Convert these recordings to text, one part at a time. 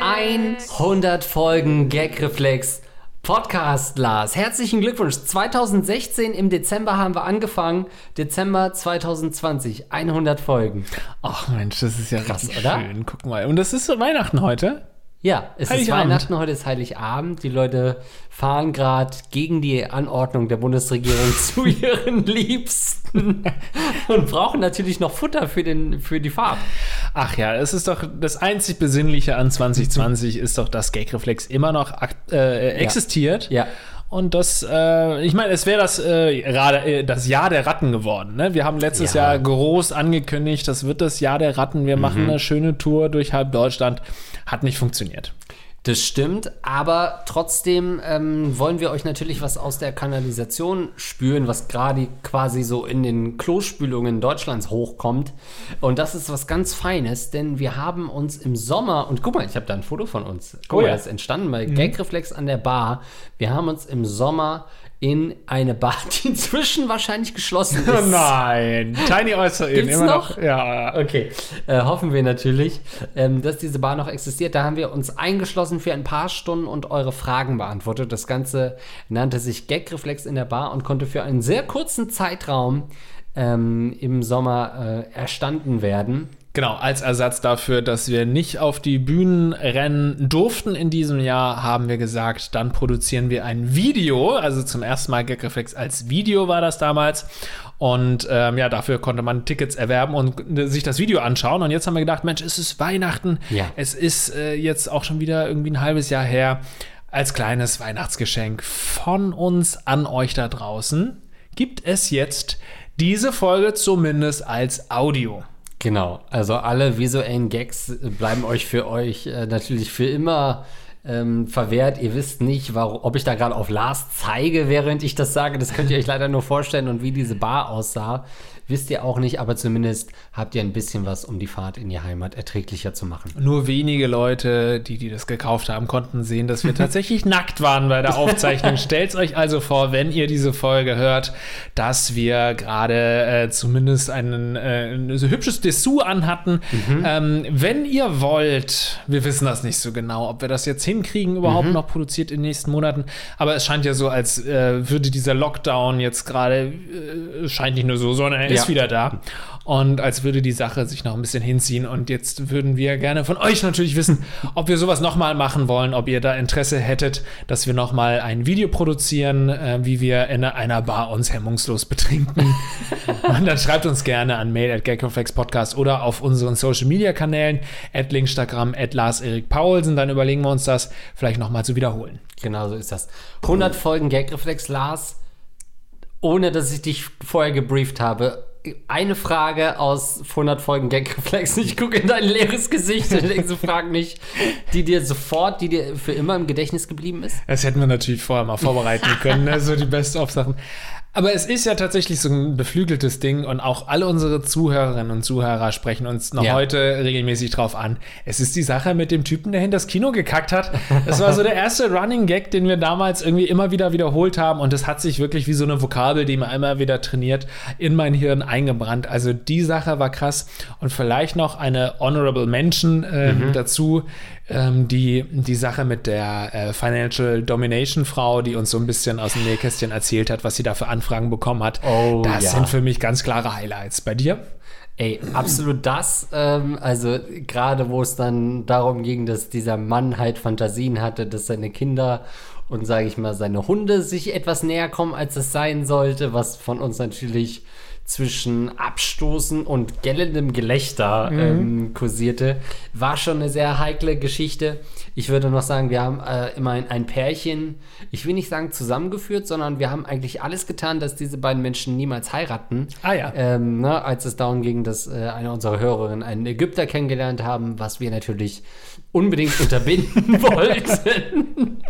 100 Folgen Gagreflex Podcast, Lars. Herzlichen Glückwunsch. 2016 im Dezember haben wir angefangen. Dezember 2020. 100 Folgen. Ach Mensch, das ist ja Krass, oder? schön. Guck mal. Und das ist so Weihnachten heute. Ja, es ist. Weihnachten, heute ist Heiligabend. Die Leute fahren gerade gegen die Anordnung der Bundesregierung zu ihren Liebsten und brauchen natürlich noch Futter für, den, für die Fahrt. Ach ja, es ist doch das einzig Besinnliche an 2020 ist doch, dass Gagreflex immer noch äh, existiert. Ja. Und das, äh, ich meine, es wäre das, äh, äh, das Jahr der Ratten geworden. Ne? Wir haben letztes Ja. Jahr groß angekündigt, das wird das Jahr der Ratten. Wir machen Mhm. eine schöne Tour durch halb Deutschland. Hat nicht funktioniert. Das stimmt, aber trotzdem ähm, wollen wir euch natürlich was aus der Kanalisation spüren, was gerade quasi so in den Klospülungen Deutschlands hochkommt. Und das ist was ganz Feines, denn wir haben uns im Sommer, und guck mal, ich habe da ein Foto von uns. Guck Oh mal, ja. das ist entstanden bei Gagreflex an der Bar. Wir haben uns im Sommer in eine Bar, die inzwischen wahrscheinlich geschlossen ist. Oh nein, Tiny Oyster Inn, immer noch? noch. Ja, Okay, äh, hoffen wir natürlich, ähm, dass diese Bar noch existiert. Da haben wir uns eingeschlossen für ein paar Stunden und eure Fragen beantwortet. Das Ganze nannte sich Gagreflex in der Bar und konnte für einen sehr kurzen Zeitraum ähm, im Sommer äh, erstanden werden. Genau, als Ersatz dafür, dass wir nicht auf die Bühnen rennen durften in diesem Jahr, haben wir gesagt, dann produzieren wir ein Video. Also zum ersten Mal Gagreflex als Video war das damals. Und ähm, ja, dafür konnte man Tickets erwerben und äh, sich das Video anschauen. Und jetzt haben wir gedacht, Mensch, es ist Weihnachten. Ja. Es ist äh, jetzt auch schon wieder irgendwie ein halbes Jahr her. Als kleines Weihnachtsgeschenk von uns an euch da draußen gibt es jetzt diese Folge zumindest als Audio. Genau, also alle visuellen Gags bleiben euch für euch äh, natürlich für immer ähm, verwehrt. Ihr wisst nicht, warum, ob ich da gerade auf Lars zeige, während ich das sage. Das könnt ihr euch leider nur vorstellen. Und wie diese Bar aussah, wisst ihr auch nicht. Aber zumindest habt ihr ein bisschen was, um die Fahrt in die Heimat erträglicher zu machen. Nur wenige Leute, die, die das gekauft haben, konnten sehen, dass wir tatsächlich nackt waren bei der Aufzeichnung. Stellt euch also vor, wenn ihr diese Folge hört, dass wir gerade äh, zumindest einen, äh, ein so hübsches Dessous anhatten. Ähm, wenn ihr wollt, wir wissen das nicht so genau, ob wir das jetzt hinkriegen, überhaupt noch produziert in den nächsten Monaten. Aber es scheint ja so, als äh, würde dieser Lockdown jetzt gerade, äh, scheint nicht nur so, sondern er Ja. Ist wieder da. Und als würde die Sache sich noch ein bisschen hinziehen. Und jetzt würden wir gerne von euch natürlich wissen, ob wir sowas nochmal machen wollen, ob ihr da Interesse hättet, dass wir nochmal ein Video produzieren, äh, wie wir in einer Bar uns hemmungslos betrinken. Und dann schreibt uns gerne an mail at Podcast oder auf unseren Social Media Kanälen, at Linkstagram, at Lars Erik Paulsen. Dann überlegen wir uns das vielleicht nochmal zu wiederholen. Genau so ist das. 100 Folgen Gagreflex, Lars, ohne dass ich dich vorher gebrieft habe. Eine Frage aus 100 Folgen Gagreflex. Ich gucke in dein leeres Gesicht und denke, so frag mich, die dir sofort, die dir für immer im Gedächtnis geblieben ist. Das hätten wir natürlich vorher mal vorbereiten können, ne? so die Best-of-Sachen. Aber es ist ja tatsächlich so ein beflügeltes Ding und auch alle unsere Zuhörerinnen und Zuhörer sprechen uns noch Ja. heute regelmäßig drauf an. Es ist die Sache mit dem Typen, der hinter das Kino gekackt hat. Das war so der erste Running Gag, den wir damals irgendwie immer wieder wiederholt haben und das hat sich wirklich wie so eine Vokabel, die man einmal wieder trainiert, in mein Hirn eingebrannt. Also die Sache war krass und vielleicht noch eine Honorable Mention äh, dazu ähm, die, die Sache mit der äh, Financial Domination Frau, die uns so ein bisschen aus dem Nähkästchen erzählt hat, was sie da für Anfragen bekommen hat. Oh, das ja. sind für mich ganz klare Highlights. Bei dir? Ey, absolut das. Ähm, also gerade wo es dann darum ging, dass dieser Mann halt Fantasien hatte, dass seine Kinder und sage ich mal seine Hunde sich etwas näher kommen, als es sein sollte, was von uns natürlich zwischen Abstoßen und gellendem Gelächter ähm, kursierte, war schon eine sehr heikle Geschichte. Ich würde noch sagen, wir haben äh, immerhin ein Pärchen, ich will nicht sagen zusammengeführt, sondern wir haben eigentlich alles getan, dass diese beiden Menschen niemals heiraten. Ah ja. Ähm, ne, als es darum ging, dass äh, eine unserer Hörerinnen einen Ägypter kennengelernt haben, was wir natürlich unbedingt unterbinden wollten.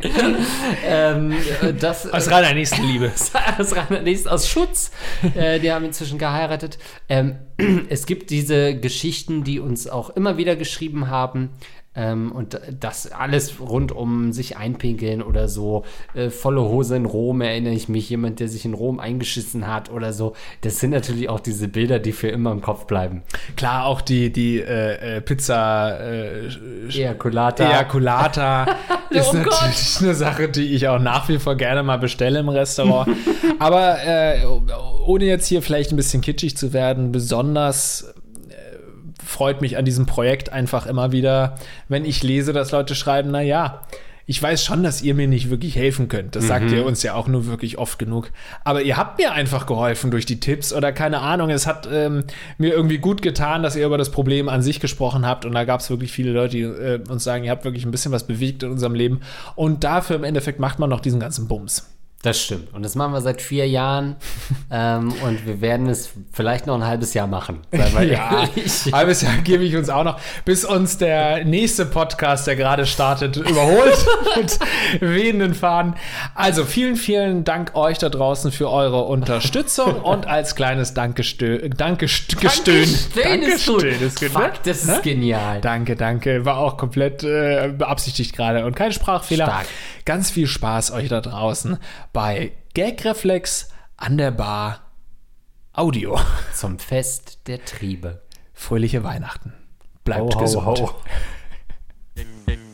ähm, äh, das, Aus reiner Nächstenliebe. aus reiner Nächst aus Schutz. Äh, die haben inzwischen geheiratet. Ähm, es gibt diese Geschichten, die uns auch immer wieder geschrieben haben. Ähm, und das alles rund um sich einpinkeln oder so. Äh, volle Hose in Rom erinnere ich mich, jemand, der sich in Rom eingeschissen hat oder so. Das sind natürlich auch diese Bilder, die für immer im Kopf bleiben. Klar, auch die, die äh, äh Pizza äh, Ejaculata. Ejaculata ist Oh natürlich Gott. eine Sache, die ich auch nach wie vor gerne mal bestelle im Restaurant. Aber äh, ohne jetzt hier vielleicht ein bisschen kitschig zu werden, besonders freut mich an diesem Projekt einfach immer wieder, wenn ich lese, dass Leute schreiben, na ja, ich weiß schon, dass ihr mir nicht wirklich helfen könnt. Das sagt ihr uns ja auch nur wirklich oft genug. Aber ihr habt mir einfach geholfen durch die Tipps oder keine Ahnung. Es hat ähm, mir irgendwie gut getan, dass ihr über das Problem an sich gesprochen habt. Und da gab es wirklich viele Leute, die äh, uns sagen, ihr habt wirklich ein bisschen was bewegt in unserem Leben. Und dafür im Endeffekt macht man noch diesen ganzen Bums. Das stimmt. Und das machen wir seit vier Jahren. ähm, und wir werden es vielleicht noch ein halbes Jahr machen. Ja, halbes Jahr gebe ich uns auch noch, bis uns der nächste Podcast, der gerade startet, überholt mit wehenden Fahnen. Also vielen, vielen Dank euch da draußen für eure Unterstützung und als kleines Dankestö Dankestöhn. Dankeschön ist gut. Fuck, das ist Ne? genial. Danke, danke. War auch komplett äh, beabsichtigt gerade und kein Sprachfehler. Stark. Ganz viel Spaß euch da draußen bei Gagreflex an der Bar Audio. Zum Fest der Triebe. Fröhliche Weihnachten. Bleibt Ho, ho, gesund. ho.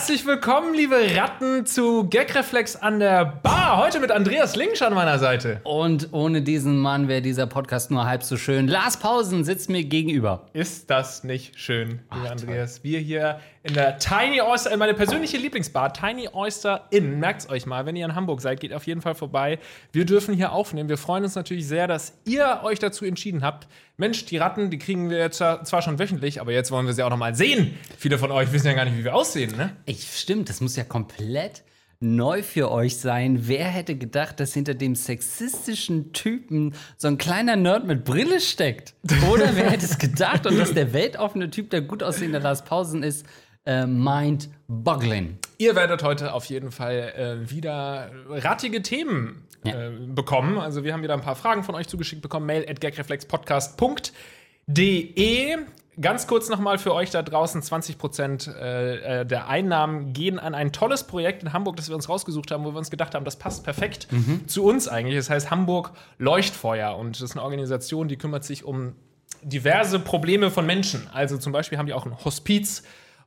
herzlich willkommen, liebe Ratten, zu Gagreflex an der Bar. Heute mit Andreas Linksch an meiner Seite. Und ohne diesen Mann wäre dieser Podcast nur halb so schön. Lars Pausen sitzt mir gegenüber. Ist das nicht schön, lieber Andreas? Wir hier in der Tiny Oyster, in meine persönliche Lieblingsbar, Tiny Oyster Inn. Merkt's euch mal, wenn ihr in Hamburg seid, geht auf jeden Fall vorbei. Wir dürfen hier aufnehmen. Wir freuen uns natürlich sehr, dass ihr euch dazu entschieden habt. Mensch, die Ratten, die kriegen wir jetzt zwar schon wöchentlich, aber jetzt wollen wir sie auch noch mal sehen. Viele von euch wissen ja gar nicht, wie wir aussehen, ne? Ich, stimmt, das muss ja komplett neu für euch sein. Wer hätte gedacht, dass hinter dem sexistischen Typen so ein kleiner Nerd mit Brille steckt? Oder wer hätte es gedacht? Und dass der weltoffene Typ, der gut aussehende Lars Pausen ist, äh, mind-boggling. Ihr werdet heute auf jeden Fall äh, wieder rattige Themen Ja. äh, bekommen. Also wir haben wieder ein paar Fragen von euch zugeschickt bekommen. Mail at gagreflexpodcast.de. Ganz kurz nochmal für euch da draußen: 20% äh, äh, der Einnahmen gehen an ein tolles Projekt in Hamburg, das wir uns rausgesucht haben, wo wir uns gedacht haben, das passt perfekt zu uns eigentlich. Das heißt Hamburg Leuchtfeuer und das ist eine Organisation, die kümmert sich um diverse Probleme von Menschen. Also zum Beispiel haben die auch ein Hospiz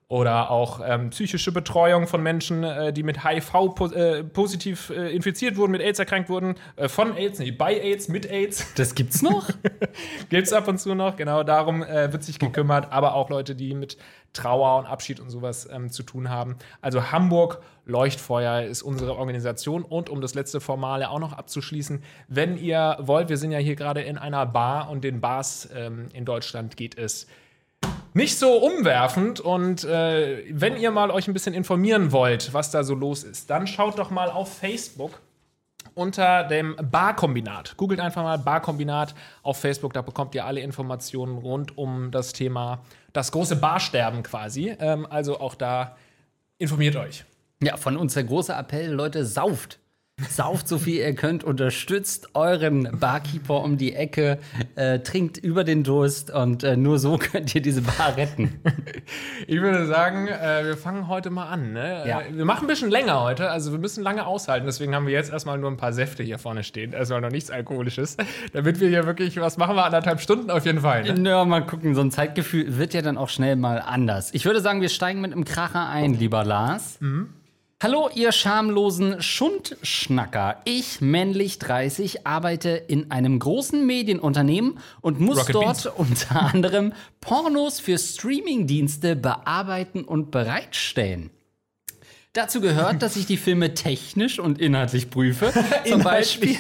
oder auch ähm, psychische Betreuung von Menschen, äh, die mit HIV po äh, positiv äh, infiziert wurden, mit AIDS erkrankt wurden, äh, von AIDS, nee, bei AIDS, mit AIDS. Das gibt's noch? Gibt es ab und zu noch, genau darum äh, wird sich gekümmert, aber auch Leute, die mit Trauer und Abschied und sowas ähm, zu tun haben. Also Hamburg Leuchtfeuer ist unsere Organisation und um das letzte Formale auch noch abzuschließen, wenn ihr wollt, wir sind ja hier gerade in einer Bar und den Bars ähm, in Deutschland geht es nicht so umwerfend und äh, wenn ihr mal euch ein bisschen informieren wollt, was da so los ist, dann schaut doch mal auf Facebook unter dem Barkombinat. Googelt einfach mal Barkombinat auf Facebook, da bekommt ihr alle Informationen rund um das Thema das große Barsterben quasi. Ähm, also auch da informiert euch. Ja, von uns der große Appell, Leute, sauft. Sauft so viel ihr könnt, unterstützt euren Barkeeper um die Ecke, äh, trinkt über den Durst und äh, nur so könnt ihr diese Bar retten. Ich würde sagen, äh, wir fangen heute mal an. Ne? Ja. Äh, Wir machen ein bisschen länger heute, also wir müssen lange aushalten. Deswegen haben wir jetzt erstmal nur ein paar Säfte hier vorne stehen. Erstmal noch nichts Alkoholisches. Damit wir hier wirklich, was machen wir, anderthalb Stunden auf jeden Fall. Ne? Ja, mal gucken, so ein Zeitgefühl wird ja dann auch schnell mal anders. Ich würde sagen, wir steigen mit einem Kracher ein, lieber Lars. Hallo, ihr schamlosen Schundschnacker. Ich, männlich 30, arbeite in einem großen Medienunternehmen und muss Rocket dort Beans. unter anderem Pornos für Streamingdienste bearbeiten und bereitstellen. Dazu gehört, dass ich die Filme technisch und inhaltlich prüfe. Zum Beispiel,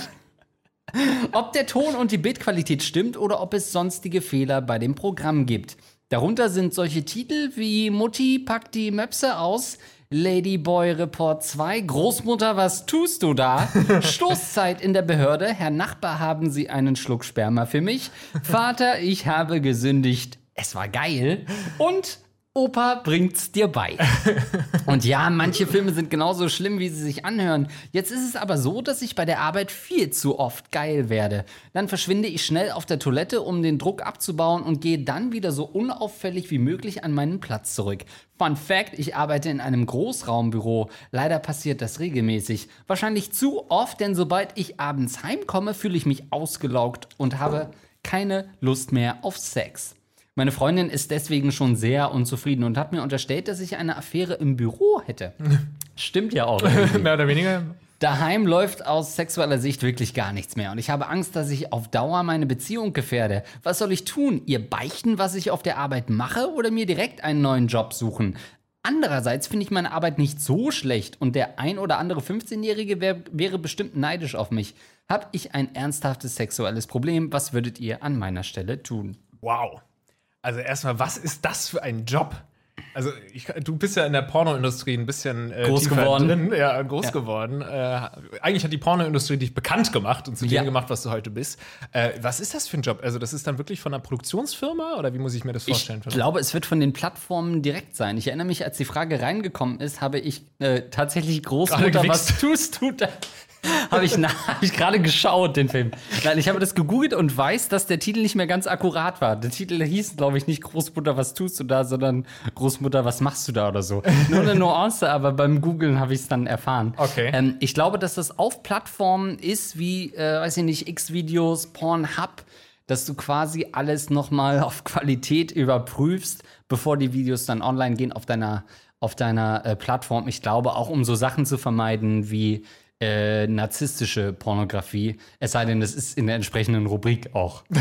ob der Ton und die Bildqualität stimmt oder ob es sonstige Fehler bei dem Programm gibt. Darunter sind solche Titel wie Mutti packt die Möpse aus, Ladyboy Report 2, Großmutter, was tust du da? Stoßzeit in der Behörde, Herr Nachbar, haben Sie einen Schluck Sperma für mich? Vater, ich habe gesündigt, es war geil. Und Opa bringt's dir bei. Und ja, manche Filme sind genauso schlimm, wie sie sich anhören. Jetzt ist es aber so, dass ich bei der Arbeit viel zu oft geil werde. Dann verschwinde ich schnell auf der Toilette, um den Druck abzubauen und gehe dann wieder so unauffällig wie möglich an meinen Platz zurück. Fun Fact, ich arbeite in einem Großraumbüro. Leider passiert das regelmäßig. Wahrscheinlich zu oft, denn sobald ich abends heimkomme, fühle ich mich ausgelaugt und habe keine Lust mehr auf Sex. Meine Freundin ist deswegen schon sehr unzufrieden und hat mir unterstellt, dass ich eine Affäre im Büro hätte. Stimmt ja auch. Mehr oder weniger. Daheim läuft aus sexueller Sicht wirklich gar nichts mehr und ich habe Angst, dass ich auf Dauer meine Beziehung gefährde. Was soll ich tun? Ihr beichten, was ich auf der Arbeit mache oder mir direkt einen neuen Job suchen? Andererseits finde ich meine Arbeit nicht so schlecht und der ein oder andere 15-Jährige wär, wäre bestimmt neidisch auf mich. Hab ich ein ernsthaftes sexuelles Problem? Was würdet ihr an meiner Stelle tun? Wow. Also erstmal, was ist das für ein Job? Also ich, du bist ja in der Pornoindustrie ein bisschen äh, Groß geworden. drin, ja, groß Ja. geworden. Äh, eigentlich hat die Pornoindustrie dich bekannt gemacht und zu Ja. dem gemacht, was du heute bist. Äh, was ist das für ein Job? Also das ist dann wirklich von einer Produktionsfirma oder wie muss ich mir das Ich vorstellen? glaube, es wird von den Plattformen direkt sein. Ich erinnere mich, als die Frage reingekommen ist, habe ich äh, tatsächlich Großmutter, was tust du da? Habe ich, hab ich gerade geschaut, den Film. Nein, ich habe das gegoogelt und weiß, dass der Titel nicht mehr ganz akkurat war. Der Titel hieß, glaube ich, nicht Großmutter, was tust du da, sondern Großmutter, was machst du da oder so. Nur eine Nuance, aber beim Googlen habe ich es dann erfahren. Okay. Ähm, ich glaube, dass das auf Plattformen ist wie, äh, weiß ich nicht, X-Videos, Pornhub, dass du quasi alles nochmal auf Qualität überprüfst, bevor die Videos dann online gehen auf deiner, auf deiner äh, Plattform. Ich glaube auch, um so Sachen zu vermeiden wie äh, narzisstische Pornografie, es sei denn, es ist in der entsprechenden Rubrik auch.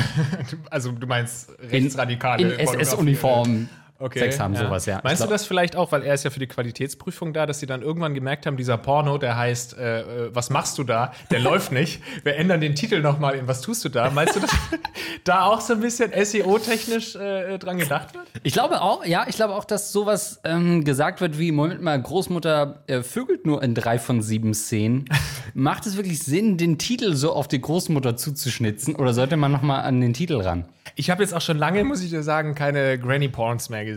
Also du meinst In, rechtsradikale in Pornografie, SS-Uniform Okay, Sex haben, ja. sowas, ja. Meinst Ich du das vielleicht auch, weil er ist ja für die Qualitätsprüfung da, dass sie dann irgendwann gemerkt haben, dieser Porno, der heißt, äh, äh, was machst du da? Der läuft nicht. Wir ändern den Titel nochmal in Was tust du da? Meinst du, dass da auch so ein bisschen SEO-technisch äh, dran gedacht wird? Ich glaube auch, ja, ich glaube auch, dass sowas ähm, gesagt wird wie, Moment mal, Großmutter äh, vögelt nur in drei von sieben Szenen. Macht es wirklich Sinn, den Titel so auf die Großmutter zuzuschnitzen oder sollte man noch mal an den Titel ran? Ich habe jetzt auch schon lange, muss ich dir sagen, keine Granny-Porns mehr gesehen.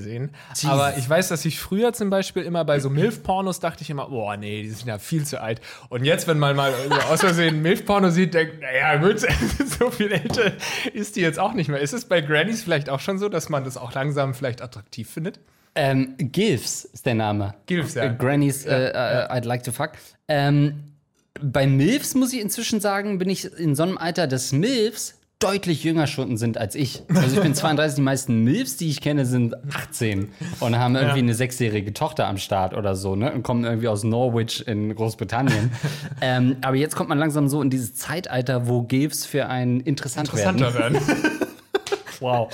Aber ich weiß, dass ich früher zum Beispiel immer bei so MILF-Pornos dachte ich immer, boah, nee, die sind ja viel zu alt. Und jetzt, wenn man mal so aus Versehen MILF-Porno sieht, denkt, naja, gut, so viel älter ist die jetzt auch nicht mehr. Ist es bei Grannies vielleicht auch schon so, dass man das auch langsam vielleicht attraktiv findet? Ähm, Gilfs ist der Name. Gilfs, ja. Äh, Grannies, äh, äh, I'd like to fuck. Ähm, bei Milfs muss ich inzwischen sagen, bin ich in so einem Alter, dass Milfs deutlich jünger schon sind als ich. Also ich bin 32, die meisten Milfs, die ich kenne, sind 18 und haben irgendwie eine sechsjährige Tochter am Start oder so, ne? Und kommen irgendwie aus Norwich in Großbritannien. ähm, aber jetzt kommt man langsam so in dieses Zeitalter, wo Gilfs für einen interessant Interessanter werden. werden. Wow.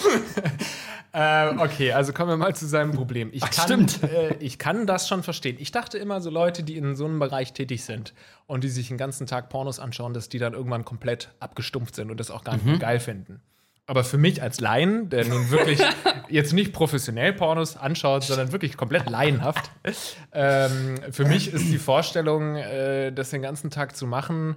Ähm, okay, also kommen wir mal zu seinem Problem. Ich kann, stimmt. Äh, ich kann das schon verstehen. Ich dachte immer, so Leute, die in so einem Bereich tätig sind und die sich den ganzen Tag Pornos anschauen, dass die dann irgendwann komplett abgestumpft sind und das auch gar nicht mehr geil finden. Aber für mich als Laien, der nun wirklich jetzt nicht professionell Pornos anschaut, sondern wirklich komplett laienhaft, ähm, für mich ist die Vorstellung, äh, das den ganzen Tag zu machen,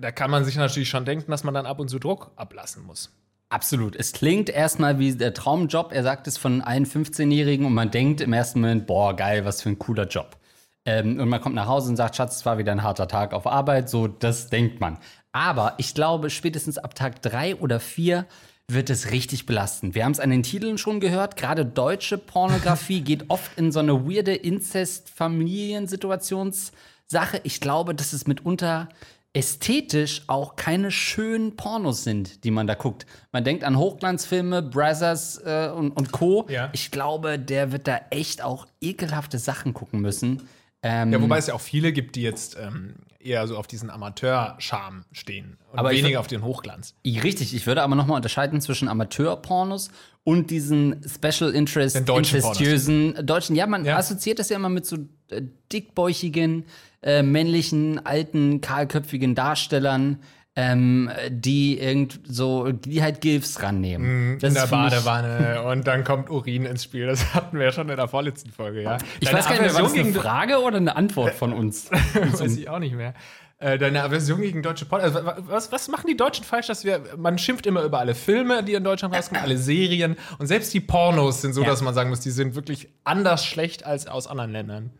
da kann man sich natürlich schon denken, dass man dann ab und zu Druck ablassen muss. Absolut. Es klingt erstmal wie der Traumjob. Er sagt es von allen 15-Jährigen und man denkt im ersten Moment, boah, geil, was für ein cooler Job. Ähm, und man kommt nach Hause und sagt, Schatz, es war wieder ein harter Tag auf Arbeit. So, das denkt man. Aber ich glaube, spätestens ab Tag drei oder vier wird es richtig belastend. Wir haben es an den Titeln schon gehört. Gerade deutsche Pornografie geht oft in so eine weirde Inzest-Familiensituationssache. Ich glaube, dass es mitunter ästhetisch auch keine schönen Pornos sind, die man da guckt. Man denkt an Hochglanzfilme, Brothers äh, und, und Co. Ja. Ich glaube, der wird da echt auch ekelhafte Sachen gucken müssen. Ähm, Ja, wobei es ja auch viele gibt, die jetzt ähm, eher so auf diesen Amateur-Charme stehen und Aber weniger würd- auf den Hochglanz. Richtig, ich würde aber noch mal unterscheiden zwischen Amateur-Pornos und diesen Special Interest, Den deutschen incestuösen deutschen. Ja, man Ja. assoziiert das ja immer mit so äh, dickbäuchigen, äh, männlichen, alten, kahlköpfigen Darstellern, ähm, die irgend so, die halt Gilfs rannehmen. Das in der Badewanne und dann kommt Urin ins Spiel. Das hatten wir ja schon in der vorletzten Folge, ja. Ich Deine weiß gar nicht mehr, war das eine Frage oder eine Antwort von uns? weiß ich auch nicht mehr. Äh, deine Aversion gegen deutsche Pornos. Also, wa- was, was machen die Deutschen falsch, dass wir, man schimpft immer über alle Filme, die in Deutschland rauskommen, alle Serien und selbst die Pornos sind so, Ja. dass man sagen muss, die sind wirklich anders schlecht als aus anderen Ländern.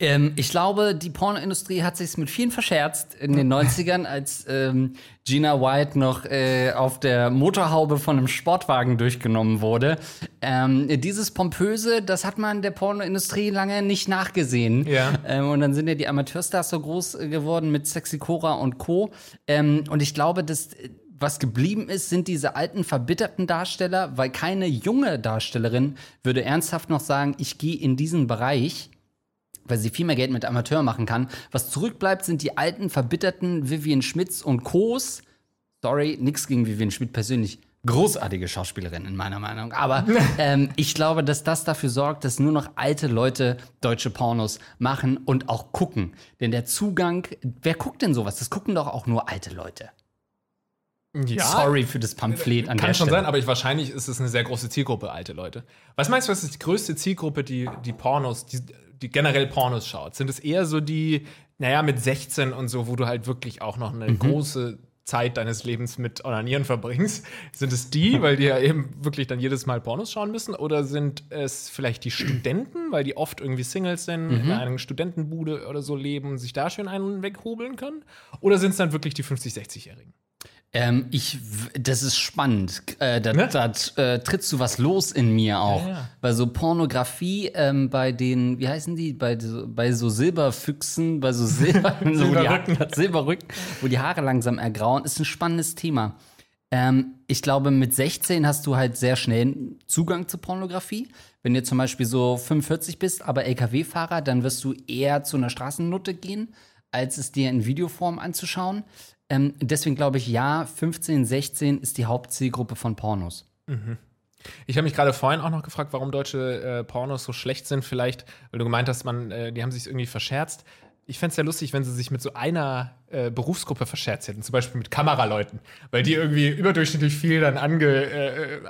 Ähm, ich glaube, die Pornoindustrie hat sich mit vielen verscherzt in den 90ern, als ähm, Gina White noch äh, auf der Motorhaube von einem Sportwagen durchgenommen wurde. Ähm, dieses Pompöse, das hat man der Pornoindustrie lange nicht nachgesehen. Ja. Ähm, und dann sind ja die Amateurstars so groß äh, geworden mit Sexy Cora und Co. Ähm, und ich glaube, dass äh, was geblieben ist, sind diese alten verbitterten Darsteller, weil keine junge Darstellerin würde ernsthaft noch sagen, ich gehe in diesen Bereich weil sie viel mehr Geld mit Amateur machen kann. Was zurückbleibt, sind die alten, verbitterten Vivian Schmitz und Co's. Sorry, nix gegen Vivian Schmidt persönlich. Großartige Schauspielerin in meiner Meinung. Aber ähm, ich glaube, dass das dafür sorgt, dass nur noch alte Leute deutsche Pornos machen und auch gucken. Denn der Zugang, wer guckt denn sowas? Das gucken doch auch nur alte Leute. Ja, Sorry für das Pamphlet an Kann der schon Stelle. sein, aber ich, wahrscheinlich ist es eine sehr große Zielgruppe, alte Leute. Was meinst du, was ist die größte Zielgruppe, die, die Pornos, die, die generell Pornos schaut? Sind es eher so die, naja, mit 16 und so, wo du halt wirklich auch noch Mhm. eine große Zeit deines Lebens mit Onanieren verbringst? Sind es die, weil die ja eben wirklich dann jedes Mal Pornos schauen müssen? Oder sind es vielleicht die Studenten, weil die oft irgendwie Singles sind, Mhm. in einer Studentenbude oder so leben und sich da schön einen weghobeln können? Oder sind es dann wirklich die 50-, 60-Jährigen? Ähm, ich, das ist spannend. Äh, da Ne? da äh, trittst du was los in mir auch. Ja, ja. Bei so Pornografie, ähm, bei den, wie heißen die, bei so, bei so Silberfüchsen, bei so Silber, so, wo Silberrücken. Haare, Silberrücken, wo die Haare langsam ergrauen, ist ein spannendes Thema. Ähm, ich glaube, mit 16 hast du halt sehr schnell Zugang zu Pornografie. Wenn du zum Beispiel so 45 bist, aber LKW-Fahrer, dann wirst du eher zu einer Straßennutte gehen, als es dir in Videoform anzuschauen. Ähm, deswegen glaube ich, ja, 15, 16 ist die Hauptzielgruppe von Pornos. Ich habe mich gerade vorhin auch noch gefragt, warum deutsche äh, Pornos so schlecht sind. Vielleicht, weil du gemeint hast, man, äh, die haben sich irgendwie verscherzt. Ich fände es ja lustig, wenn sie sich mit so einer äh, Berufsgruppe verscherzt hätten, zum Beispiel mit Kameraleuten, weil die irgendwie überdurchschnittlich viel dann ange äh, äh,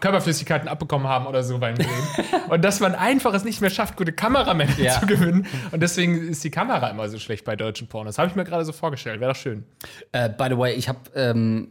Körperflüssigkeiten abbekommen haben oder so beim Drehen. und dass man einfach es nicht mehr schafft, gute Kameramänner Ja. zu gewinnen. Und deswegen ist die Kamera immer so schlecht bei deutschen Pornos. Habe ich mir gerade so vorgestellt. Wäre doch schön. Äh, by the way, ich habe ähm,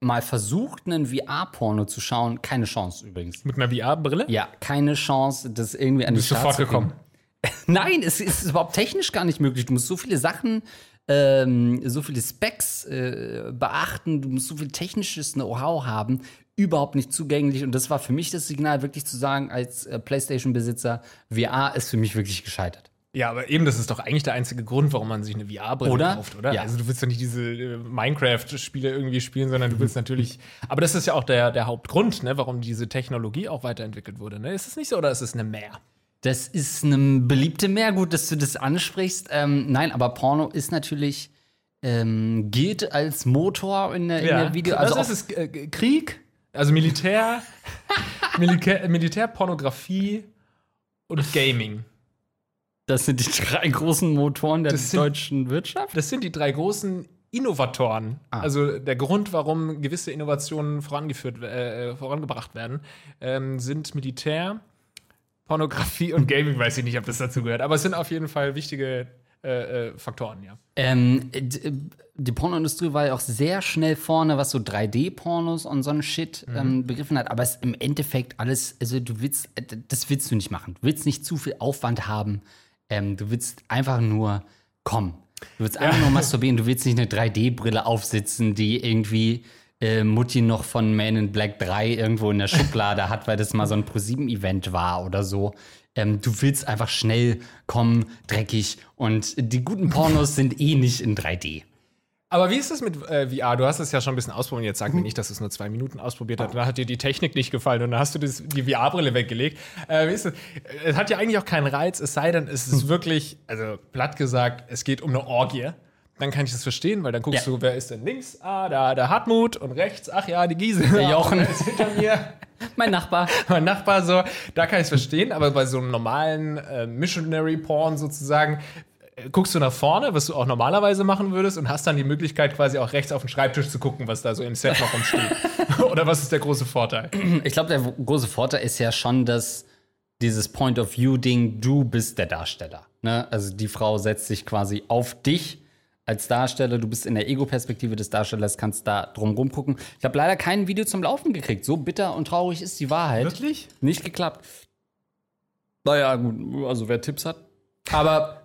mal versucht, einen VR-Porno zu schauen. Keine Chance übrigens. Mit einer VR-Brille? Ja, keine Chance, das irgendwie an die sofort zu kriegen. Nein, es ist überhaupt technisch gar nicht möglich. Du musst so viele Sachen, ähm, so viele Specs äh, beachten, du musst so viel technisches Know-how haben, überhaupt nicht zugänglich. Und das war für mich das Signal, wirklich zu sagen, als äh, PlayStation-Besitzer, VR ist für mich wirklich gescheitert. Ja, aber eben, das ist doch eigentlich der einzige Grund, warum man sich eine VR-Brille kauft, oder? Ja. Also du willst doch nicht diese äh, Minecraft-Spiele irgendwie spielen, sondern du willst natürlich. Aber das ist ja auch der, der Hauptgrund, ne, warum diese Technologie auch weiterentwickelt wurde. Ne? Ist es nicht so oder ist es eine Mehr? Das ist eine beliebte mehr, gut, dass du das ansprichst. Ähm, nein, aber Porno ist natürlich, ähm, gilt als Motor in der, in der Video. Also Also ist es äh, Krieg, also Militär, Militär, Militärpornografie und Gaming. das sind die drei großen Motoren der Das sind- deutschen Wirtschaft. Das sind die drei großen Innovatoren. Also der Grund, warum gewisse Innovationen vorangeführt, äh, vorangebracht werden, ähm, sind Militär, Pornografie und Gaming. Weiß ich nicht, ob das dazu gehört, aber es sind auf jeden Fall wichtige äh, äh, Faktoren, ja. Ähm, die Pornoindustrie war ja auch sehr schnell vorne, was so 3D-Pornos und so ein Shit ähm, begriffen hat. Aber es ist im Endeffekt alles, also du willst, äh, das willst du nicht machen. Du willst nicht zu viel Aufwand haben. Ähm, du willst einfach nur kommen. Du willst einfach nur masturbieren. Du willst nicht eine 3D-Brille aufsitzen, die irgendwie äh, Mutti noch von Man in Black 3 irgendwo in der Schublade hat, weil das mal so ein ProSieben-Event war oder so. Ähm, du willst einfach schnell kommen, dreckig und die guten Pornos sind eh nicht in 3D. Aber wie ist das mit äh, VR? Du hast es ja schon ein bisschen ausprobiert. Jetzt sag mir nicht, dass es nur zwei Minuten ausprobiert hast. Da hat dir die Technik nicht gefallen und dann hast du das, die VR-Brille weggelegt. Äh, wie ist das? Es hat ja eigentlich auch keinen Reiz, es sei denn, es ist wirklich, also platt gesagt, es geht um eine Orgie. Dann kann ich das verstehen, weil dann guckst Ja. du, wer ist denn links? Ah, da der Hartmut und rechts, ach ja, die Giese. Der Jochen. Ist hinter mir. Mein Nachbar. mein Nachbar so, da kann ich es verstehen, aber bei so einem normalen äh, Missionary Porn sozusagen äh, guckst du nach vorne, was du auch normalerweise machen würdest und hast dann die Möglichkeit quasi auch rechts auf den Schreibtisch zu gucken, was da so im Set noch rumsteht. Oder was ist der große Vorteil? Ich glaube, der große Vorteil ist ja schon, dass dieses Point of View Ding, du bist der Darsteller. Ne? Also die Frau setzt sich quasi auf dich als Darsteller, du bist in der Ego-Perspektive des Darstellers, kannst da drum rumgucken. Ich habe leider kein Video zum Laufen gekriegt. So bitter und traurig ist die Wahrheit. Wirklich? Nicht geklappt. Naja, gut, also wer Tipps hat. Aber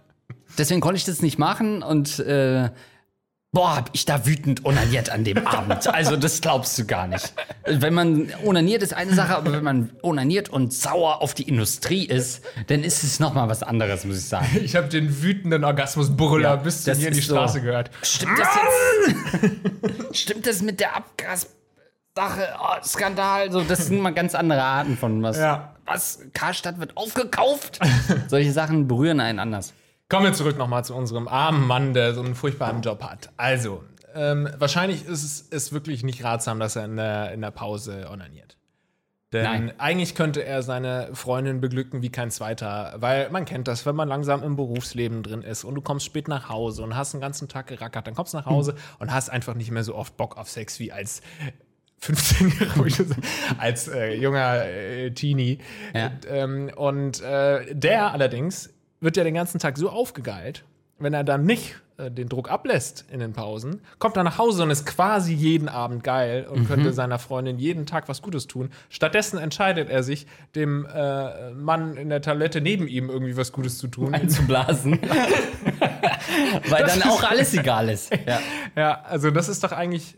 deswegen konnte ich das nicht machen und äh, boah, hab ich da wütend onaniert an dem Abend. Also das glaubst du gar nicht. Wenn man onaniert ist eine Sache, aber wenn man onaniert und sauer auf die Industrie ist, dann ist es noch mal was anderes, muss ich sagen. Ich habe den wütenden Orgasmusbrüller Ja, bis zu mir in die ist so. Straße gehört. Stimmt das jetzt? Stimmt das mit der Abgas? Sache, oh, Skandal, so, das sind mal ganz andere Arten von was. Ja. Was? Karstadt wird aufgekauft? Solche Sachen berühren einen anders. Kommen wir zurück nochmal zu unserem armen Mann, der so einen furchtbaren Job hat. Also, ähm, wahrscheinlich ist es ist wirklich nicht ratsam, dass er in der, in der Pause onaniert. Denn Nein. eigentlich könnte er seine Freundin beglücken wie kein zweiter, weil man kennt das, wenn man langsam im Berufsleben drin ist und du kommst spät nach Hause und hast den ganzen Tag gerackert, dann kommst du nach Hause und hast einfach nicht mehr so oft Bock auf Sex wie als 15-Jähriger, als äh, junger äh, Teenie. Ja. Ähm, und äh, der allerdings wird ja den ganzen Tag so aufgegeilt, wenn er dann nicht äh, den Druck ablässt in den Pausen, kommt er nach Hause und ist quasi jeden Abend geil und könnte seiner Freundin jeden Tag was Gutes tun. Stattdessen entscheidet er sich, dem äh, Mann in der Toilette neben ihm irgendwie was Gutes zu tun. Einzublasen. Weil dann auch alles egal ist. Ja. Ja, also das ist doch eigentlich.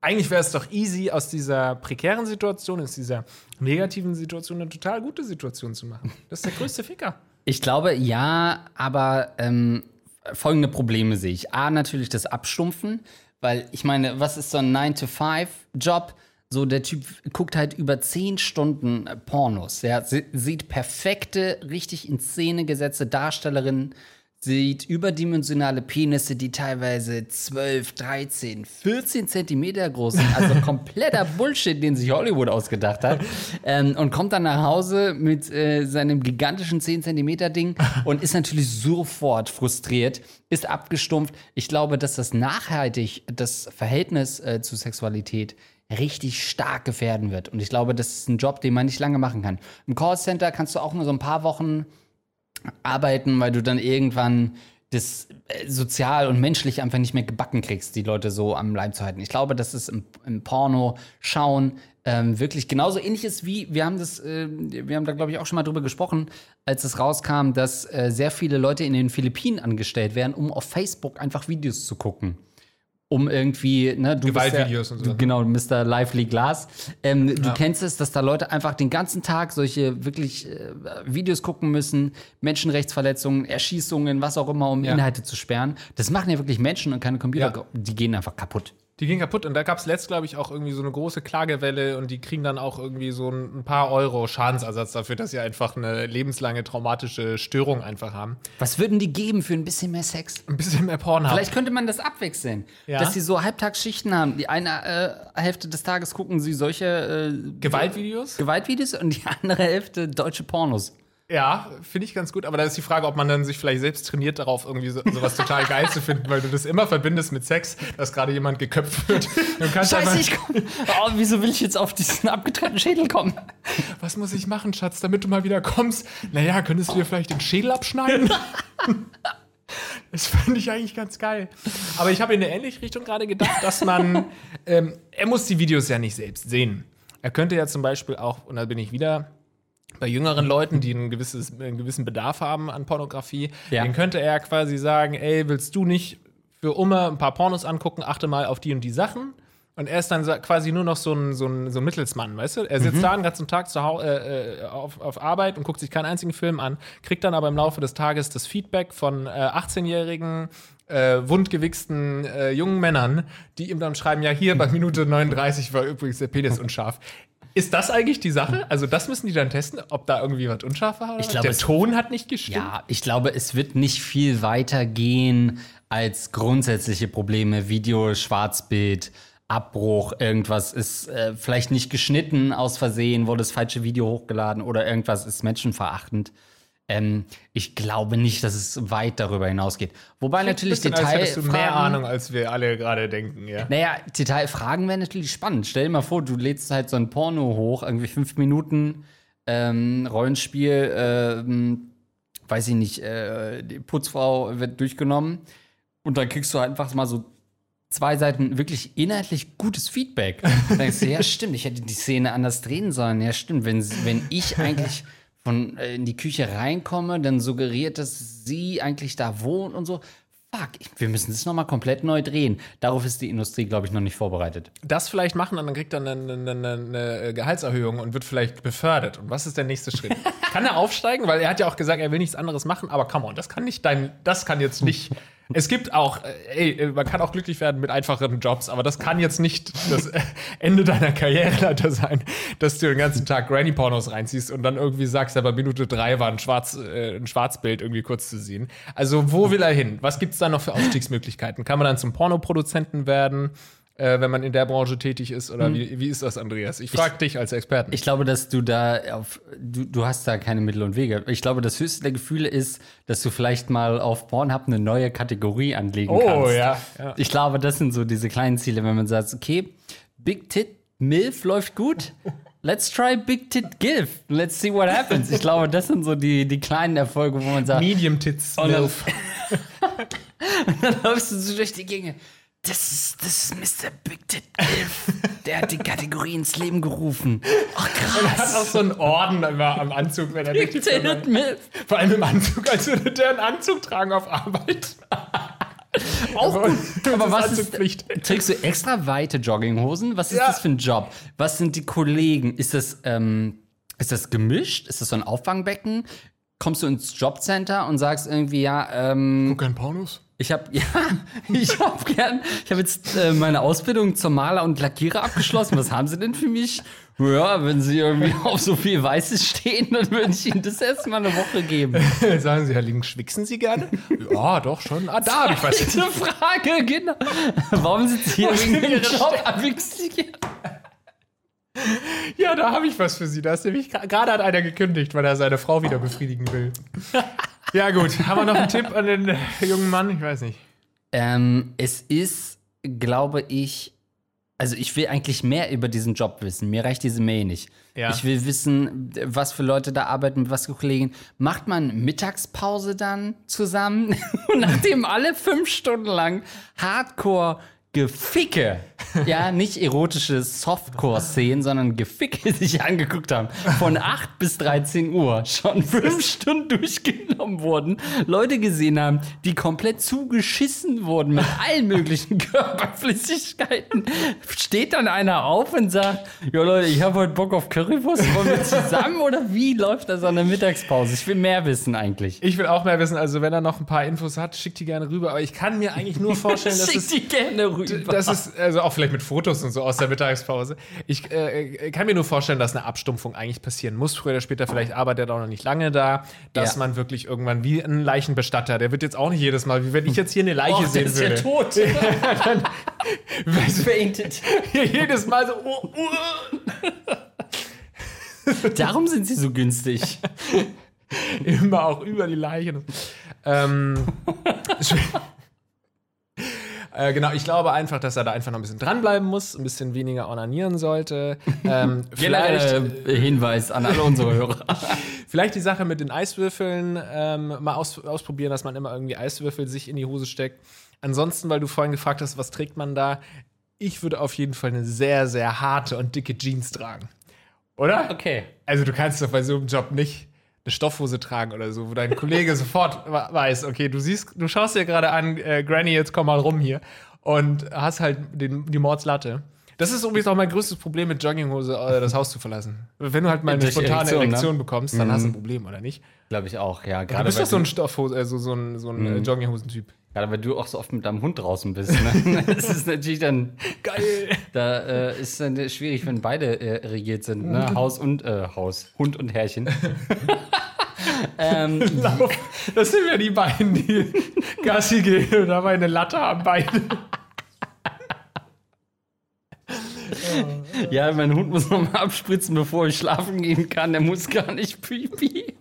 Eigentlich wäre es doch easy, aus dieser prekären Situation, aus dieser negativen Situation eine total gute Situation zu machen. Das ist der größte Ficker. Ich glaube, ja, aber ähm, folgende Probleme sehe ich. A, natürlich das Abstumpfen, weil ich meine, was ist so ein 9-to-5-Job? So, der Typ guckt halt über 10 Stunden Pornos. Er sie- sieht perfekte, richtig in Szene gesetzte Darstellerinnen, sieht überdimensionale Penisse, die teilweise 12, 13, 14 Zentimeter groß sind. Also kompletter Bullshit, den sich Hollywood ausgedacht hat. Ähm, und kommt dann nach Hause mit äh, seinem gigantischen 10 Zentimeter Ding und ist natürlich sofort frustriert, ist abgestumpft. Ich glaube, dass das nachhaltig das Verhältnis äh, zu Sexualität richtig stark gefährden wird. Und ich glaube, das ist ein Job, den man nicht lange machen kann. Im Callcenter kannst du auch nur so ein paar Wochen arbeiten, weil du dann irgendwann das äh, sozial und menschlich einfach nicht mehr gebacken kriegst, die Leute so am Leib zu halten. Ich glaube, dass es im, im Porno schauen ähm, wirklich genauso ähnlich ist wie, wir haben das, äh, wir haben da glaube ich auch schon mal drüber gesprochen, als es rauskam, dass äh, sehr viele Leute in den Philippinen angestellt werden, um auf Facebook einfach Videos zu gucken. Um irgendwie, ne, du bist Gewaltvideos der, und so. du, Genau, Mr. Lively Glass. Ähm, Du kennst es, dass da Leute einfach den ganzen Tag solche wirklich äh, Videos gucken müssen, Menschenrechtsverletzungen, Erschießungen, was auch immer, um Ja. Inhalte zu sperren. Das machen ja wirklich Menschen und keine Computer. Ja. Die gehen einfach kaputt. Die ging kaputt und da gab es letzt, glaube ich, auch irgendwie so eine große Klagewelle und die kriegen dann auch irgendwie so ein, paar Euro Schadensersatz dafür, dass sie einfach eine lebenslange traumatische Störung einfach haben. Was würden die geben für ein bisschen mehr Sex? Ein bisschen mehr Porn haben. Vielleicht könnte man das abwechseln. Ja. Dass sie so Halbtagsschichten haben. Die eine äh, Hälfte des Tages gucken sie solche äh, Gewaltvideos? Gewaltvideos und die andere Hälfte deutsche Pornos. Ja, finde ich ganz gut, aber da ist die Frage, ob man dann sich vielleicht selbst trainiert darauf, irgendwie so, sowas total geil zu finden, weil du das immer verbindest mit Sex, dass gerade jemand geköpft wird. Scheiße, einfach, ich komm. Oh, wieso will ich jetzt auf diesen abgetrennten Schädel kommen? was muss ich machen, Schatz, damit du mal wieder kommst? Naja, könntest du dir vielleicht den Schädel abschneiden? Das fand ich eigentlich ganz geil. Aber ich habe in eine ähnliche Richtung gerade gedacht, dass man, ähm, er muss die Videos ja nicht selbst sehen. Er könnte ja zum Beispiel auch, und da bin ich wieder bei jüngeren Leuten, die ein gewisses, einen gewissen Bedarf haben an Pornografie, Ja. den könnte er quasi sagen, ey, willst du nicht für Oma ein paar Pornos angucken, achte mal auf die und die Sachen. Und er ist dann quasi nur noch so ein, so ein, so ein Mittelsmann, weißt du? Er sitzt da den ganzen Tag zu äh, äh, auf, auf Arbeit und guckt sich keinen einzigen Film an, kriegt dann aber im Laufe des Tages das Feedback von äh, 18-jährigen, äh, wundgewichsten äh, jungen Männern, die ihm dann schreiben, ja, hier bei Minute 39 war übrigens der Penis unscharf. Ist das eigentlich die Sache? Also das müssen die dann testen, ob da irgendwie was unscharf war? Ich glaube, der Ton hat nicht gestimmt. Ja, ich glaube, es wird nicht viel weiter gehen als grundsätzliche Probleme. Video, Schwarzbild, Abbruch, irgendwas ist äh, vielleicht nicht geschnitten aus Versehen, wurde das falsche Video hochgeladen oder irgendwas ist menschenverachtend. Ähm, ich glaube nicht, dass es weit darüber hinausgeht. Wobei natürlich Bisschen, als hättest du mehr Detailfragen- Ahnung, als wir alle gerade denken, ja. Naja, Detailfragen wären natürlich spannend. Stell dir mal vor, du lädst halt so ein Porno hoch, irgendwie fünf Minuten ähm, Rollenspiel, ähm, weiß ich nicht, äh, die Putzfrau wird durchgenommen Und dann kriegst du halt einfach mal so zwei Seiten wirklich inhaltlich gutes Feedback. Dann denkst du, ja, stimmt, ich hätte die Szene anders drehen sollen. Ja, stimmt, wenn, wenn ich eigentlich von äh, in die Küche reinkomme, dann suggeriert, dass sie eigentlich da wohnt und so. Fuck, ich- wir müssen das nochmal komplett neu drehen. Darauf ist die Industrie, glaube ich, noch nicht vorbereitet. das vielleicht machen und dann kriegt er eine, eine, eine, eine Gehaltserhöhung und wird vielleicht befördert. Und was ist der nächste Schritt? kann er aufsteigen? Weil er hat ja auch gesagt, er will nichts anderes machen, aber come on, das kann nicht dein, das kann jetzt nicht. Es gibt auch, äh, ey, man kann auch glücklich werden mit einfacheren Jobs, aber das kann jetzt nicht das äh, Ende deiner Karriereleiter sein, dass du den ganzen Tag Granny-Pornos reinziehst und dann irgendwie sagst, ja, bei Minute drei war ein, Schwarz, äh, ein Schwarzbild irgendwie kurz zu sehen. Also, wo will er hin? Was gibt es da noch für Aufstiegsmöglichkeiten? Kann man dann zum Pornoproduzenten werden? Äh, wenn man in der Branche tätig ist? Oder wie, wie ist das, Andreas? Ich frage dich als Experten. Ich glaube, dass du da auf, du, du hast da keine Mittel und Wege. Ich glaube, das höchste der Gefühle ist, dass du vielleicht mal auf Pornhub eine neue Kategorie anlegen Oh, kannst. ja, ja. Ich glaube, das sind so diese kleinen Ziele, wenn man sagt, okay, Big Tit MILF läuft gut. Let's try Big Tit GILF. Let's see what happens. Ich glaube, das sind so die, die kleinen Erfolge, wo man sagt, Medium Tits, Und dann- Milf. dann läufst du so durch die Gänge. Das ist, das ist Mr. Big Tit MILF. Der hat die Kategorie ins Leben gerufen. Ach Hat krass. auch so einen Orden immer am Anzug, wenn er Big Tit MILF. Vor allem im Anzug, als würde der einen Anzug tragen auf Arbeit. auch gut. Aber was Anzugpflicht. ist, trägst du extra weite Jogginghosen? Was ist Ja. das für ein Job? Was sind die Kollegen? Ist das, ähm, ist das gemischt? Ist das so ein Auffangbecken? Kommst du ins Jobcenter und sagst irgendwie, ja, ähm, kein Pornos? Ich habe ja, ich habe gern, ich habe jetzt äh, meine Ausbildung zum Maler und Lackierer abgeschlossen. Was haben Sie denn für mich? Ja, wenn Sie irgendwie auf so viel Weißes stehen, dann würde ich Ihnen das erstmal eine Woche geben. Sagen Sie, Herr Link, schwichsen Sie gerne? ja, doch schon. Ah, da habe ich was. Diese Frage, genau. Warum sind Sie hier wegen dem Ihre Job abfixiert? Ja, da habe ich was für Sie. Da ist nämlich gerade hat einer gekündigt, weil er seine Frau wieder befriedigen will. ja, gut. Haben wir noch einen Tipp an den äh, jungen Mann? Ich weiß nicht. Ähm, es ist, glaube ich, also ich will eigentlich mehr über diesen Job wissen. Mir reicht diese Mail nicht. Ja. Ich will wissen, was für Leute da arbeiten, mit was für Kollegen. Macht man Mittagspause dann zusammen? Und nachdem alle fünf Stunden lang Hardcore Geficke, ja, nicht erotische Softcore-Szenen, sondern Geficke sich angeguckt haben, von 8 bis 13 Uhr schon fünf Stunden durchgenommen wurden, Leute gesehen haben, die komplett zugeschissen wurden mit allen möglichen Körperflüssigkeiten, steht dann einer auf und sagt, ja Leute, ich habe heute Bock auf Currywurst, wollen wir zusammen oder wie läuft das an der Mittagspause? Ich will mehr wissen eigentlich. Ich will auch mehr wissen. Also, wenn er noch ein paar Infos hat, schickt die gerne rüber. Aber ich kann mir eigentlich nur vorstellen, dass Schick es die gerne rüber. Das ist, also auch vielleicht mit Fotos und so aus der Mittagspause. Ich äh, kann mir nur vorstellen, dass eine Abstumpfung eigentlich passieren muss. Früher oder später, vielleicht arbeitet er auch noch nicht lange da, dass Ja. man wirklich irgendwann wie ein Leichenbestatter, der wird jetzt auch nicht jedes Mal, wie wenn ich jetzt hier eine Leiche der sehen ist ja würde. tot. Fainted. jedes Mal so, oh, oh. Darum sind sie so günstig. immer auch über die Leiche. Ähm, äh, genau, ich glaube einfach, dass er da einfach noch ein bisschen dranbleiben muss, ein bisschen weniger onanieren sollte. Ähm, vielleicht, äh, Hinweis an alle unsere Hörer. Vielleicht die Sache mit den Eiswürfeln ähm, mal aus, ausprobieren, dass man immer irgendwie Eiswürfel sich in die Hose steckt. Ansonsten, weil du vorhin gefragt hast, was trägt man da? Ich würde auf jeden Fall eine sehr, sehr harte und dicke Jeans tragen. Oder? Okay. Also du kannst doch bei so einem Job nicht eine Stoffhose tragen oder so, wo dein Kollege sofort weiß, okay, du siehst, du schaust dir gerade an, äh, Granny, jetzt komm mal rum hier und hast halt den, die Mordslatte. Das ist übrigens auch mein größtes Problem mit Jogginghose, äh, das Haus zu verlassen. Wenn du halt mal eine spontane Erektion, Erektion, ne? bekommst, dann hast du ein Problem, oder nicht? Glaube ich auch, ja. Du Gerade bist weil, doch so ein du, Stoffhose, also so ein, so ein äh, Jogginghosentyp. Gerade weil du auch so oft mit deinem Hund draußen bist. Ne? Das ist natürlich dann, Geil. da äh, ist dann schwierig, wenn beide äh, regiert sind. Ne? Haus und äh, Haus. Hund und Herrchen. ähm, Das sind ja die beiden, die Gassi gehen und dabei eine Latte haben beide. ja, mein Hund muss noch mal abspritzen, bevor ich schlafen gehen kann. Der muss gar nicht pipi.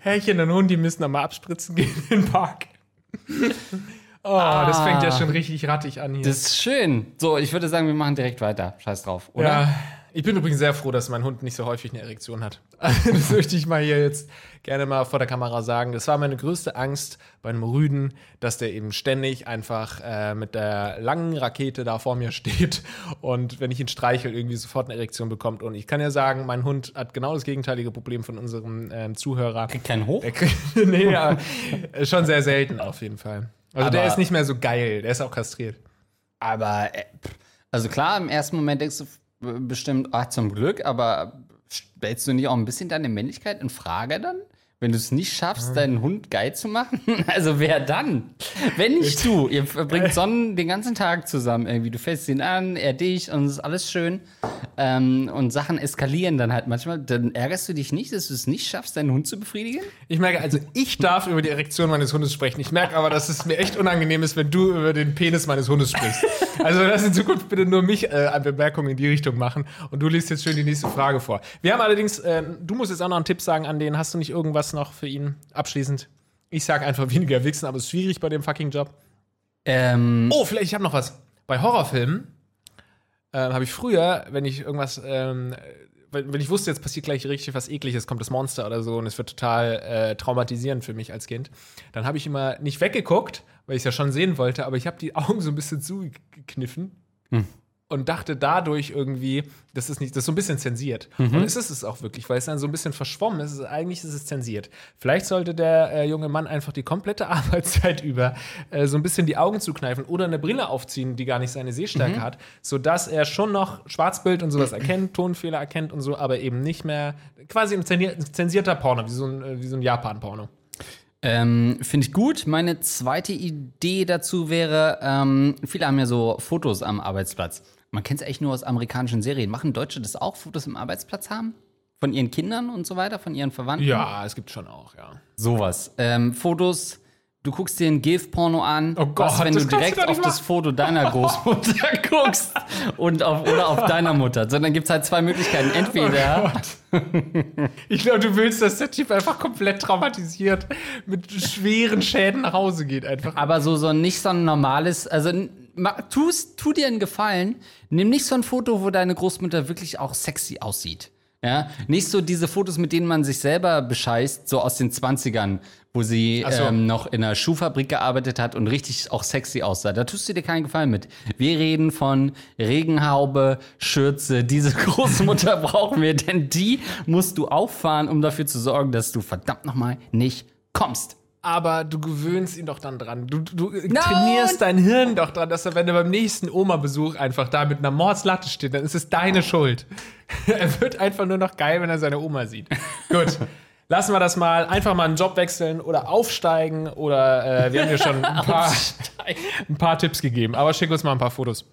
Härchen und Hund, die müssen nochmal abspritzen gehen in den Park. Oh, das fängt ja schon richtig rattig an hier. Das ist schön. So, ich würde sagen, wir machen direkt weiter. Scheiß drauf, oder? ja, Ich bin übrigens sehr froh, dass mein Hund nicht so häufig eine Erektion hat. das möchte ich mal hier jetzt gerne mal vor der Kamera sagen. Das war meine größte Angst bei einem Rüden, dass der eben ständig einfach äh, mit der langen Rakete da vor mir steht und wenn ich ihn streichel, irgendwie sofort eine Erektion bekommt. Und ich kann ja sagen, mein Hund hat genau das gegenteilige Problem von unserem ähm, Zuhörer. Kriegt keinen Hoch? Der kriegt, nee, ja, schon sehr selten auf jeden Fall. Also der Aber- ist nicht mehr so geil, der ist auch kastriert. Aber, äh, also klar, im ersten Moment denkst du äh, bestimmt, ach, zum Glück, aber stellst du nicht auch ein bisschen deine Männlichkeit in Frage dann? Wenn du es nicht schaffst, deinen Hund geil zu machen? Also wer dann? Wenn nicht du. Ihr verbringt Sonnen den ganzen Tag zusammen irgendwie. Du fährst ihn an, er dich und es ist alles schön. Ähm, und Sachen eskalieren dann halt manchmal. Dann ärgerst du dich nicht, dass du es nicht schaffst, deinen Hund zu befriedigen? Ich merke, also ich darf über die Erektion meines Hundes sprechen. Ich merke aber, dass es mir echt unangenehm ist, wenn du über den Penis meines Hundes sprichst. Also lass in Zukunft bitte nur mich äh, an Bemerkungen in die Richtung machen und du liest jetzt schön die nächste Frage vor. Wir haben allerdings, äh, du musst jetzt auch noch einen Tipp sagen an den, hast du nicht irgendwas noch für ihn abschließend? Ich sag einfach weniger wichsen, aber es ist schwierig bei dem fucking Job. Ähm, Oh, vielleicht, ich habe noch was. Bei Horrorfilmen ähm, habe ich früher, wenn ich irgendwas, ähm, wenn, wenn ich wusste, jetzt passiert gleich richtig was Ekliges, kommt das Monster oder so und es wird total äh, traumatisierend für mich als Kind, dann habe ich immer nicht weggeguckt, weil ich es ja schon sehen wollte, aber ich habe die Augen so ein bisschen zugekniffen. Und dachte dadurch irgendwie, das ist nicht, das ist so ein bisschen zensiert. Und es ist es auch wirklich, weil es dann so ein bisschen verschwommen ist. Eigentlich ist es zensiert. Vielleicht sollte der äh, junge Mann einfach die komplette Arbeitszeit über äh, so ein bisschen die Augen zukneifen oder eine Brille aufziehen, die gar nicht seine Sehstärke hat, sodass er schon noch Schwarzbild und sowas erkennt, Tonfehler erkennt und so, aber eben nicht mehr quasi ein zensier- zensierter Porno, wie so ein, äh, wie so ein Japan-Porno. Ähm, Finde ich gut. Meine zweite Idee dazu wäre, ähm, viele haben ja so Fotos am Arbeitsplatz. Man kennt es echt nur aus amerikanischen Serien. Machen Deutsche das auch, Fotos am Arbeitsplatz haben? Von ihren Kindern und so weiter, von ihren Verwandten? Ja, es gibt schon auch, ja. Sowas. Ähm, Fotos, du guckst dir ein GIF-Porno an, Oh Gott, was, wenn das du du direkt nicht auf das. Foto deiner Großmutter guckst und auf, oder auf deiner Mutter. Sondern gibt es halt zwei Möglichkeiten. Entweder Ich glaube, du willst, dass der Typ einfach komplett traumatisiert mit schweren Schäden nach Hause geht einfach. Aber so, so nicht so ein normales, also n- ma- tu's, tu dir einen Gefallen, nimm nicht so ein Foto, wo deine Großmutter wirklich auch sexy aussieht. Ja, nicht so diese Fotos, mit denen man sich selber bescheißt, so aus den 20ern, wo sie so. ähm, noch in einer Schuhfabrik gearbeitet hat und richtig auch sexy aussah. Da tust du dir keinen Gefallen mit. Wir reden von Regenhaube, Schürze. Diese Großmutter brauchen wir, denn die musst du auffahren, um dafür zu sorgen, dass du verdammt nochmal nicht kommst. Aber du gewöhnst ihn doch dann dran. Du, du trainierst dein Hirn doch dran, dass er, wenn er beim nächsten Oma-Besuch einfach da mit einer Mordslatte steht, dann ist es deine Schuld. er wird einfach nur noch geil, wenn er seine Oma sieht. Gut. Lassen wir das mal. Einfach mal einen Job wechseln oder aufsteigen oder äh, wir haben dir schon ein paar, ein paar Tipps gegeben. Aber schick uns mal ein paar Fotos.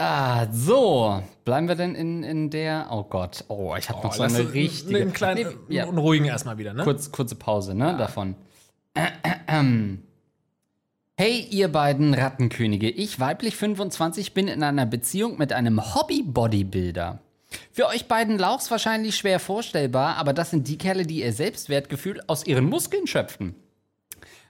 Ah, so. Bleiben wir denn in, in der. Oh Gott. Oh, ich habe noch so lass eine richtige. Einen kleinen, Nee, ja, einen ruhigen erstmal wieder, ne? kurz, kurze Pause, ne? Davon. Hey, ihr beiden Rattenkönige. Ich, weiblich 25, bin in einer Beziehung mit einem Hobby-Bodybuilder. Für euch beiden Lauchs wahrscheinlich schwer vorstellbar, aber das sind die Kerle, die ihr Selbstwertgefühl aus ihren Muskeln schöpfen.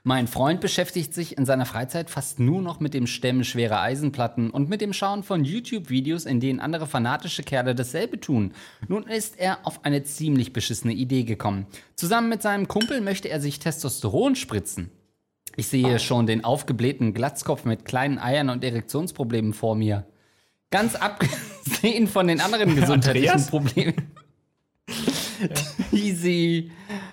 Mein Freund beschäftigt sich in seiner Freizeit fast nur noch mit dem Stemmen schwerer Eisenplatten und mit dem Schauen von YouTube-Videos, in denen andere fanatische Kerle dasselbe tun. Nun ist er auf eine ziemlich beschissene Idee gekommen. Zusammen mit seinem Kumpel möchte er sich Testosteron spritzen. Ich sehe schon den aufgeblähten Glatzkopf mit kleinen Eiern und Erektionsproblemen vor mir. Ganz abgesehen von den anderen gesundheitlichen Andreas? Problemen. Die sie Ah,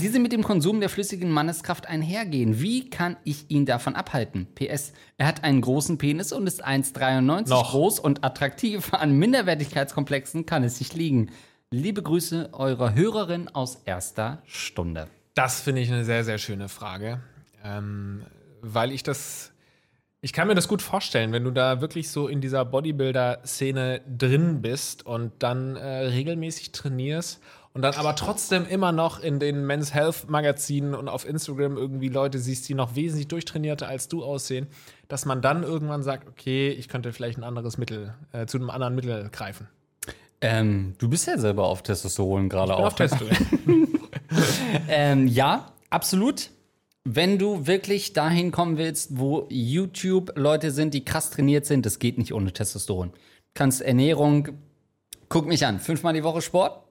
diese mit dem Konsum der flüssigen Manneskraft einhergehen. Wie kann ich ihn davon abhalten? PS, er hat einen großen Penis und ist 1,93 Noch. groß und attraktiv. An Minderwertigkeitskomplexen kann es nicht liegen. Liebe Grüße eurer Hörerin aus erster Stunde. Das finde ich eine sehr, sehr schöne Frage. Ähm, weil ich das. Ich kann mir das gut vorstellen, wenn du da wirklich so in dieser Bodybuilder-Szene drin bist und dann äh, regelmäßig trainierst und dann aber trotzdem immer noch in den Men's Health-Magazinen und auf Instagram irgendwie Leute siehst, die noch wesentlich durchtrainierter als du aussehen, dass man dann irgendwann sagt, okay, ich könnte vielleicht ein anderes Mittel, äh, zu einem anderen Mittel greifen. Ähm, du bist ja selber auf Testosteron gerade auch. auf Testo. Ähm, ja, absolut. Wenn du wirklich dahin kommen willst, wo YouTube-Leute sind, die krass trainiert sind, das geht nicht ohne Testosteron. Kannst Ernährung, guck mich an, fünfmal die Woche Sport,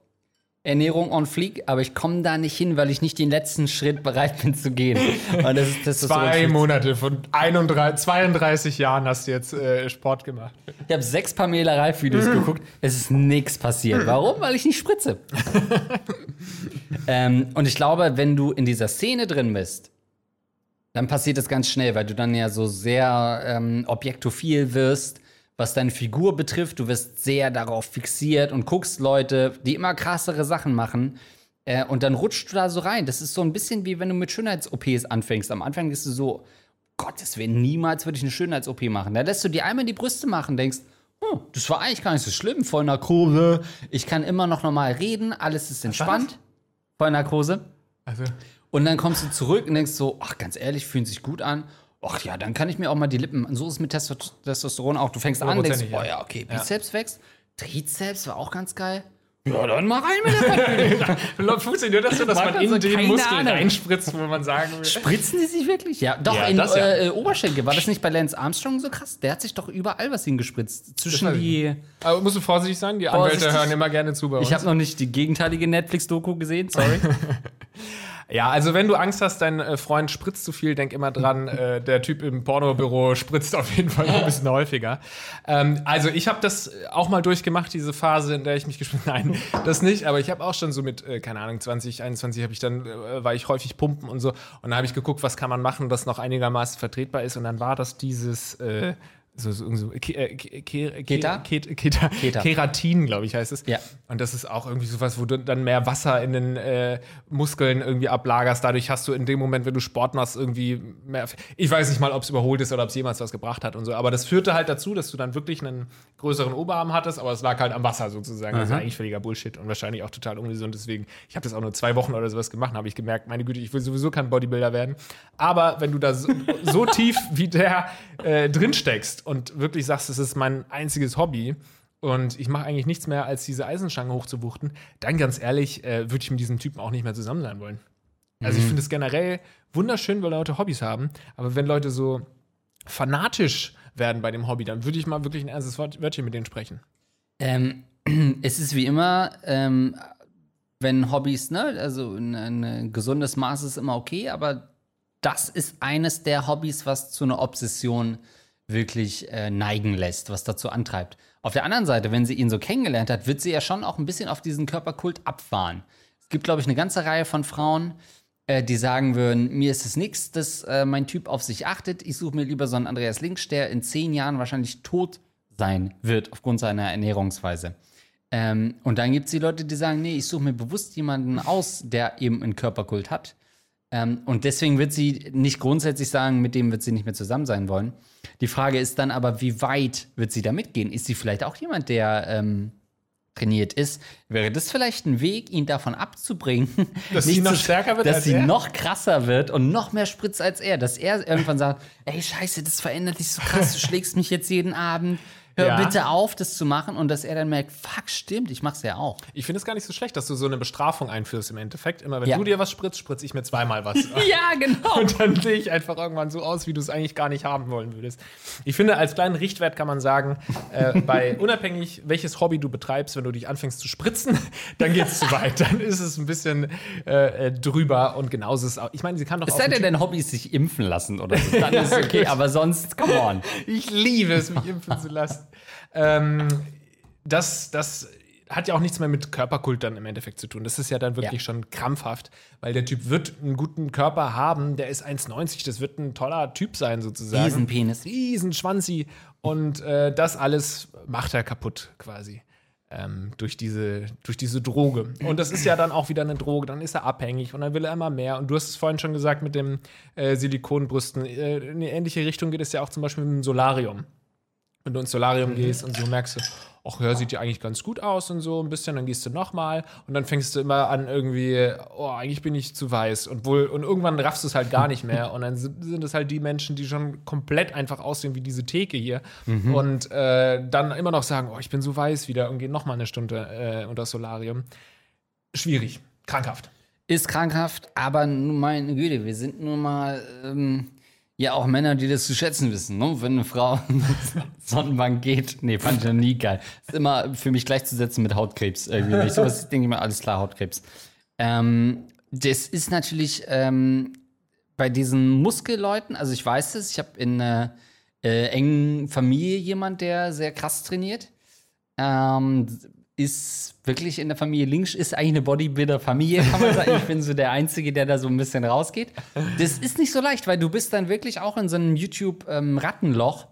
Ernährung on fleek, aber ich komme da nicht hin, weil ich nicht den letzten Schritt bereit bin zu gehen. Und das ist, das Zwei so Monate von 31, 32 Jahren hast du jetzt äh, Sport gemacht. Ich habe sechs Pamela Reif-Videos geguckt, es ist nichts passiert. Warum? Weil ich nicht spritze. ähm, und ich glaube, wenn du in dieser Szene drin bist, dann passiert das ganz schnell, weil du dann ja so sehr ähm, objektophil wirst, was deine Figur betrifft. Du wirst sehr darauf fixiert und guckst Leute, die immer krassere Sachen machen. Äh, und dann rutscht du da so rein. Das ist so ein bisschen wie wenn du mit Schönheits-OPs anfängst. Am Anfang bist du so, Gottes Willen, niemals würde ich eine Schönheits-OP machen. Da lässt du dir einmal die Brüste machen, denkst, oh, das war eigentlich gar nicht so schlimm, Vollnarkose. Ich kann immer noch normal reden, alles ist entspannt. Vollnarkose. Also, Und dann kommst du zurück und denkst so, ach, ganz ehrlich, fühlen sich gut an. Ach ja, dann kann ich mir auch mal die Lippen. Und so ist es mit Testo Testosteron auch. Du fängst an, denkst, boah, ja. okay, Bizeps wächst. Trizeps war auch ganz geil. Ja, dann mal rein mit der funktioniert das so, dass Man man in so den Muskel Ahnung. reinspritzt, wo man sagen will. Spritzen die sich wirklich? Ja, doch, Ja, in das ja. äh, äh, Oberschenkel. War das nicht bei Lance Armstrong so krass? Der hat sich doch überall was hingespritzt. Zwischen die. Aber musst du vorsichtig sein, die Anwälte Vorsichtig. hören immer gerne zu bei uns. Ich habe noch nicht die gegenteilige Netflix-Doku gesehen, sorry. Ja, also wenn du Angst hast, dein äh, Freund spritzt zu viel, denk immer dran, äh, der Typ im Pornobüro spritzt auf jeden Fall ein bisschen häufiger. Ähm, also ich habe das auch mal durchgemacht, diese Phase, in der ich mich gespritzt Nein, das nicht, aber ich habe auch schon so mit, äh, keine Ahnung, 20, 21 habe ich dann, äh, war ich häufig pumpen und so. Und dann habe ich geguckt, was kann man machen, das noch einigermaßen vertretbar ist. Und dann war das dieses äh, so, so, so Ke äh, Ke Ke Keta? Ke Keta? Keta. Keratin, glaube ich, heißt es. Ja. Und das ist auch irgendwie sowas, wo du dann mehr Wasser in den äh, Muskeln irgendwie ablagerst. Dadurch hast du in dem Moment, wenn du Sport machst, irgendwie mehr. Ich weiß nicht mal, ob es überholt ist oder ob es jemals was gebracht hat und so. Aber das führte halt dazu, dass du dann wirklich einen größeren Oberarm hattest, aber es lag halt am Wasser sozusagen. Das ist eigentlich völliger Bullshit und wahrscheinlich auch total ungesund. Deswegen, ich habe das auch nur zwei Wochen oder sowas gemacht, habe ich gemerkt, meine Güte, ich will sowieso kein Bodybuilder werden. Aber wenn du da so, so tief wie der äh, drin steckst und wirklich sagst, das ist mein einziges Hobby, und ich mache eigentlich nichts mehr, als diese Eisenstange hochzuwuchten, dann ganz ehrlich, äh, würde ich mit diesem Typen auch nicht mehr zusammen sein wollen. Also ich finde es generell wunderschön, weil Leute Hobbys haben, aber wenn Leute so fanatisch werden bei dem Hobby, dann würde ich mal wirklich ein ernstes Wort, Wörtchen mit denen sprechen. ähm, es ist wie immer, ähm, wenn Hobbys, ne, also ein, ein gesundes Maß ist immer okay, aber das ist eines der Hobbys, was zu einer Obsession wirklich äh, neigen lässt, was dazu antreibt. Auf der anderen Seite, wenn sie ihn so kennengelernt hat, wird sie ja schon auch ein bisschen auf diesen Körperkult abfahren. Es gibt, glaube ich, eine ganze Reihe von Frauen, äh, die sagen würden, mir ist es nichts, dass äh, mein Typ auf sich achtet. Ich suche mir lieber so einen Andreas Links, der in zehn Jahren wahrscheinlich tot sein wird aufgrund seiner Ernährungsweise. Ähm, und dann gibt es die Leute, die sagen, nee, ich suche mir bewusst jemanden aus, der eben einen Körperkult hat. Ähm, und deswegen wird sie nicht grundsätzlich sagen, mit dem wird sie nicht mehr zusammen sein wollen. Die Frage ist dann aber, wie weit wird sie da mitgehen? Ist sie vielleicht auch jemand, der ähm, trainiert ist? Wäre das vielleicht ein Weg, ihn davon abzubringen? Dass sie noch zu- stärker wird Dass sie er? noch krasser wird und noch mehr spritzt als er. Dass er irgendwann sagt, ey, scheiße, das verändert dich so krass, du schlägst mich jetzt jeden Abend. Hör Ja. bitte auf, das zu machen. Und dass er dann merkt, fuck, stimmt, ich mach's ja auch. Ich finde es gar nicht so schlecht, dass du so eine Bestrafung einführst im Endeffekt. Immer wenn Ja. du dir was spritzt, spritze ich mir zweimal was. Ja, genau. Und dann sehe ich einfach irgendwann so aus, wie du es eigentlich gar nicht haben wollen würdest. Ich finde, als kleinen Richtwert kann man sagen, äh, bei unabhängig, welches Hobby du betreibst, wenn du dich anfängst zu spritzen, dann geht es zu weit. Dann ist es ein bisschen äh, äh, drüber und genauso ist es auch. Ich meine, sie kann doch Es sei denn, dein Hobby ist sich impfen lassen oder so. Dann ist es okay, aber sonst, come on. Ich liebe es, mich impfen zu lassen. Ähm, das, das hat ja auch nichts mehr mit Körperkult dann im Endeffekt zu tun. Das ist ja dann wirklich Ja. schon krampfhaft, weil der Typ wird einen guten Körper haben, der ist 1,90, das wird ein toller Typ sein sozusagen. Riesenpenis. Riesenschwanzi. Und äh, das alles macht er kaputt quasi. Ähm, durch, diese, durch diese Droge. Und das ist ja dann auch wieder eine Droge, dann ist er abhängig und dann will er immer mehr. Und du hast es vorhin schon gesagt mit dem äh, Silikonbrüsten. Äh, in eine ähnliche Richtung geht es ja auch zum Beispiel mit dem Solarium. Wenn du ins Solarium gehst und so merkst du, ach ja, sieht ja eigentlich ganz gut aus und so ein bisschen, dann gehst du nochmal und dann fängst du immer an irgendwie, oh, eigentlich bin ich zu weiß und wohl, und irgendwann raffst du es halt gar nicht mehr und dann sind es halt die Menschen, die schon komplett einfach aussehen wie diese Theke hier und äh, dann immer noch sagen, oh, ich bin so weiß wieder und gehen nochmal eine Stunde äh, unter das Solarium. Schwierig, krankhaft. Ist krankhaft, aber nun meine Güte, wir sind nun mal ähm, Ja, auch Männer, die das zu schätzen wissen, ne? Wenn eine Frau Sonnenbank geht. Nee, fand ich noch nie geil. Ist immer für mich gleichzusetzen mit Hautkrebs. Irgendwie. Ich sowas denke ich mir, alles klar, Hautkrebs. Ähm, das ist natürlich ähm, bei diesen Muskelleuten, also ich weiß es, ich habe in einer äh, engen Familie jemand, der sehr krass trainiert. Ähm, ist wirklich in der Familie links, ist eigentlich eine Bodybuilder-Familie, kann man sagen. Ich bin so der Einzige, der da so ein bisschen rausgeht. Das ist nicht so leicht, weil du bist dann wirklich auch in so einem YouTube-Rattenloch.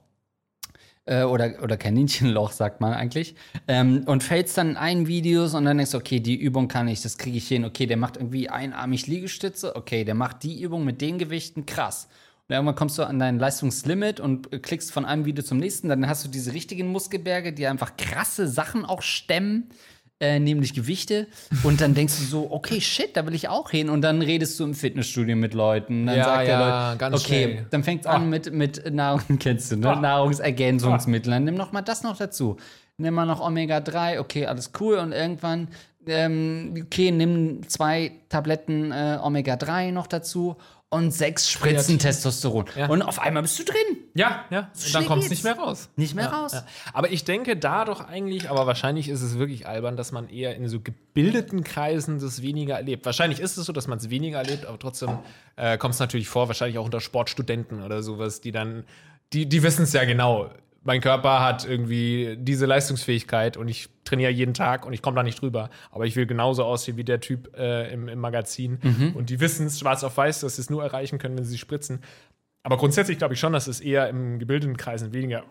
äh, oder, oder Kaninchenloch, sagt man eigentlich. Ähm, und fällst dann in ein Videos und dann denkst du, okay, die Übung kann ich, das kriege ich hin. Okay, der macht irgendwie einarmig Liegestütze. Okay, der macht die Übung mit den Gewichten, krass. Und irgendwann kommst du an dein Leistungslimit und äh, klickst von einem Video zum nächsten. Dann hast du diese richtigen Muskelberge, die einfach krasse Sachen auch stemmen, äh, nämlich Gewichte. Und dann denkst du so, okay, shit, da will ich auch hin. Und dann redest du im Fitnessstudio mit Leuten. Dann Ja, sagt der ja, Leute, ganz okay, schnell. dann fängt es an mit, mit Nahrung, kennst du, ne? Nahrungsergänzungsmitteln. Dann nimm noch mal das noch dazu. Nimm mal noch Omega-3, okay, alles cool. Und irgendwann, ähm, okay, nimm zwei Tabletten äh, Omega-3 noch dazu und sechs Spritzen Testosteron. Ja. Und auf einmal bist du drin. Ja, ja. Und dann kommt es geht's. nicht mehr raus. Nicht mehr Ja, raus. Ja. Aber ich denke da doch eigentlich, aber wahrscheinlich ist es wirklich albern, dass man eher in so gebildeten Kreisen das weniger erlebt. Wahrscheinlich ist es so, dass man es weniger erlebt, aber trotzdem äh, kommt es natürlich vor, wahrscheinlich auch unter Sportstudenten oder sowas, die dann, die, die wissen es ja genau. Mein Körper hat irgendwie diese Leistungsfähigkeit und ich trainiere jeden Tag und ich komme da nicht drüber. Aber ich will genauso aussehen wie der Typ äh, im, im Magazin. Und die wissen es schwarz auf weiß, dass sie es nur erreichen können, wenn sie spritzen. Aber grundsätzlich glaube ich schon, dass es eher im gebildeten Kreisen weniger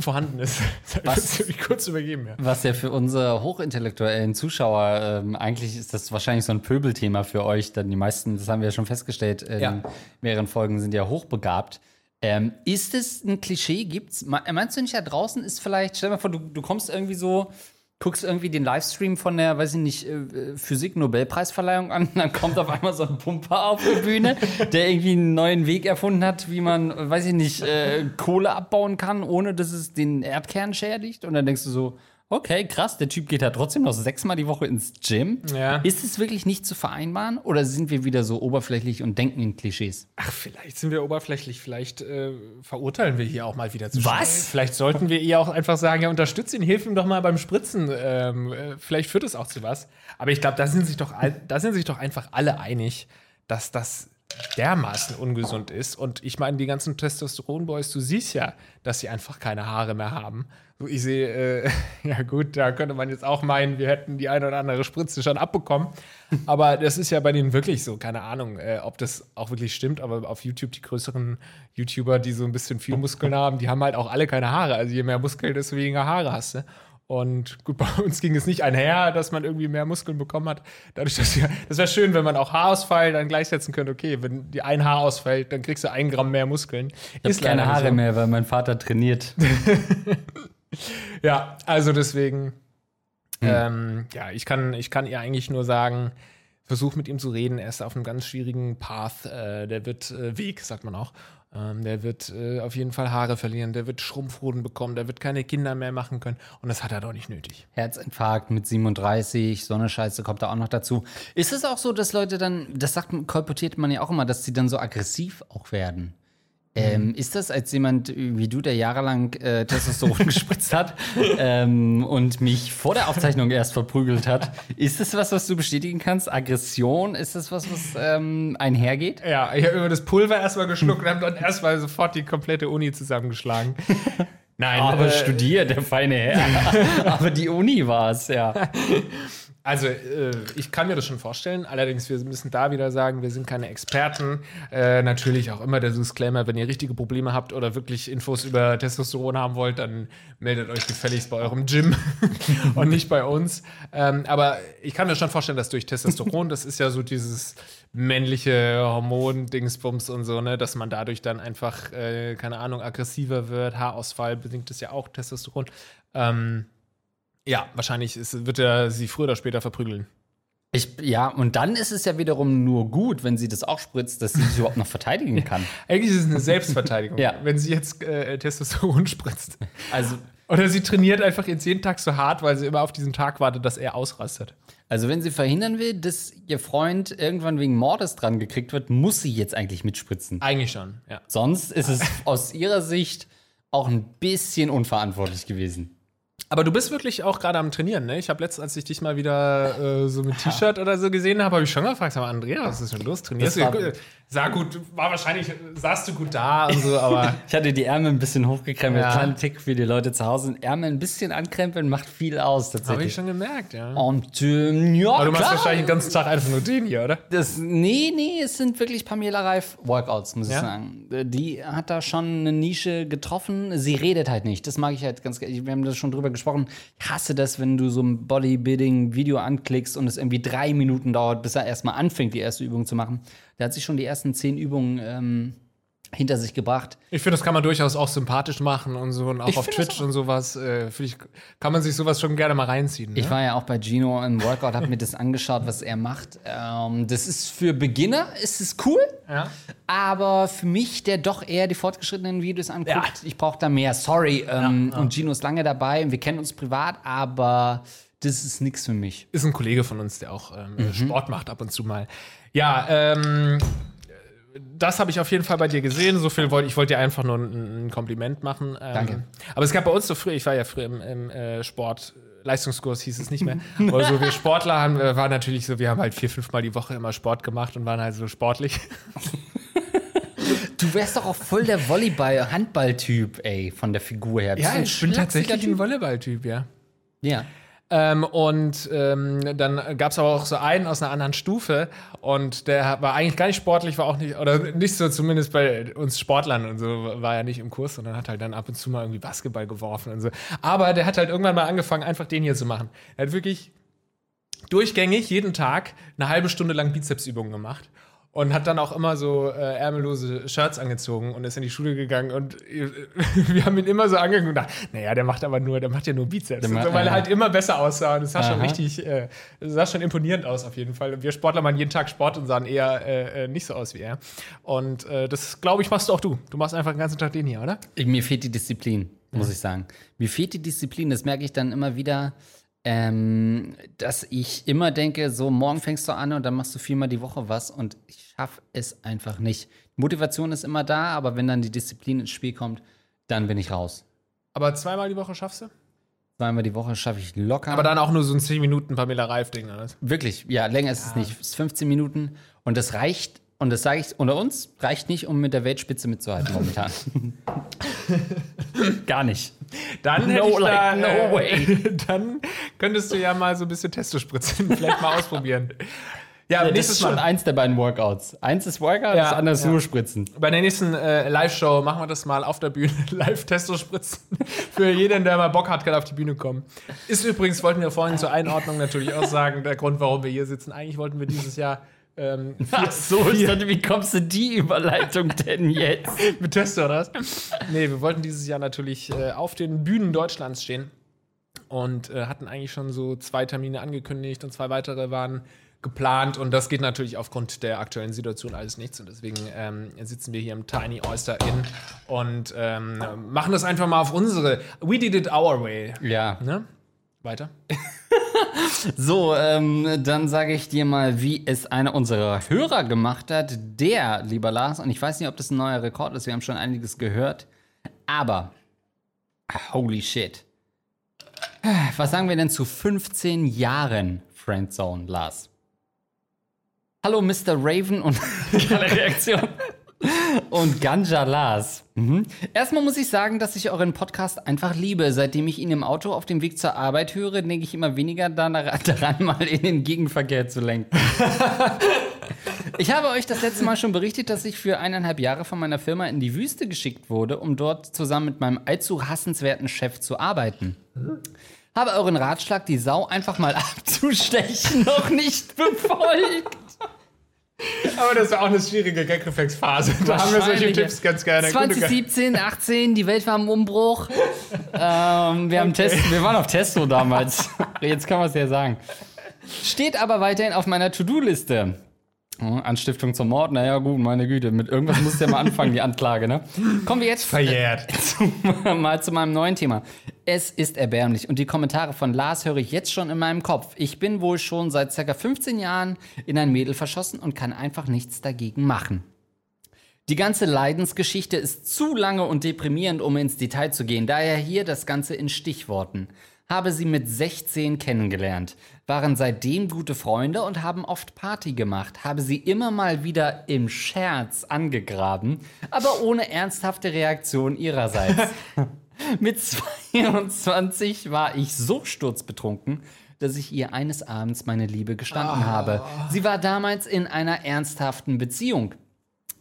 vorhanden ist. Was? Das ich kurz übergeben, ja. Was ja für unsere hochintellektuellen Zuschauer, ähm, eigentlich ist das wahrscheinlich so ein Pöbelthema für euch, denn die meisten, das haben wir ja schon festgestellt, in Ja. mehreren Folgen sind ja hochbegabt. Ähm, ist es ein Klischee? Gibt's? Me- Meinst du nicht, da draußen ist vielleicht, stell dir mal vor, du, du kommst irgendwie so, guckst irgendwie den Livestream von der, weiß ich nicht, äh, Physik-Nobelpreisverleihung an, dann kommt auf einmal so ein Pumper auf die Bühne, der irgendwie einen neuen Weg erfunden hat, wie man, äh, weiß ich nicht, äh, Kohle abbauen kann, ohne dass es den Erdkern schädigt. Und dann denkst du so, okay, krass, der Typ geht da trotzdem noch sechsmal die Woche ins Gym. Ja. Ist es wirklich nicht zu vereinbaren oder sind wir wieder so oberflächlich und denken in Klischees? Ach, vielleicht sind wir oberflächlich, vielleicht äh, verurteilen wir hier auch mal wieder zu Was? schnell. Vielleicht sollten wir eher auch einfach sagen, ja, unterstütz ihn, hilf ihm doch mal beim Spritzen. Ähm, äh, vielleicht führt es auch zu was. Aber ich glaube, da sind sich doch, all- da sind sich doch einfach alle einig, dass das dermaßen ungesund ist. Und ich meine, die ganzen Testosteron-Boys, du siehst ja, dass sie einfach keine Haare mehr haben. So, Ich sehe, äh, ja gut, da könnte man jetzt auch meinen, wir hätten die eine oder andere Spritze schon abbekommen. Aber das ist ja bei denen wirklich so. Keine Ahnung, äh, ob das auch wirklich stimmt. Aber auf YouTube, die größeren YouTuber, die so ein bisschen viel Muskeln haben, die haben halt auch alle keine Haare. Also je mehr Muskeln, desto weniger Haare hast du. Und gut, bei uns ging es nicht einher, dass man irgendwie mehr Muskeln bekommen hat. Dadurch, dass wir, das wäre schön, wenn man auch Haarausfall dann gleichsetzen könnte. Okay, wenn die ein Haar ausfällt, dann kriegst du ein Gramm mehr Muskeln. Ich habe keine Haare so. mehr, weil mein Vater trainiert. Ja, also deswegen, Hm. ähm, ja, ich kann, ich kann ihr eigentlich nur sagen, versuch mit ihm zu reden. Er ist auf einem ganz schwierigen Path. Äh, der wird äh, Weg, sagt man auch. Ähm, der wird äh, auf jeden Fall Haare verlieren. Der wird Schrumpfhoden bekommen. Der wird keine Kinder mehr machen können. Und das hat er doch nicht nötig. Herzinfarkt mit 37, so eine Scheiße kommt da auch noch dazu. Ist es auch so, dass Leute dann, das sagt, kolportiert man ja auch immer, dass sie dann so aggressiv auch werden? Ähm, ist das als jemand wie du, der jahrelang äh, Testosteron gespritzt hat ähm, und mich vor der Aufzeichnung erst verprügelt hat, ist das was, was du bestätigen kannst? Aggression, ist das was, was ähm, einhergeht? Ja, ich habe immer das Pulver erstmal geschluckt und habe dann erstmal sofort die komplette Uni zusammengeschlagen. Nein, Aber äh, studiert, der feine Herr. Aber die Uni war es, ja. Also, äh, ich kann mir das schon vorstellen. Allerdings, wir müssen da wieder sagen, wir sind keine Experten. Äh, natürlich auch immer der Disclaimer, wenn ihr richtige Probleme habt oder wirklich Infos über Testosteron haben wollt, dann meldet euch gefälligst bei eurem Gym und nicht bei uns. Ähm, aber ich kann mir schon vorstellen, dass durch Testosteron, das ist ja so dieses männliche Hormon-Dingsbums und so, ne, dass man dadurch dann einfach, äh, keine Ahnung, aggressiver wird. Haarausfall bedingt es ja auch Testosteron. Ähm, ja, wahrscheinlich ist, wird er sie früher oder später verprügeln. Ich, ja, und dann ist es ja wiederum nur gut, wenn sie das auch spritzt, dass sie sich überhaupt noch verteidigen kann. Eigentlich ist es eine Selbstverteidigung, Ja. wenn sie jetzt äh, Testosteron spritzt. Also, Oder sie trainiert einfach jetzt jeden Tag so hart, weil sie immer auf diesen Tag wartet, dass er ausrastet. Also, wenn sie verhindern will, dass ihr Freund irgendwann wegen Mordes dran gekriegt wird, muss sie jetzt eigentlich mitspritzen. Eigentlich schon, ja. Sonst ist es aus ihrer Sicht auch ein bisschen unverantwortlich gewesen. Aber du bist wirklich auch gerade am Trainieren, ne? Ich habe letztens, als ich dich mal wieder äh, so mit T-Shirt oder so gesehen habe, habe ich schon gefragt, sag mal, Andrea, was ist denn los? Trainierst du? War- Sah gut, war wahrscheinlich, saßt du gut da und so, aber Ich hatte die Ärmel ein bisschen hochgekrempelt. Ja. Kleiner Tick für die Leute zu Hause. Ärmel ein bisschen ankrempeln macht viel aus, habe ich tatsächlich. schon gemerkt, ja. Und ähm, ja, Aber du machst klar. wahrscheinlich den ganzen Tag einfach nur den hier, oder? Das, nee, nee, es sind wirklich Pamela Reif Workouts, muss Ja? ich sagen. Die hat da schon eine Nische getroffen. Sie redet halt nicht. Das mag ich halt ganz gerne. Wir haben das schon drüber gesprochen. Ich hasse das, wenn du so ein Bodybuilding-Video anklickst und es irgendwie drei Minuten dauert, bis er erstmal anfängt, die erste Übung zu machen. Der hat sich schon die ersten zehn Übungen ähm, hinter sich gebracht. Ich finde, das kann man durchaus auch sympathisch machen und so und auch Ich auf Twitch und sowas. Äh, ich, kann man sich sowas schon gerne mal reinziehen. Ne? Ich war ja auch bei Gino im Workout, habe mir das angeschaut, was er macht. Ähm, das ist für Beginner, ist es cool. ja? Aber für mich, der doch eher die fortgeschrittenen Videos anguckt, ich brauche da mehr. Sorry. Ähm, Und Gino ist lange dabei und wir kennen uns privat, aber das ist nichts für mich. Ist ein Kollege von uns, der auch ähm, Sport macht ab und zu mal. Ja, ähm, das habe ich auf jeden Fall bei dir gesehen. So viel wollte ich wollte dir einfach nur ein, ein Kompliment machen. Ähm, Danke. Aber es gab bei uns so früher, ich war ja früher im, im äh, Sport. Leistungskurs hieß es nicht mehr. Aber so wir Sportler haben, äh, waren natürlich so, wir haben halt vier, fünfmal die Woche immer Sport gemacht und waren halt so sportlich. Du wärst doch auch voll der Volleyball-Handball-Typ, ey, von der Figur her. Bist du ein schlachsiger Typ? Volleyballtyp, ja. Ja. Ähm, und ähm, dann gab es aber auch so einen aus einer anderen Stufe und der war eigentlich gar nicht sportlich, war auch nicht, oder nicht so zumindest bei uns Sportlern und so, war er nicht im Kurs, sondern hat halt dann ab und zu mal irgendwie Basketball geworfen und so. Aber der hat halt irgendwann mal angefangen, einfach den hier zu machen. Er hat wirklich durchgängig jeden Tag eine halbe Stunde lang Bizepsübungen gemacht. Und hat dann auch immer so äh, ärmellose Shirts angezogen und ist in die Schule gegangen und äh, wir haben ihn immer so angeguckt und gedacht, naja, der macht aber nur, der macht ja nur Bizeps. So, weil er halt immer besser aussah und es sah schon Aha. richtig, äh, es sah schon imponierend aus auf jeden Fall. Und wir Sportler machen jeden Tag Sport und sahen eher äh, äh, nicht so aus wie er. Und äh, das, glaube ich, machst du auch du. Du machst einfach den ganzen Tag den hier, oder? Mir fehlt die Disziplin, muss ich sagen. Mir fehlt die Disziplin, das merke ich dann immer wieder, ähm, dass ich immer denke, so morgen fängst du an und dann machst du viermal die Woche was und ich schaffe es einfach nicht. Motivation ist immer da, aber wenn dann die Disziplin ins Spiel kommt, dann bin ich raus. Aber zweimal die Woche schaffst du? Zweimal die Woche schaffe ich locker. Aber dann auch nur so ein 10 Minuten Pamela Reif-Ding, oder? Wirklich, ja, länger ist es nicht. Es ist 15 Minuten und das reicht, und das sage ich unter uns, reicht nicht, um mit der Weltspitze mitzuhalten momentan. Gar nicht. Dann No, hätte ich like, da, no äh, way. Dann könntest du ja mal so ein bisschen Testo spritzen, vielleicht mal ausprobieren. Ja, Ja, das ist schon Mal. eins der beiden Workouts. Eins ist Workout, Ja, das andere ist ja. nur Spritzen. Bei der nächsten äh, Live-Show machen wir das mal auf der Bühne. Live-Testo spritzen. Für jeden, der mal Bock hat, kann auf die Bühne kommen. Ist übrigens, wollten wir vorhin zur Einordnung natürlich auch sagen, der Grund, warum wir hier sitzen. Eigentlich wollten wir dieses Jahr ähm, vier, so, ich dachte, wie kommst du die Überleitung denn jetzt? Testo, oder was? Nee, wir wollten dieses Jahr natürlich äh, auf den Bühnen Deutschlands stehen und äh, hatten eigentlich schon so zwei Termine angekündigt und zwei weitere waren geplant und das geht natürlich aufgrund der aktuellen Situation alles nichts und deswegen ähm, sitzen wir hier im Tiny Oyster Inn und ähm, machen das einfach mal auf unsere We did it our way. Ja. Ne? Weiter. So, ähm, dann sage ich dir mal, wie es einer unserer Hörer gemacht hat. Der, lieber Lars, und ich weiß nicht, ob das ein neuer Rekord ist, wir haben schon einiges gehört, aber holy shit. Was sagen wir denn zu 15 Jahren Friendzone, Lars? Hallo, Mr. Raven und keine Reaktion. Und Ganja Lars. Mhm. Erstmal muss ich sagen, dass ich euren Podcast einfach liebe. Seitdem ich ihn im Auto auf dem Weg zur Arbeit höre, denke ich immer weniger daran, daran mal in den Gegenverkehr zu lenken. Ich habe euch das letzte Mal schon berichtet, dass ich für eineinhalb Jahre von meiner Firma in die Wüste geschickt wurde, um dort zusammen mit meinem allzu hassenswerten Chef zu arbeiten. Habe euren Ratschlag, die Sau einfach mal abzustechen, noch nicht befolgt. Aber das war auch eine schwierige Gag-Reflex-Phase. Da haben wir solche Tipps ganz gerne. Gute Gag- 2017, 18, die Welt war im Umbruch. ähm, wir, haben Test, wir waren auf Testo damals. Jetzt kann man es ja sagen. Steht aber weiterhin auf meiner To-Do-Liste. Hm, Anstiftung zum Mord, naja, gut, meine Güte. Mit irgendwas muss ja mal anfangen, die Anklage, ne? Kommen wir jetzt Verjährt. zu, mal zu meinem neuen Thema. Es ist erbärmlich und die Kommentare von Lars höre ich jetzt schon in meinem Kopf. Ich bin wohl schon seit ca. 15 Jahren in ein Mädel verschossen und kann einfach nichts dagegen machen. Die ganze Leidensgeschichte ist zu lange und deprimierend, um ins Detail zu gehen. Daher hier das Ganze in Stichworten. Habe sie mit 16 kennengelernt, waren seitdem gute Freunde und haben oft Party gemacht. Habe sie immer mal wieder im Scherz angegraben, aber ohne ernsthafte Reaktion ihrerseits. mit 22 war ich so sturzbetrunken, dass ich ihr eines Abends meine Liebe gestanden habe. Sie war damals in einer ernsthaften Beziehung.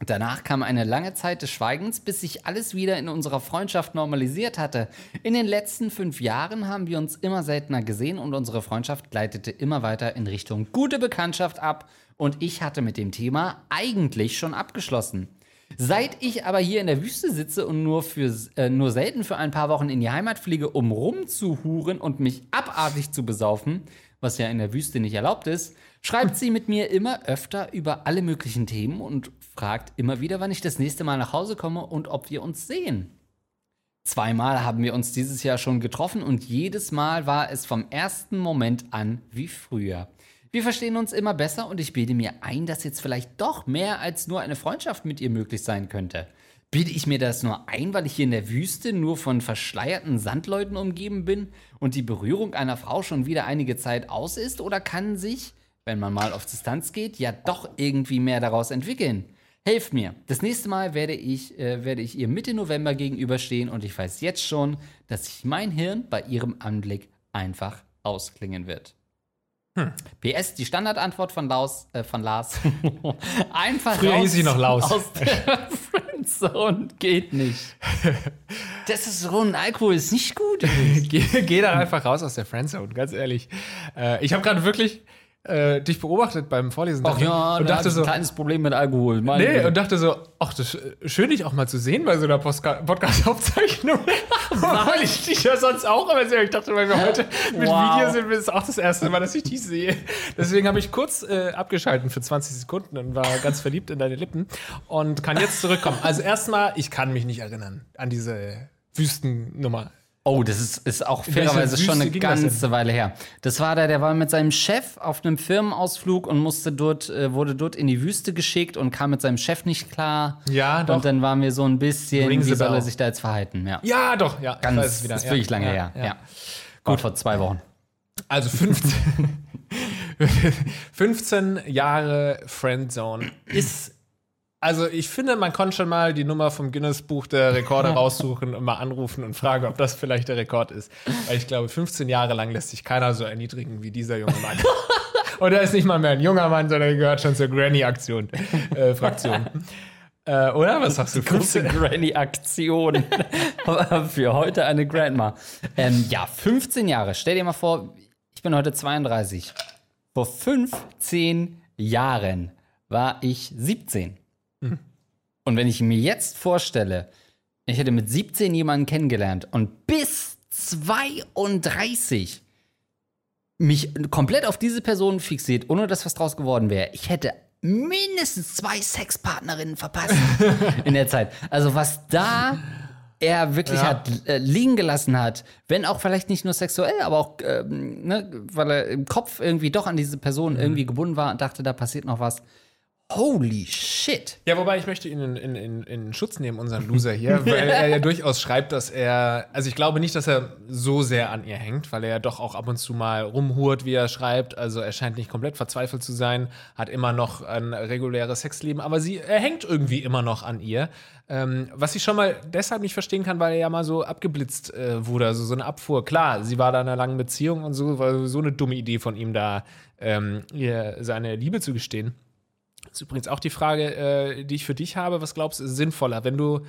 Danach kam eine lange Zeit des Schweigens, bis sich alles wieder in unserer Freundschaft normalisiert hatte. In den letzten fünf Jahren haben wir uns immer seltener gesehen und unsere Freundschaft gleitete immer weiter in Richtung gute Bekanntschaft ab und ich hatte mit dem Thema eigentlich schon abgeschlossen. Seit ich aber hier in der Wüste sitze und nur, für, äh, nur selten für ein paar Wochen in die Heimat fliege, um rumzuhuren und mich abartig zu besaufen, was ja in der Wüste nicht erlaubt ist, schreibt sie mit mir immer öfter über alle möglichen Themen und fragt immer wieder, wann ich das nächste Mal nach Hause komme und ob wir uns sehen. Zweimal haben wir uns dieses Jahr schon getroffen und jedes Mal war es vom ersten Moment an wie früher. Wir verstehen uns immer besser und ich bilde mir ein, dass jetzt vielleicht doch mehr als nur eine Freundschaft mit ihr möglich sein könnte. Bilde ich mir das nur ein, weil ich hier in der Wüste nur von verschleierten Sandleuten umgeben bin und die Berührung einer Frau schon wieder einige Zeit aus ist? Oder kann sich, wenn man mal auf Distanz geht, ja doch irgendwie mehr daraus entwickeln? Helft mir. Das nächste Mal werde ich, äh, werde ich ihr Mitte November gegenüberstehen und ich weiß jetzt schon, dass sich mein Hirn bei ihrem Anblick einfach ausklingen wird. PS, die Standardantwort von, Laus, äh, von Lars. Einfach Früher hieß sie noch Laus. aus der Friendzone geht nicht. Das ist so ein Alkohol, ist nicht gut. geh, geh dann einfach raus aus der Friendzone, ganz ehrlich. Äh, ich habe gerade wirklich äh, dich beobachtet beim Vorlesen Ach ja, und da dachte so, ein kleines Problem mit Alkohol. Meine nee, Güte. und dachte so, ach, das ist schön, dich auch mal zu sehen bei so einer Podcast-Aufzeichnung. Weil ich dich ja sonst auch immer sehe. Ich dachte, weil wir heute mit Wow. Video sind, ist es auch das erste Mal, dass ich dich sehe. Deswegen habe ich kurz äh, abgeschalten für 20 Sekunden und war ganz verliebt in deine Lippen und kann jetzt zurückkommen. Also erstmal, ich kann mich nicht erinnern an diese Wüstennummer. Oh, das ist, ist auch fairerweise schon eine ganze Weile her. Das war der, der war mit seinem Chef auf einem Firmenausflug und musste dort, äh, wurde dort in die Wüste geschickt und kam mit seinem Chef nicht klar. Ja, doch. Und dann waren wir so ein bisschen, Rings wie soll er sich da jetzt verhalten? Ja. Ja, doch, ja. ich Ganz, weiß es wieder. ist Ja, wirklich lange ja, her. ja. Ja. Gut, vor zwei Wochen. Also 15, 15 Jahre Friendzone ist. Also ich finde, man konnte schon mal die Nummer vom Guinness-Buch der Rekorde raussuchen und mal anrufen und fragen, ob das vielleicht der Rekord ist. Weil ich glaube, 15 Jahre lang lässt sich keiner so erniedrigen wie dieser junge Mann. und er ist nicht mal mehr ein junger Mann, sondern er gehört schon zur Granny-Aktion, äh, Fraktion. Äh, oder? Was sagst du? Große 15? Granny-Aktion für heute eine Grandma. Ähm, ja, 15 Jahre. Stell dir mal vor, ich bin heute 32. Vor 15 Jahren war ich 17. Und wenn ich mir jetzt vorstelle, ich hätte mit 17 jemanden kennengelernt und bis 32 mich komplett auf diese Person fixiert, ohne dass was draus geworden wäre, ich hätte mindestens zwei Sexpartnerinnen verpasst in der Zeit. Also was da er wirklich Ja. hat äh, liegen gelassen hat, wenn auch vielleicht nicht nur sexuell, aber auch, ähm, ne, weil er im Kopf irgendwie doch an diese Mhm. Person irgendwie gebunden war und dachte, da passiert noch was. Holy shit. Ja, wobei ich möchte ihn in, in, in, in Schutz nehmen, unseren Loser hier, weil er ja durchaus schreibt, dass er, also ich glaube nicht, dass er so sehr an ihr hängt, weil er ja doch auch ab und zu mal rumhurt, wie er schreibt. Also er scheint nicht komplett verzweifelt zu sein, hat immer noch ein reguläres Sexleben, aber sie, er hängt irgendwie immer noch an ihr. Ähm, was ich schon mal deshalb nicht verstehen kann, weil er ja mal so abgeblitzt äh, wurde, also so eine Abfuhr. Klar, sie war da in einer langen Beziehung und so, war so eine dumme Idee von ihm da, ähm, ihr seine Liebe zu gestehen. Das ist übrigens auch die Frage, äh, die ich für dich habe. Was glaubst du, ist sinnvoller, wenn du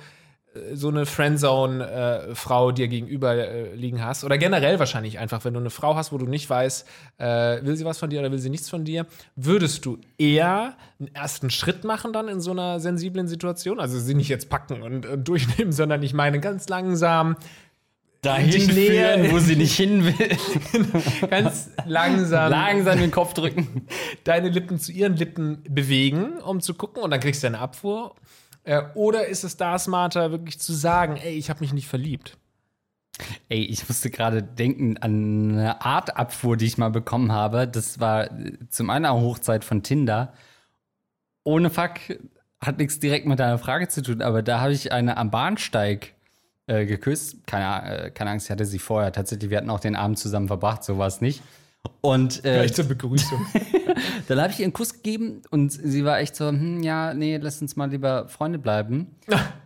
äh, so eine Friendzone-Frau dir gegenüber äh, liegen hast? Oder generell wahrscheinlich einfach, wenn du eine Frau hast, wo du nicht weißt, äh, will sie was von dir oder will sie nichts von dir, würdest du eher einen ersten Schritt machen dann in so einer sensiblen Situation? Also sie nicht jetzt packen und, und durchnehmen, sondern ich meine ganz langsam, Dahin näher- wo sie nicht hin will. ganz langsam Langsam den Kopf drücken. deine Lippen zu ihren Lippen bewegen, um zu gucken und dann kriegst du eine Abfuhr? Äh, oder ist es da smarter, wirklich zu sagen, ey, ich habe mich nicht verliebt? Ey, ich musste gerade denken an eine Art Abfuhr, die ich mal bekommen habe. Das war äh, zum einen eine Hochzeit von Tinder. Ohne Fuck, hat nichts direkt mit deiner Frage zu tun, aber da habe ich eine am Bahnsteig äh, geküsst. Keine, äh, keine Angst, ich hatte sie vorher. Tatsächlich, wir hatten auch den Abend zusammen verbracht, so war es nicht. Und äh, Vielleicht zur Begrüßung. dann habe ich ihr einen Kuss gegeben und sie war echt so, hm, ja, nee, lass uns mal lieber Freunde bleiben.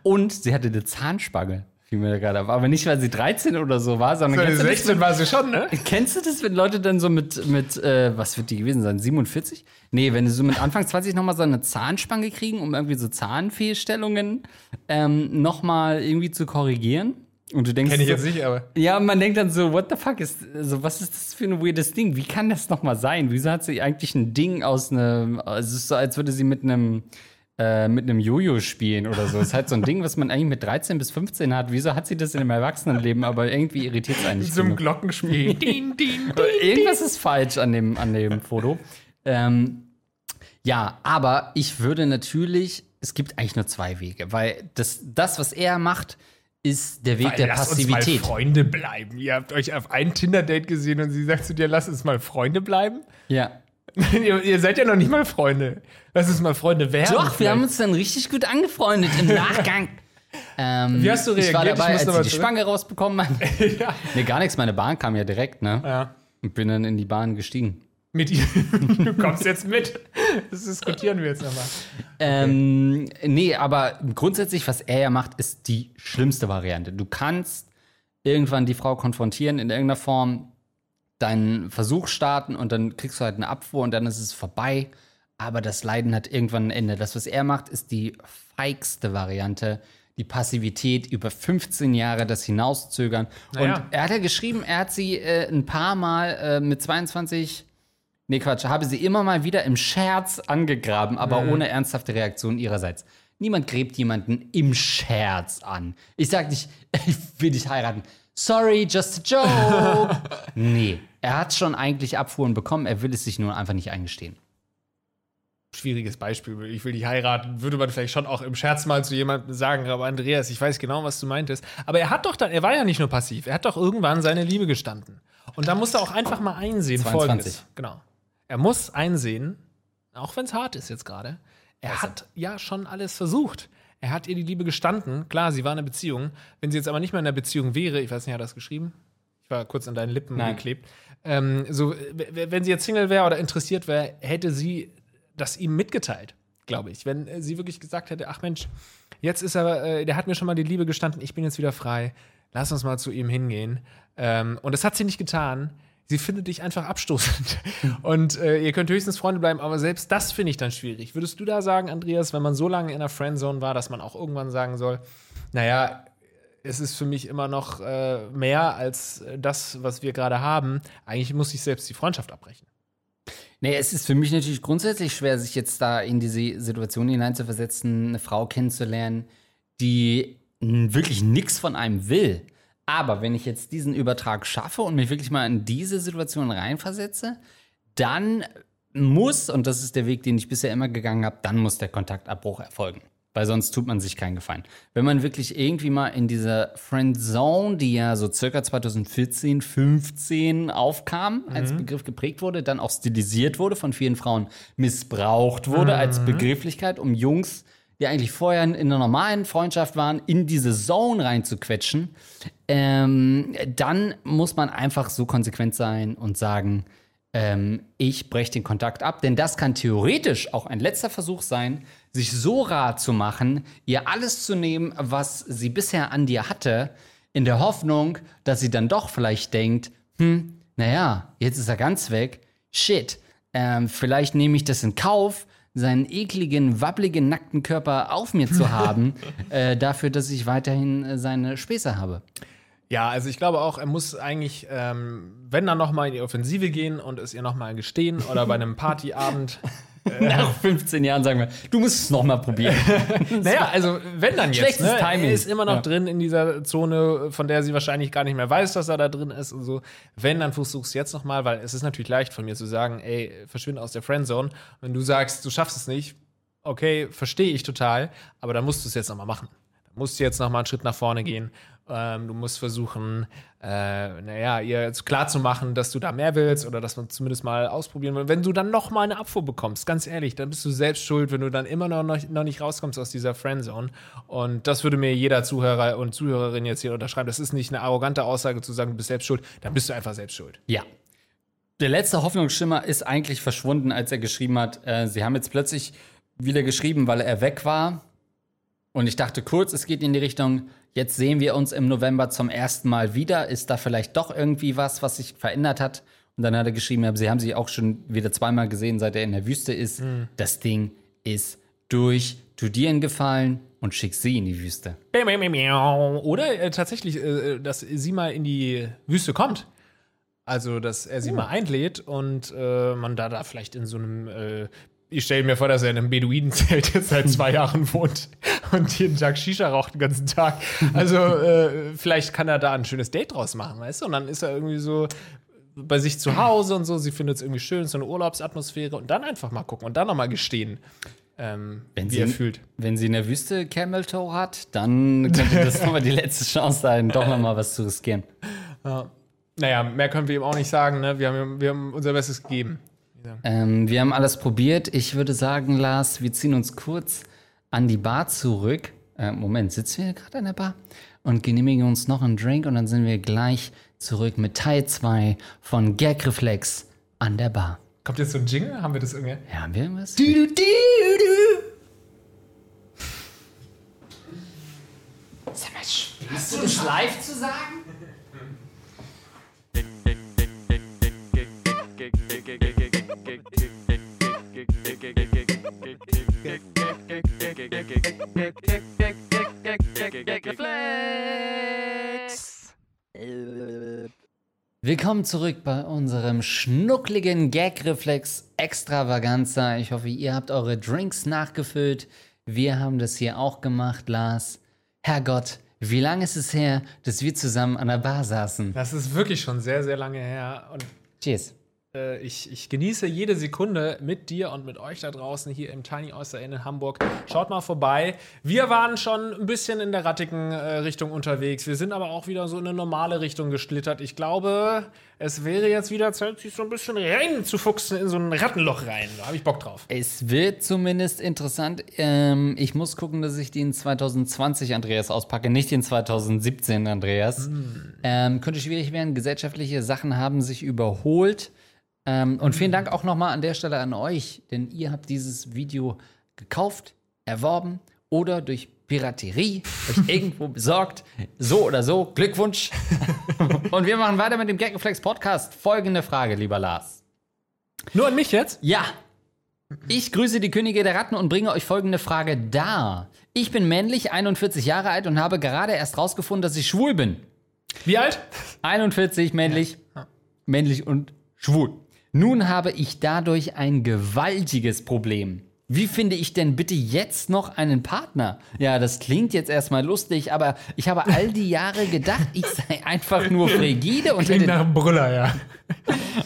Und sie hatte eine Zahnspange, fiel mir gerade auf. Aber nicht, weil sie 13 oder so war, sondern kennst du das, 16 war sie schon, ne? Kennst du das, wenn Leute dann so mit, mit äh, was wird die gewesen sein, 47? Nee, wenn sie so mit Anfang 20 nochmal so eine Zahnspange kriegen, um irgendwie so Zahnfehlstellungen ähm, nochmal irgendwie zu korrigieren. Und du denkst Kenn ich so, jetzt nicht, aber. ja, man denkt dann so, what the fuck ist, also was ist das für ein weirdes Ding? Wie kann das nochmal sein? Wieso hat sie eigentlich ein Ding aus einem, also es ist so, als würde sie mit einem, äh, mit einem Jojo spielen oder so. Es ist halt so ein Ding, was man eigentlich mit 13 bis 15 hat. Wieso hat sie das in dem Erwachsenenleben? Aber irgendwie irritiert es eigentlich. Zum genug. Glockenspiel. din, din, Aber Irgendwas ist falsch an dem, an dem Foto. Ähm, ja, aber ich würde natürlich, es gibt eigentlich nur zwei Wege, weil das, das was er macht, ist der Weg der lass uns Passivität. mal Freunde bleiben. Ihr habt euch auf ein Tinder-Date gesehen und sie sagt zu dir, lass uns mal Freunde bleiben. Ja. ihr, ihr seid ja noch nicht mal Freunde. Lass uns mal Freunde werden. Doch, wir vielleicht. haben uns dann richtig gut angefreundet im Nachgang. ähm, Wie hast du Ich war reagiert? Ich dabei, muss als sie die. Spange rausbekommen hat. ja. Nee, gar nichts. Meine Bahn kam ja direkt, ne? ja. Und bin dann in die Bahn gestiegen. Mit ihr. Du kommst jetzt mit. Das diskutieren wir jetzt nochmal. Ähm, nee, aber grundsätzlich, was er ja macht, ist die schlimmste Variante. Du kannst irgendwann die Frau konfrontieren in irgendeiner Form, deinen Versuch starten und dann kriegst du halt eine Abfuhr und dann ist es vorbei. Aber das Leiden hat irgendwann ein Ende. Das, was er macht, ist die feigste Variante. Die Passivität über 15 Jahre, das Hinauszögern. Naja. Und er hat ja geschrieben, er hat sie äh, ein paar Mal äh, mit 22 Nee, Quatsch, habe sie immer mal wieder im Scherz angegraben, aber ohne ernsthafte Reaktion ihrerseits. Niemand gräbt jemanden im Scherz an. Ich sag nicht, ich will dich heiraten. Sorry, just a joke. nee, er hat schon eigentlich Abfuhren bekommen, er will es sich nur einfach nicht eingestehen. Schwieriges Beispiel. Ich will dich heiraten, würde man vielleicht schon auch im Scherz mal zu jemandem sagen, aber Andreas, ich weiß genau, was du meintest. Aber er hat doch dann, er war ja nicht nur passiv, er hat doch irgendwann seine Liebe gestanden. Und da muss er auch einfach mal einsehen, 22. folgendes. Genau. Er muss einsehen, auch wenn es hart ist jetzt gerade, er hat ja schon alles versucht. Er hat ihr die Liebe gestanden. Klar, sie war in einer Beziehung. Wenn sie jetzt aber nicht mehr in einer Beziehung wäre, ich weiß nicht, hat er das geschrieben? Ich war kurz an deinen Lippen Nein. geklebt. Ähm, so, wenn sie jetzt Single wäre oder interessiert wäre, hätte sie das ihm mitgeteilt, glaube ich. Wenn äh, sie wirklich gesagt hätte, ach Mensch, jetzt ist er, äh, der hat mir schon mal die Liebe gestanden, ich bin jetzt wieder frei, lass uns mal zu ihm hingehen. Ähm, und das hat sie nicht getan. Sie findet dich einfach abstoßend. Und äh, ihr könnt höchstens Freunde bleiben, aber selbst das finde ich dann schwierig. Würdest du da sagen, Andreas, wenn man so lange in der Friendzone war, dass man auch irgendwann sagen soll, naja, es ist für mich immer noch äh, mehr als äh, das, was wir gerade haben. Eigentlich muss ich selbst die Freundschaft abbrechen. Nee, es ist für mich natürlich grundsätzlich schwer, sich jetzt da in diese Situation hineinzuversetzen, eine Frau kennenzulernen, die wirklich nichts von einem will. Aber wenn ich jetzt diesen Übertrag schaffe und mich wirklich mal in diese Situation reinversetze, dann muss, und das ist der Weg, den ich bisher immer gegangen habe, dann muss der Kontaktabbruch erfolgen. Weil sonst tut man sich keinen Gefallen. Wenn man wirklich irgendwie mal in dieser Friendzone, die ja so circa 2014, 15 aufkam, als Begriff geprägt wurde, dann auch stilisiert wurde, von vielen Frauen missbraucht wurde als Begrifflichkeit, um Jungs, die eigentlich vorher in einer normalen Freundschaft waren, in diese Zone reinzuquetschen, ähm, dann muss man einfach so konsequent sein und sagen, ähm, ich breche den Kontakt ab, denn das kann theoretisch auch ein letzter Versuch sein, sich so rar zu machen, ihr alles zu nehmen, was sie bisher an dir hatte, in der Hoffnung, dass sie dann doch vielleicht denkt, hm, naja, jetzt ist er ganz weg, shit, ähm, vielleicht nehme ich das in Kauf, seinen ekligen, wabbligen, nackten Körper auf mir zu haben, äh, dafür, dass ich weiterhin äh, seine Späße habe. Ja, also ich glaube auch, er muss eigentlich, ähm, wenn dann noch mal in die Offensive gehen und es ihr noch mal gestehen oder bei einem Partyabend. Nach 15 Jahren sagen wir, du musst es noch mal probieren. naja, also wenn dann jetzt, Schlechtes ne? Timing. er ist immer noch Ja. drin in dieser Zone, von der sie wahrscheinlich gar nicht mehr weiß, dass er da drin ist und so. Wenn, dann versuchst du jetzt noch mal, weil es ist natürlich leicht von mir zu sagen, ey, verschwinde aus der Friendzone. Wenn du sagst, du schaffst es nicht, okay, verstehe ich total, aber dann musst du es jetzt noch mal machen. Dann musst du jetzt noch mal einen Schritt nach vorne gehen Ähm, du musst versuchen, äh, naja, ihr klarzumachen, dass du da mehr willst oder dass man zumindest mal ausprobieren will. Wenn du dann noch mal eine Abfuhr bekommst, ganz ehrlich, dann bist du selbst schuld, wenn du dann immer noch, noch nicht rauskommst aus dieser Friendzone. Und das würde mir jeder Zuhörer und Zuhörerin jetzt hier unterschreiben. Das ist nicht eine arrogante Aussage zu sagen, du bist selbst schuld. Dann bist du einfach selbst schuld. Ja. Der letzte Hoffnungsschimmer ist eigentlich verschwunden, als er geschrieben hat, äh, sie haben jetzt plötzlich wieder geschrieben, weil er weg war. Und ich dachte kurz, es geht in die Richtung, jetzt sehen wir uns im November zum ersten Mal wieder. Ist da vielleicht doch irgendwie was, was sich verändert hat? Und dann hat er geschrieben, ja, sie haben sich auch schon wieder zweimal gesehen, seit er in der Wüste ist. Das Ding ist durch. Tu dir einen Gefallen und schick sie in die Wüste. Oder äh, tatsächlich, äh, dass sie mal in die Wüste kommt. Also, dass er sie mal einlädt und äh, man da, da vielleicht in so einem. Ich stelle mir vor, dass er in einem Beduinenzelt jetzt seit zwei Jahren wohnt und jeden Tag Shisha raucht den ganzen Tag. Also, äh, vielleicht kann er da ein schönes Date draus machen, weißt du? Und dann ist er irgendwie so bei sich zu Hause und so. Sie findet es irgendwie schön, so eine Urlaubsatmosphäre und dann einfach mal gucken und dann nochmal gestehen, ähm, Wenn wie sie, er fühlt. Wenn sie in der Wüste Camel Toe hat, dann könnte das nochmal die letzte Chance sein, doch nochmal was zu riskieren. Naja, mehr können wir ihm auch nicht sagen. Ne? Wir, haben, wir haben unser Bestes gegeben. Ähm, wir haben alles probiert. Ich würde sagen, Lars, wir ziehen uns kurz an die Bar zurück. Äh, Moment, sitzen wir gerade an der Bar? Und genehmigen uns noch einen Drink und dann sind wir gleich zurück mit Teil 2 von Gag Reflex an der Bar. Kommt jetzt so ein Jingle? Haben wir das irgendwie? Ja, haben wir irgendwas? Sag mal, hast du das live zu sagen? Willkommen zurück bei unserem schnuckligen Gag-Reflex Extravaganza. Ich hoffe, ihr habt eure Drinks nachgefüllt. Wir haben das hier auch gemacht, Lars. Herrgott, wie lange ist es her, dass wir zusammen an der Bar saßen? Das ist wirklich schon sehr, sehr lange her. Und Cheers. Äh, ich, ich genieße jede Sekunde mit dir und mit euch da draußen hier im Tiny Oyster Inn in Hamburg. Schaut mal vorbei. Wir waren schon ein bisschen in der rattigen äh, Richtung unterwegs. Wir sind aber auch wieder so in eine normale Richtung geschlittert. Ich glaube, es wäre jetzt wieder Zeit, sich so ein bisschen reinzufuchsen in so ein Rattenloch rein. Da habe ich Bock drauf. Es wird zumindest interessant. Ähm, ich muss gucken, dass ich den 2020 Andreas auspacke, nicht den 2017 Andreas. Ähm, könnte schwierig werden. Gesellschaftliche Sachen haben sich überholt. Ähm, und vielen Dank auch nochmal an der Stelle an euch, denn ihr habt dieses Video gekauft, erworben oder durch Piraterie euch irgendwo besorgt. So oder so, Glückwunsch. und wir machen weiter mit dem Gagreflex Podcast. Folgende Frage, lieber Lars. Nur an mich jetzt? Ja. Ich grüße die Könige der Ratten und bringe euch folgende Frage dar. Ich bin männlich, 41 Jahre alt und habe gerade erst rausgefunden, dass ich schwul bin. Wie alt? 41, männlich, männlich und schwul. Nun habe ich dadurch ein gewaltiges Problem. Wie finde ich denn bitte jetzt noch einen Partner? Ja, das klingt jetzt erstmal lustig, aber ich habe all die Jahre gedacht, ich sei einfach nur frigide und Klingt hätte nach einem Brüller, ja.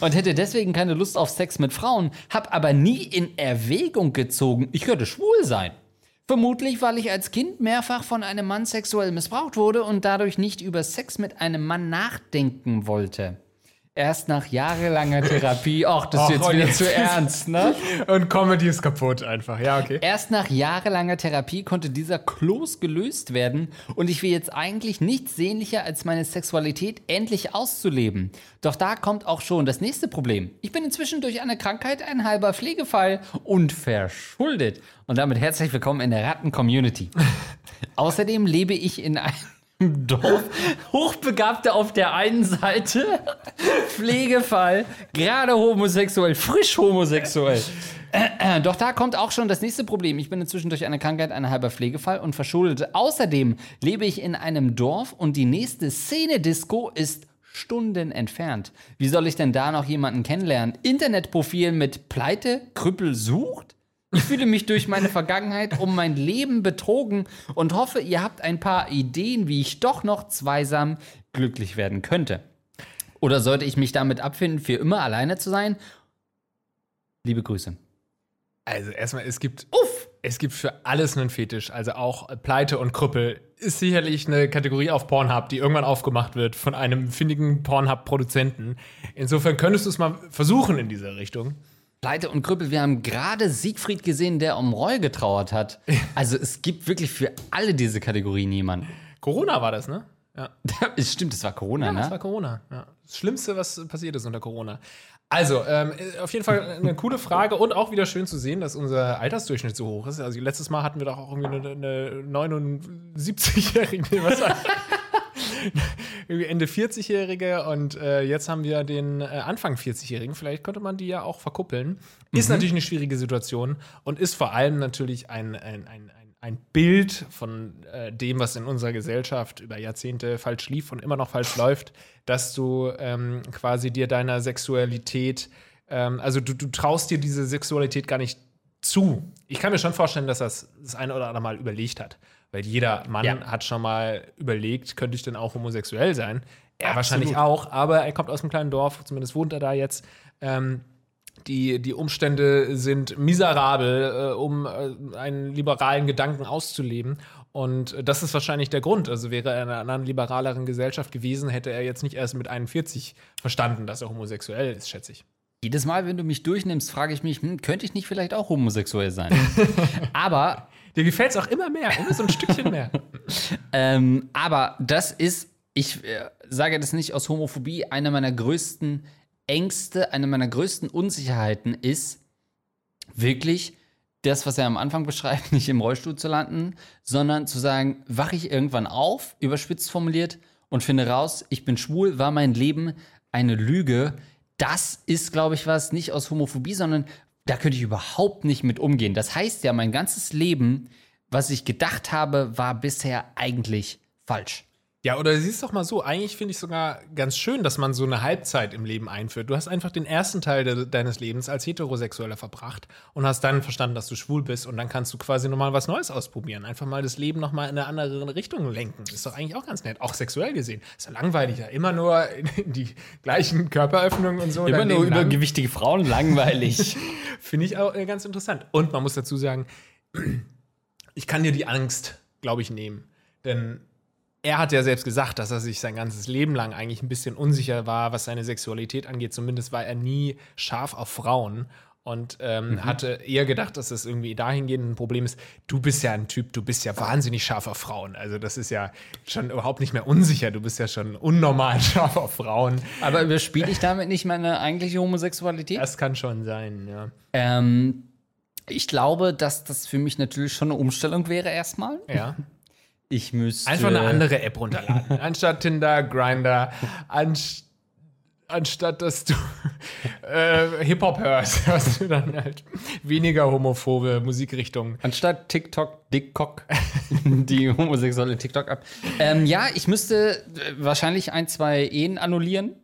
und hätte deswegen keine Lust auf Sex mit Frauen, hab aber nie in Erwägung gezogen, ich könnte schwul sein. Vermutlich, weil ich als Kind mehrfach von einem Mann sexuell missbraucht wurde und dadurch nicht über Sex mit einem Mann nachdenken wollte. Erst nach jahrelanger Therapie, ach, das ist jetzt wieder jetzt zu ernst, ne? Und Comedy ist kaputt einfach. Ja, okay. Erst nach jahrelanger Therapie konnte dieser Kloß gelöst werden und ich will jetzt eigentlich nichts sehnlicher, als meine Sexualität endlich auszuleben. Doch da kommt auch schon das nächste Problem. Ich bin inzwischen durch eine Krankheit ein halber Pflegefall und verschuldet. Und damit herzlich willkommen in der Ratten-Community. Außerdem lebe ich in einem Dorf. Hochbegabte auf der einen Seite, Pflegefall, gerade homosexuell, frisch homosexuell. Äh, Doch da kommt auch schon das nächste Problem. Ich bin inzwischen durch eine Krankheit ein halber Pflegefall und verschuldet. Außerdem lebe ich in einem Dorf und die nächste Szene-Disco ist Stunden entfernt. Wie soll ich denn da noch jemanden kennenlernen? Internetprofil mit Pleite, Krüppel sucht? Ich fühle mich durch meine Vergangenheit um mein Leben betrogen und hoffe, ihr habt ein paar Ideen, wie ich doch noch zweisam glücklich werden könnte. Oder sollte ich mich damit abfinden, für immer alleine zu sein? Liebe Grüße. Also erstmal, es gibt Uff! es gibt für alles einen Fetisch. Also auch Pleite und Krüppel ist sicherlich eine Kategorie auf Pornhub, die irgendwann aufgemacht wird von einem findigen Pornhub-Produzenten. Insofern könntest du es mal versuchen in dieser Richtung. Pleite und Krüppel, wir haben gerade Siegfried gesehen, der um Reue getrauert hat. Also es gibt wirklich für alle diese Kategorien jemanden. Corona war das, ne? Ja. Es stimmt, es war Corona, Ja, ne? das war Corona. Ja. Das Schlimmste, was passiert ist unter Corona. Also, ähm, auf jeden Fall eine coole Frage und auch wieder schön zu sehen, dass unser Altersdurchschnitt so hoch ist. Also, letztes Mal hatten wir doch auch irgendwie eine, eine 79-Jährige, Ende 40-Jährige und äh, jetzt haben wir den äh, Anfang 40-Jährigen. Vielleicht könnte man die ja auch verkuppeln. Ist natürlich eine schwierige Situation und ist vor allem natürlich ein, ein, ein, ein, ein Bild von äh, dem, was in unserer Gesellschaft über Jahrzehnte falsch lief und immer noch falsch läuft, dass du ähm, quasi dir deiner Sexualität, ähm, also du, du traust dir diese Sexualität gar nicht zu. Ich kann mir schon vorstellen, dass das das eine oder andere Mal überlegt hat. Weil jeder Mann Ja. hat schon mal überlegt, könnte ich denn auch homosexuell sein? Er Absolut. wahrscheinlich auch, aber er kommt aus einem kleinen Dorf, zumindest wohnt er da jetzt. Ähm, die, die Umstände sind miserabel, äh, um äh, einen liberalen Gedanken auszuleben. Und das ist wahrscheinlich der Grund. Also wäre er in einer anderen, liberaleren Gesellschaft gewesen, hätte er jetzt nicht erst mit 41 verstanden, dass er homosexuell ist, schätze ich. Jedes Mal, wenn du mich durchnimmst, frage ich mich, hm, könnte ich nicht vielleicht auch homosexuell sein? Aber Dir gefällt es auch immer mehr, immer so ein Stückchen mehr. Ähm, aber das ist, ich äh, sage das nicht aus Homophobie, eine meiner größten Ängste, eine meiner größten Unsicherheiten ist wirklich das, was er am Anfang beschreibt, nicht im Rollstuhl zu landen, sondern zu sagen, wache ich irgendwann auf, überspitzt formuliert, und finde raus, ich bin schwul, war mein Leben eine Lüge. Das ist, glaube ich, was nicht aus Homophobie, sondern da könnte ich überhaupt nicht mit umgehen. Das heißt ja, mein ganzes Leben, was ich gedacht habe, war bisher eigentlich falsch. Ja, oder siehst doch mal so, eigentlich finde ich sogar ganz schön, dass man so eine Halbzeit im Leben einführt. Du hast einfach den ersten Teil de deines Lebens als Heterosexueller verbracht und hast dann verstanden, dass du schwul bist und dann kannst du quasi nochmal was Neues ausprobieren. Einfach mal das Leben nochmal in eine andere Richtung lenken. Ist doch eigentlich auch ganz nett, auch sexuell gesehen. Ist ja langweilig, ja. Immer nur in die gleichen Körperöffnungen und so. Immer nur Leben über lang. gewichtige Frauen, langweilig. Finde ich auch äh, ganz interessant. Und man muss dazu sagen, ich kann dir die Angst, glaube ich, nehmen. Denn er hat ja selbst gesagt, dass er sich sein ganzes Leben lang eigentlich ein bisschen unsicher war, was seine Sexualität angeht. Zumindest war er nie scharf auf Frauen. Und ähm, hatte eher gedacht, dass das irgendwie dahingehend ein Problem ist. Du bist ja ein Typ, du bist ja wahnsinnig scharf auf Frauen. Also, das ist ja schon überhaupt nicht mehr unsicher. Du bist ja schon unnormal scharf auf Frauen. Aber überspiele ich damit nicht meine eigentliche Homosexualität? Das kann schon sein, ja. Ähm, ich glaube, dass das für mich natürlich schon eine Umstellung wäre erstmal. Ja. Ich müsste. Einfach eine andere App runterladen. Anstatt Tinder, Grinder, anst anstatt dass du äh, Hip-Hop hörst, hörst du dann halt weniger homophobe Musikrichtungen. Anstatt TikTok, Dickcock, die homosexuelle TikTok-App. Ähm, ja, ich müsste äh, wahrscheinlich ein, zwei Ehen annullieren.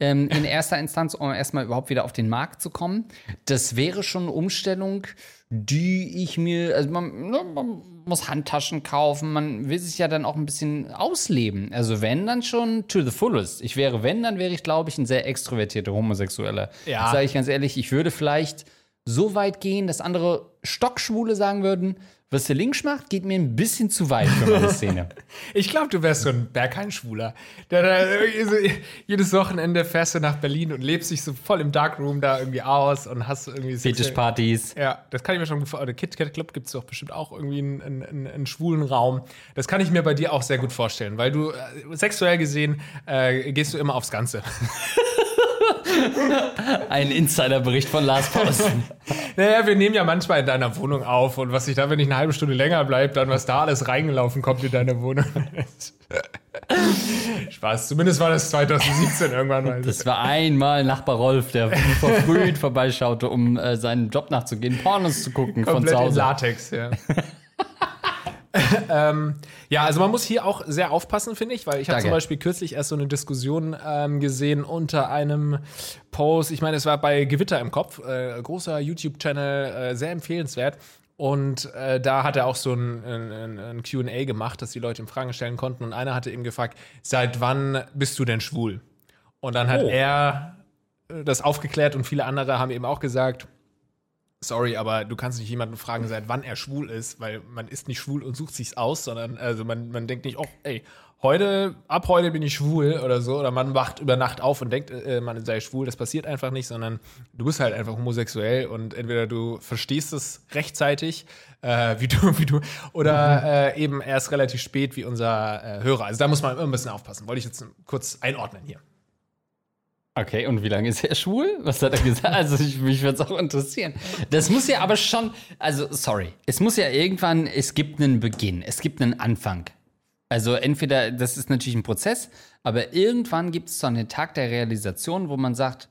Ähm, in erster Instanz, um erstmal überhaupt wieder auf den Markt zu kommen. Das wäre schon eine Umstellung, die ich mir, also man, ne, man muss Handtaschen kaufen, man will sich ja dann auch ein bisschen ausleben. Also wenn, dann schon to the fullest. Ich wäre, wenn, dann wäre ich, glaube ich, ein sehr extrovertierter Homosexueller. Ja. Sage ich ganz ehrlich, ich würde vielleicht so weit gehen, dass andere Stockschwule sagen würden, was der Links macht, geht mir ein bisschen zu weit für meine Szene. Ich glaube, du wärst so ein Berghain-Schwuler. Jedes Wochenende fährst du nach Berlin und lebst dich so voll im Darkroom da irgendwie aus und hast irgendwie Fetischpartys. Ja, das kann ich mir schon vorstellen. Kit Kat Club gibt es doch bestimmt auch irgendwie einen, einen, einen, einen schwulen Raum. Das kann ich mir bei dir auch sehr gut vorstellen, weil du äh, sexuell gesehen äh, gehst du immer aufs Ganze. Ein Insiderbericht von Lars Pausen. Naja, wir nehmen ja manchmal in deiner Wohnung auf und was ich da, wenn ich eine halbe Stunde länger bleibe, dann was da alles reingelaufen kommt in deine Wohnung. Spaß, zumindest war das 2017 irgendwann mal. Das war einmal Nachbar Rolf, der verfrüht vorbeischaute, um äh, seinen Job nachzugehen, Pornos zu gucken von Komplett zu in Hause. Latex, ja. ähm, ja, also man muss hier auch sehr aufpassen, finde ich, weil ich habe zum Beispiel kürzlich erst so eine Diskussion ähm, gesehen unter einem Post. Ich meine, es war bei Gewitter im Kopf, äh, großer YouTube-Channel, äh, sehr empfehlenswert. Und äh, da hat er auch so ein, ein, ein QA gemacht, dass die Leute ihm Fragen stellen konnten. Und einer hatte ihm gefragt: Seit wann bist du denn schwul? Und dann hat Oh. er äh, das aufgeklärt und viele andere haben eben auch gesagt, Sorry, aber du kannst nicht jemanden fragen, seit wann er schwul ist, weil man ist nicht schwul und sucht sich's aus, sondern also man, man denkt nicht, oh, ey, heute, ab heute bin ich schwul oder so, oder man wacht über Nacht auf und denkt, äh, man sei schwul. Das passiert einfach nicht, sondern du bist halt einfach homosexuell und entweder du verstehst es rechtzeitig, äh, wie du, wie du, oder äh, eben erst relativ spät wie unser äh, Hörer. Also da muss man immer ein bisschen aufpassen. Wollte ich jetzt kurz einordnen hier. Okay, und wie lange ist er schwul? Was hat er gesagt? Also, ich, mich würde es auch interessieren. Das muss ja aber schon, also, sorry, es muss ja irgendwann, es gibt einen Beginn, es gibt einen Anfang. Also, entweder, das ist natürlich ein Prozess, aber irgendwann gibt es so einen Tag der Realisation, wo man sagt,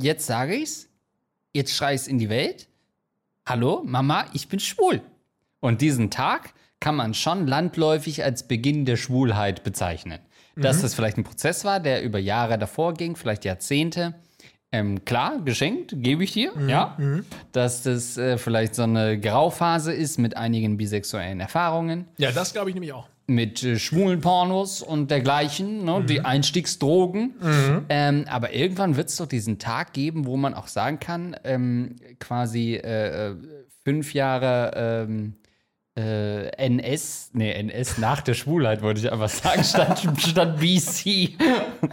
jetzt sage ich's, jetzt schrei ich's in die Welt. Hallo, Mama, ich bin schwul. Und diesen Tag kann man schon landläufig als Beginn der Schwulheit bezeichnen. Dass das vielleicht ein Prozess war, der über Jahre davor ging, vielleicht Jahrzehnte. Ähm, klar, geschenkt, gebe ich dir, ja. Dass das äh, vielleicht so eine Grauphase ist mit einigen bisexuellen Erfahrungen, Ja, das glaube ich nämlich auch. mit äh, schwulen Pornos und dergleichen, ne, die Einstiegsdrogen. Ähm, aber irgendwann wird es doch diesen Tag geben, wo man auch sagen kann, ähm, quasi äh, äh, fünf Jahre ähm, äh, NS, nee, NS nach der Schwulheit, wollte ich einfach sagen, statt, statt BC.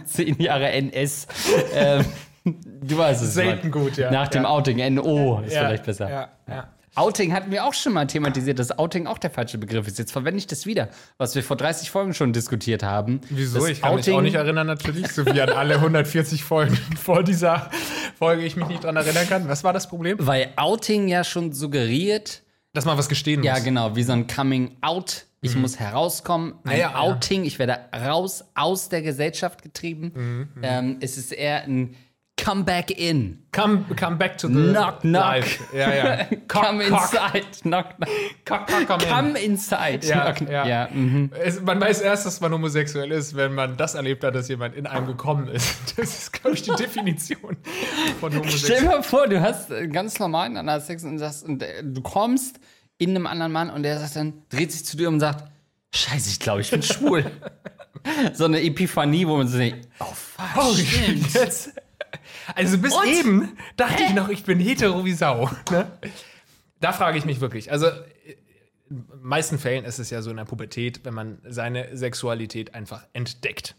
Zehn Jahre NS. Ähm, du weißt es. Selten gut, ja. Nach dem Ja. Outing, NO ist Ja, vielleicht besser. Ja, ja. Outing hatten wir auch schon mal thematisiert, dass Outing auch der falsche Begriff ist. Jetzt verwende ich das wieder, was wir vor 30 Folgen schon diskutiert haben. Wieso? Ich kann mich auch nicht erinnern, natürlich, so wie an alle 140 Folgen vor dieser Folge ich mich nicht dran erinnern kann. Was war das Problem? Weil Outing ja schon suggeriert, Dass man was gestehen ja muss. genau, wie so ein Coming Out. Ich muss herauskommen, ein ja, ja. Outing, ich werde raus aus der Gesellschaft getrieben. Ähm, es ist eher ein Comeback in. Come, come back to the Knock, knock. life. Ja, ja. Cock, come cock. inside. Knock, knock. Cock, cock, come in. Come inside. Ja, Knock, ja. ja mhm. Es, man weiß erst, dass man homosexuell ist, wenn man das erlebt hat, dass jemand in einem gekommen ist. Das ist, glaube ich, die Definition von Stell homosexuell. dir mal vor, du hast ganz normal miteinander Sex und, sagst, und äh, du kommst in einem anderen Mann und der sagt dann, dreht sich zu dir und sagt, Scheiße, ich glaube, ich bin schwul. so eine Epiphanie, wo man so denkt, oh fuck, Oh, stimmt. jetzt. Also bis Und? eben dachte ich noch, ich bin hetero wie Sau. Ne? Da frage ich mich wirklich. Also in den meisten Fällen ist es ja so in der Pubertät, wenn man seine Sexualität einfach entdeckt.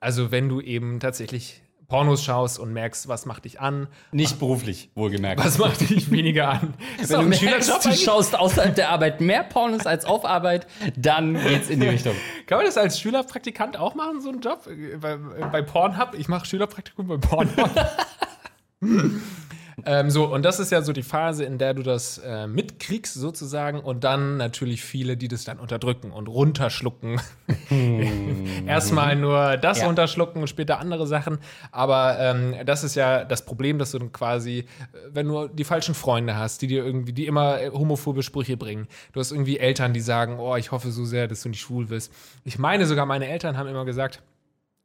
Also wenn du eben tatsächlich Pornos schaust und merkst, was macht dich an, Nicht beruflich, wohlgemerkt. was macht dich weniger an. Wenn auch du ein merkst, Schülerjob du schaust außerhalb der Arbeit mehr Pornos als auf Arbeit, dann geht's in die Richtung. Kann man das als Schülerpraktikant auch machen, so einen Job? Bei, bei Pornhub? Ich mache Schülerpraktikum bei Pornhub. ähm, so, und das ist ja so die Phase, in der du das äh, mitkriegst, sozusagen, und dann natürlich viele, die das dann unterdrücken und runterschlucken. Erstmal nur das Ja. runterschlucken und später andere Sachen. Aber ähm, das ist ja das Problem, dass du dann quasi, äh, wenn du die falschen Freunde hast, die dir irgendwie, die immer äh, homophobe Sprüche bringen. Du hast irgendwie Eltern, die sagen, oh, ich hoffe so sehr, dass du nicht schwul wirst. Ich meine sogar, meine Eltern haben immer gesagt,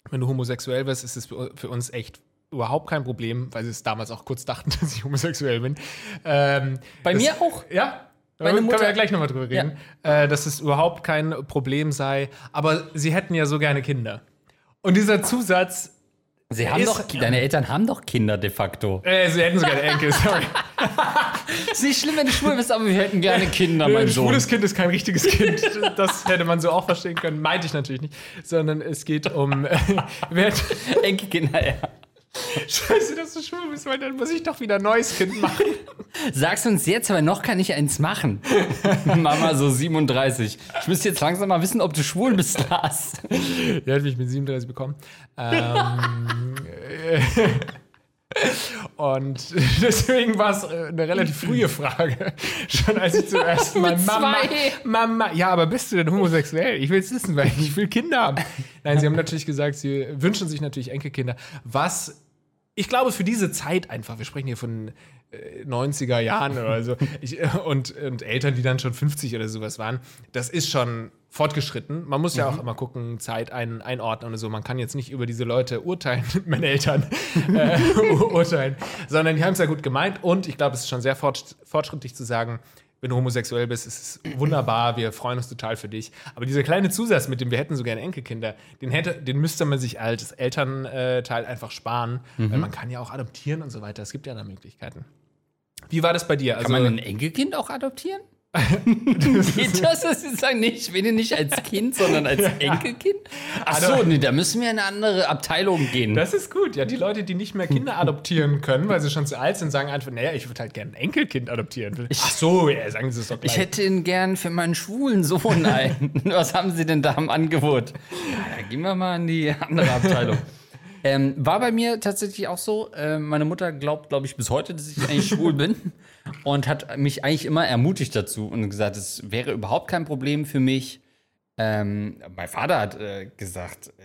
wenn du homosexuell wirst, ist es für uns echt überhaupt kein Problem, weil sie es damals auch kurz dachten, dass ich homosexuell bin. Ähm, Bei das- mir auch. Ja. Meine Können Mutter- wir ja gleich nochmal drüber reden, äh, dass es überhaupt kein Problem sei. Aber sie hätten ja so gerne Kinder. Und dieser Zusatz, Sie haben Ist- doch, deine Eltern haben doch Kinder de facto. äh, sie hätten so gerne Enkel, sorry. ist nicht schlimm, wenn du schwul bist, aber wir hätten gerne Kinder, Ein mein Sohn. schwules Kind ist kein richtiges Kind. Das hätte man so auch verstehen können. Meinte ich natürlich nicht. Sondern es geht um. Äh, Enkelkinder, ja. Scheiße, dass du schwul bist, weil dann muss ich doch wieder ein neues Kind machen. Sag's uns jetzt, aber noch kann ich eins machen. Mama, so 37. Ich müsste jetzt langsam mal wissen, ob du schwul bist, Lars. Der hat mich mit 37 bekommen. Ähm, äh, und deswegen war es äh, eine relativ frühe Frage. Schon als ich zum ersten Mal Mama. Mama, ja, aber bist du denn homosexuell? Ich will es wissen, weil ich will Kinder haben. Nein, sie haben natürlich gesagt, sie wünschen sich natürlich Enkelkinder. Was ich glaube, für diese Zeit einfach, wir sprechen hier von äh, 90er Jahren oder so, ich, äh, und, und Eltern, die dann schon 50 oder sowas waren, das ist schon fortgeschritten. Man muss ja auch immer gucken, Zeit ein, einordnen und so. Man kann jetzt nicht über diese Leute urteilen, meine Eltern äh, urteilen, sondern die haben es ja gut gemeint und ich glaube, es ist schon sehr fortsch fortschrittlich zu sagen, wenn du homosexuell bist, ist es wunderbar, wir freuen uns total für dich. Aber dieser kleine Zusatz mit dem, wir hätten so gerne Enkelkinder, den, hätte, den müsste man sich als Elternteil einfach sparen, weil man kann ja auch adoptieren und so weiter. Es gibt ja da Möglichkeiten. Wie war das bei dir? Also, Kann man ein Enkelkind auch adoptieren? Das? Das ist sagen, nicht, ich will nicht als Kind, sondern als Enkelkind? Ach so, nee, da müssen wir in eine andere Abteilung gehen. das ist gut. Ja, die Leute, die nicht mehr Kinder adoptieren können, weil sie schon zu alt sind, sagen einfach, naja, ich würde halt gerne ein Enkelkind adoptieren. Ach so, ja, sagen sie es doch gleich. Ich hätte ihn gern für meinen schwulen Sohn ein. Was haben Sie denn da im Angebot? Ja, gehen wir mal in die andere Abteilung. Ähm, war bei mir tatsächlich auch so. Äh, meine Mutter glaubt, glaube ich, bis heute, dass ich eigentlich schwul bin. Und hat mich eigentlich immer ermutigt dazu und gesagt, es wäre überhaupt kein Problem für mich. Ähm, mein Vater hat äh, gesagt, äh,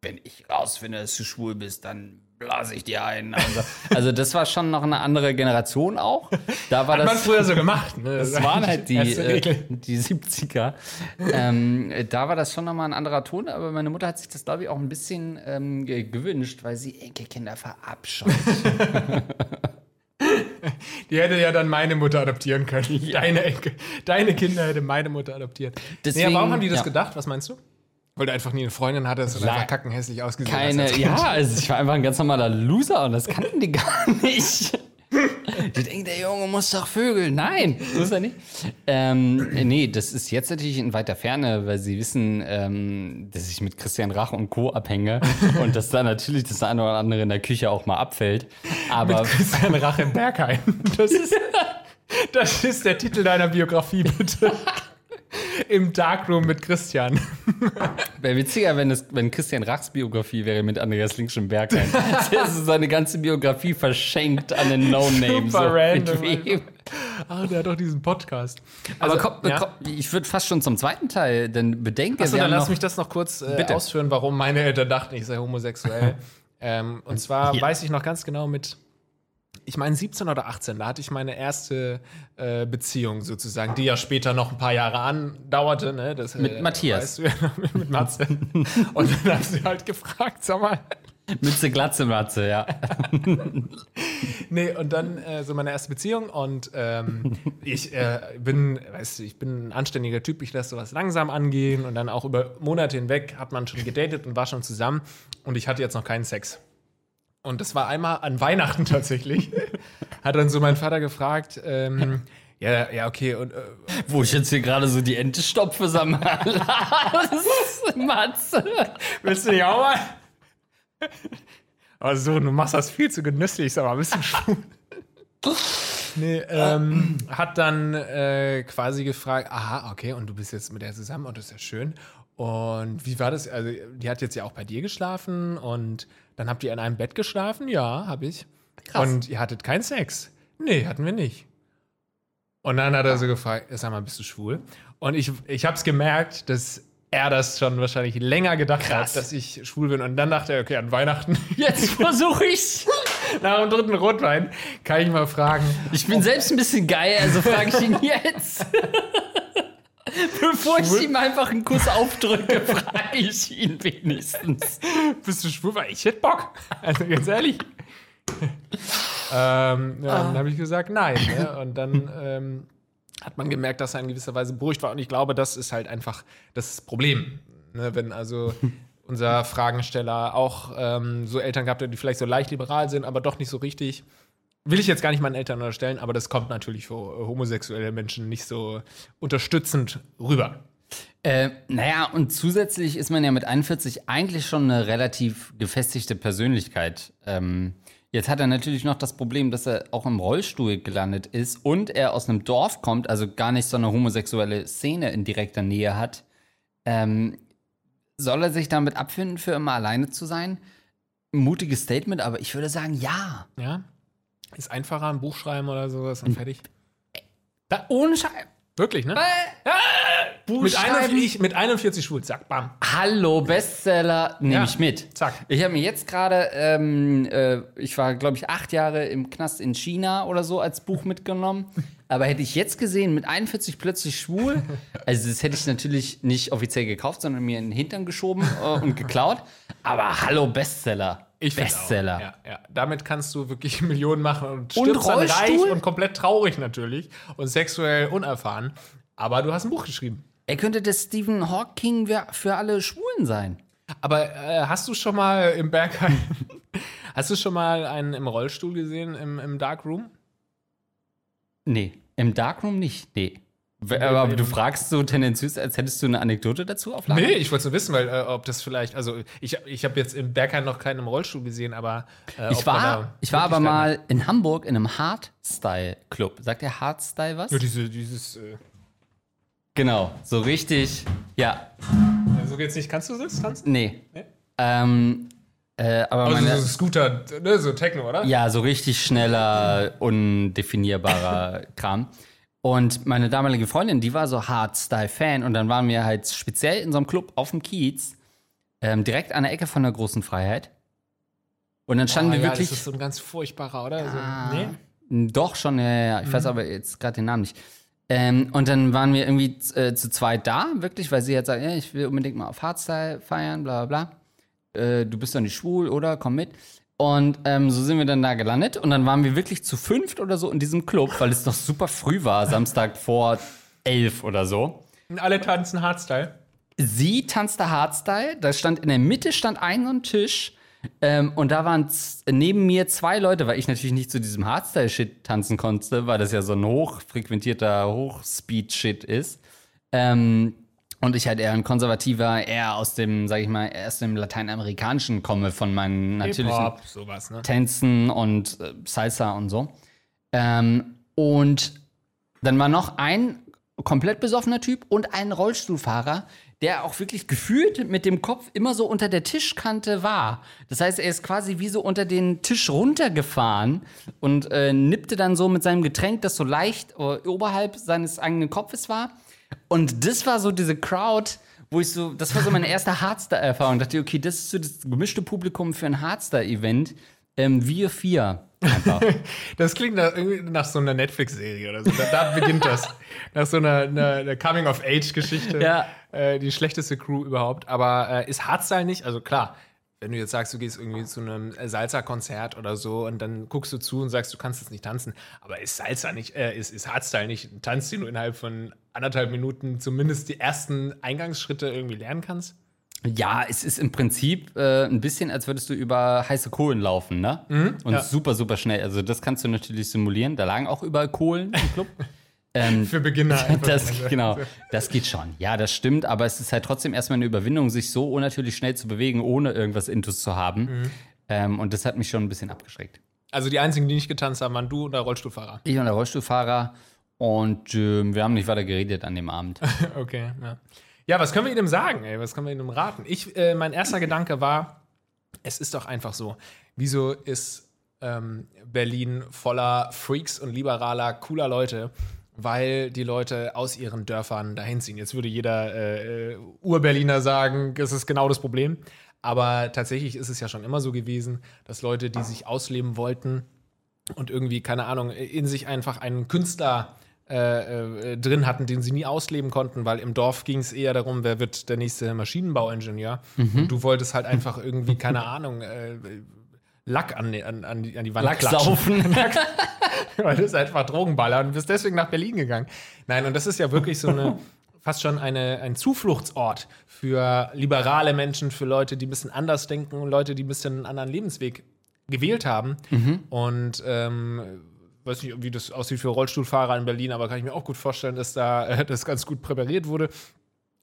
wenn ich rausfinde, dass du schwul bist, dann blase ich dir ein. Also, also das war schon noch eine andere Generation auch. Da war Hat man das. früher so gemacht. Ne? Das waren halt die, äh, die 70er. ähm, äh, da war das schon nochmal ein anderer Ton, aber meine Mutter hat sich das, glaube ich, auch ein bisschen ähm, ge gewünscht, weil sie Enkelkinder verabscheut. Die hätte ja dann meine Mutter adoptieren können. Deine, Enkel, deine Kinder hätte meine Mutter adoptiert. Deswegen- nee, warum haben die das ja. gedacht? Was meinst du? Weil du einfach nie eine Freundin hattest und einfach kackenhässlich ausgesehen Keine, hast. als ja, also ich war einfach ein ganz normaler Loser und das kannten die gar nicht. Die denken, der Junge muss doch vögeln. Nein, ist er nicht. Ähm, nee, das ist jetzt natürlich in weiter Ferne, weil sie wissen, ähm, dass ich mit Christian Rach und Co. abhänge und dass da natürlich das eine oder andere in der Küche auch mal abfällt. Aber Christian Rach im Bergheim. Das ist, das ist der Titel deiner Biografie, bitte. Im Darkroom mit Christian. wäre witziger, wenn, es, wenn Christian Rachs Biografie wäre mit Andreas Linkschen Bergheim. Der ist seine ganze Biografie verschenkt an den No-Name. Super random, Mit wem? Ah, der hat doch diesen Podcast. Aber Also, komm, ja. komm, ich würde fast schon zum zweiten Teil, denn bedenke, Achso, dann lass mich das noch kurz äh, ausführen, warum meine Eltern dachten, ich sei homosexuell. ähm, und zwar Ja. weiß ich noch ganz genau mit, ich meine 17 oder 18, da hatte ich meine erste äh, Beziehung sozusagen, die ja später noch ein paar Jahre andauerte. Ne? Das, Mit äh, Matthias. Weißt du, ja, mit, mit Matze. und dann hast du halt gefragt, sag mal. Mütze, Glatze, Matze, ja. Nee, und dann äh, so meine erste Beziehung und ähm, ich äh, bin, weißt du, ich bin ein anständiger Typ, ich lasse sowas langsam angehen und dann auch über Monate hinweg hat man schon gedatet und war schon zusammen und ich hatte jetzt noch keinen Sex. Und das war einmal an Weihnachten tatsächlich. Hat dann so mein Vater gefragt, ähm, ja, ja, okay, und äh, Wo ich jetzt hier gerade so die Ente stopfe, sag mal. Matze. willst du nicht auch mal? Aber so, du machst das viel zu genüsslich, sag mal, ein bisschen schwul. Nee, ähm, hat dann äh, quasi gefragt, aha, okay, und du bist jetzt mit der zusammen und das ist ja schön. Und wie war das? Also, die hat jetzt ja auch bei dir geschlafen und dann habt ihr in einem Bett geschlafen? Ja, hab ich. Krass. Und ihr hattet keinen Sex? Nee, hatten wir nicht. Und dann hat er so gefragt, sag mal, bist du schwul? Und ich, ich hab's gemerkt, dass er das schon wahrscheinlich länger gedacht Krass. hat, dass ich schwul bin. Und dann dachte er, okay, an Weihnachten, Jetzt versuche ich's. nach dem dritten Rotwein, kann ich mal fragen, Ich bin selbst ein bisschen geil, also frage ich ihn jetzt. Bevor ich ihm einfach einen Kuss aufdrücke, frage ich ihn wenigstens. bist du schwul? Weil ich hätte Bock. Also ganz ehrlich. ähm, ja, Dann habe ich gesagt, nein. Ne? Und dann ähm, hat man gemerkt, dass er in gewisser Weise beruhigt war. Und ich glaube, das ist halt einfach das Problem. Ne? Wenn also unser Fragensteller auch ähm, so Eltern gehabt hat, die vielleicht so leicht liberal sind, aber doch nicht so richtig. Will ich jetzt gar nicht meinen Eltern unterstellen, aber das kommt natürlich für homosexuelle Menschen nicht so unterstützend rüber. Äh, naja, und zusätzlich ist man ja mit 41 eigentlich schon eine relativ gefestigte Persönlichkeit. Ähm, jetzt hat er natürlich noch das Problem, dass er auch im Rollstuhl gelandet ist und er aus einem Dorf kommt, also gar nicht so eine homosexuelle Szene in direkter Nähe hat. Ähm, soll er sich damit abfinden, für immer alleine zu sein? Mutiges Statement, aber ich würde sagen, ja. Ja? Ist einfacher, ein Buch schreiben oder sowas und fertig. Da, ohne Scheiß. Wirklich, ne? Buch Mit schreiben. 41, mit 41 schwul, zack, bam. Hallo, Bestseller, nehme Ja, ich mit. zack. Ich habe mir jetzt gerade, ähm, äh, ich war, glaube ich, acht Jahre im Knast in China oder so als Buch mitgenommen. Aber hätte ich jetzt gesehen, mit 41 plötzlich schwul, also das hätte ich natürlich nicht offiziell gekauft, sondern mir in den Hintern geschoben äh, und geklaut. Aber hallo, Bestseller. Ich Bestseller. Ja, ja. Damit kannst du wirklich Millionen machen und Und stirbst dann Rollstuhl? reich und komplett traurig natürlich und sexuell unerfahren. Aber du hast ein Buch geschrieben. Er könnte der Stephen Hawking für alle Schwulen sein. Aber äh, hast du schon mal im Bergheim, hast du schon mal einen im Rollstuhl gesehen im, im Darkroom? Nee, im Darkroom nicht, nee. Aber du fragst so tendenziös, als hättest du eine Anekdote dazu auf Lager? Nee, ich wollte nur wissen, weil äh, ob das vielleicht, also ich, ich habe jetzt im Berghain noch keinen im Rollstuhl gesehen, aber äh, Ich war, ich war aber mal in Hamburg in einem Hardstyle-Club. Sagt der Hardstyle was? Ja, diese, dieses, äh, Genau, so richtig. Ja, so geht's nicht. Kannst du das tanzen? nee. Nee? Ähm, äh, aber Also meine, so Scooter, ne, so Techno, oder? ja, so richtig schneller, undefinierbarer Kram. Und meine damalige Freundin, die war so Hardstyle-Fan und dann waren wir halt speziell in so einem Club auf dem Kiez, ähm, direkt an der Ecke von der großen Freiheit. Und dann standen Oh, wir ja, wirklich. das ist so ein ganz furchtbarer, oder? Ah. So, nee? Doch, schon, ja, ja, ja. Ich weiß aber jetzt gerade den Namen nicht. Ähm, und dann waren wir irgendwie äh, zu zweit da, wirklich, weil sie jetzt sagt, ja, ich will unbedingt mal auf Hardstyle feiern, bla bla bla. Äh, du bist doch nicht schwul, oder? Komm mit. Und ähm, so sind wir dann da gelandet und dann waren wir wirklich zu fünft oder so in diesem Club, weil es noch super früh war, Samstag vor elf oder so. Und alle tanzen Hardstyle. Sie tanzte Hardstyle, da stand in der Mitte stand ein so ein Tisch ähm, und da waren neben mir zwei Leute, weil ich natürlich nicht zu diesem Hardstyle-Shit tanzen konnte, weil das ja so ein hochfrequentierter Hochspeed-Shit ist. Ähm, und ich halt eher ein konservativer, eher aus dem, sag ich mal, erst dem Lateinamerikanischen komme von meinen natürlichen sowas, ne? Tänzen und äh, Salsa und so. Ähm, und dann war noch ein komplett besoffener Typ und ein Rollstuhlfahrer, der auch wirklich gefühlt mit dem Kopf immer so unter der Tischkante war. Das heißt, er ist quasi wie so unter den Tisch runtergefahren und äh, nippte dann so mit seinem Getränk, das so leicht äh, oberhalb seines eigenen Kopfes war. Und das war so diese Crowd, wo ich so, das war so meine erste Hardstyle-Erfahrung. Dachte, okay, das ist so das gemischte Publikum für ein Hardstyle-Event. Ähm, wir vier. Einfach. Das klingt nach, irgendwie nach so einer Netflix-Serie oder so. Da, da beginnt das. Nach so einer, einer, einer Coming-of-Age-Geschichte. Ja. Äh, die schlechteste Crew überhaupt. Aber äh, ist Hardstyle nicht? Also klar, wenn du jetzt sagst, du gehst irgendwie zu einem Salsa-Konzert oder so und dann guckst du zu und sagst, du kannst jetzt nicht tanzen. Aber ist Salsa nicht, äh, ist, ist Hardstyle nicht ein Tanz, den du innerhalb von anderthalb Minuten zumindest die ersten Eingangsschritte irgendwie lernen kannst? Ja, es ist im Prinzip äh, ein bisschen, als würdest du über heiße Kohlen laufen, ne? Und ja. super, super schnell. Also das kannst du natürlich simulieren. Da lagen auch überall Kohlen im Club. ähm, Für Beginner. einfach. das, Also, genau, das geht schon. Ja, das stimmt, aber es ist halt trotzdem erstmal eine Überwindung, sich so unnatürlich schnell zu bewegen, ohne irgendwas Intus zu haben. Ähm, und das hat mich schon ein bisschen abgeschreckt. Also die einzigen, die nicht getanzt haben, waren du und der Rollstuhlfahrer. Ich und der Rollstuhlfahrer und ähm, wir haben nicht weiter geredet an dem Abend. Okay, ja. Ja, was können wir ihm sagen, ey? Was können wir ihm raten? Ich, äh, mein erster Gedanke war, es ist doch einfach so. Wieso ist ähm, Berlin voller Freaks und liberaler, cooler Leute? Weil die Leute aus ihren Dörfern dahin ziehen. Jetzt würde jeder äh, äh, Ur-Berliner sagen, das ist genau das Problem. Aber tatsächlich ist es ja schon immer so gewesen, dass Leute, die sich ausleben wollten, und irgendwie, keine Ahnung, in sich einfach einen Künstler äh, äh, drin hatten, den sie nie ausleben konnten, weil im Dorf ging es eher darum, wer wird der nächste Maschinenbauingenieur. Und du wolltest halt einfach irgendwie, keine Ahnung, äh, Lack an, an, an, die, an die Wand Lack klatschen. saufen. weil das ist einfach Drogenballer und bist deswegen nach Berlin gegangen. Nein, und das ist ja wirklich so eine, fast schon eine, ein Zufluchtsort für liberale Menschen, für Leute, die ein bisschen anders denken und Leute, die ein bisschen einen anderen Lebensweg gewählt haben. Und ähm, weiß nicht, wie das aussieht für Rollstuhlfahrer in Berlin, aber kann ich mir auch gut vorstellen, dass da äh, das ganz gut präpariert wurde.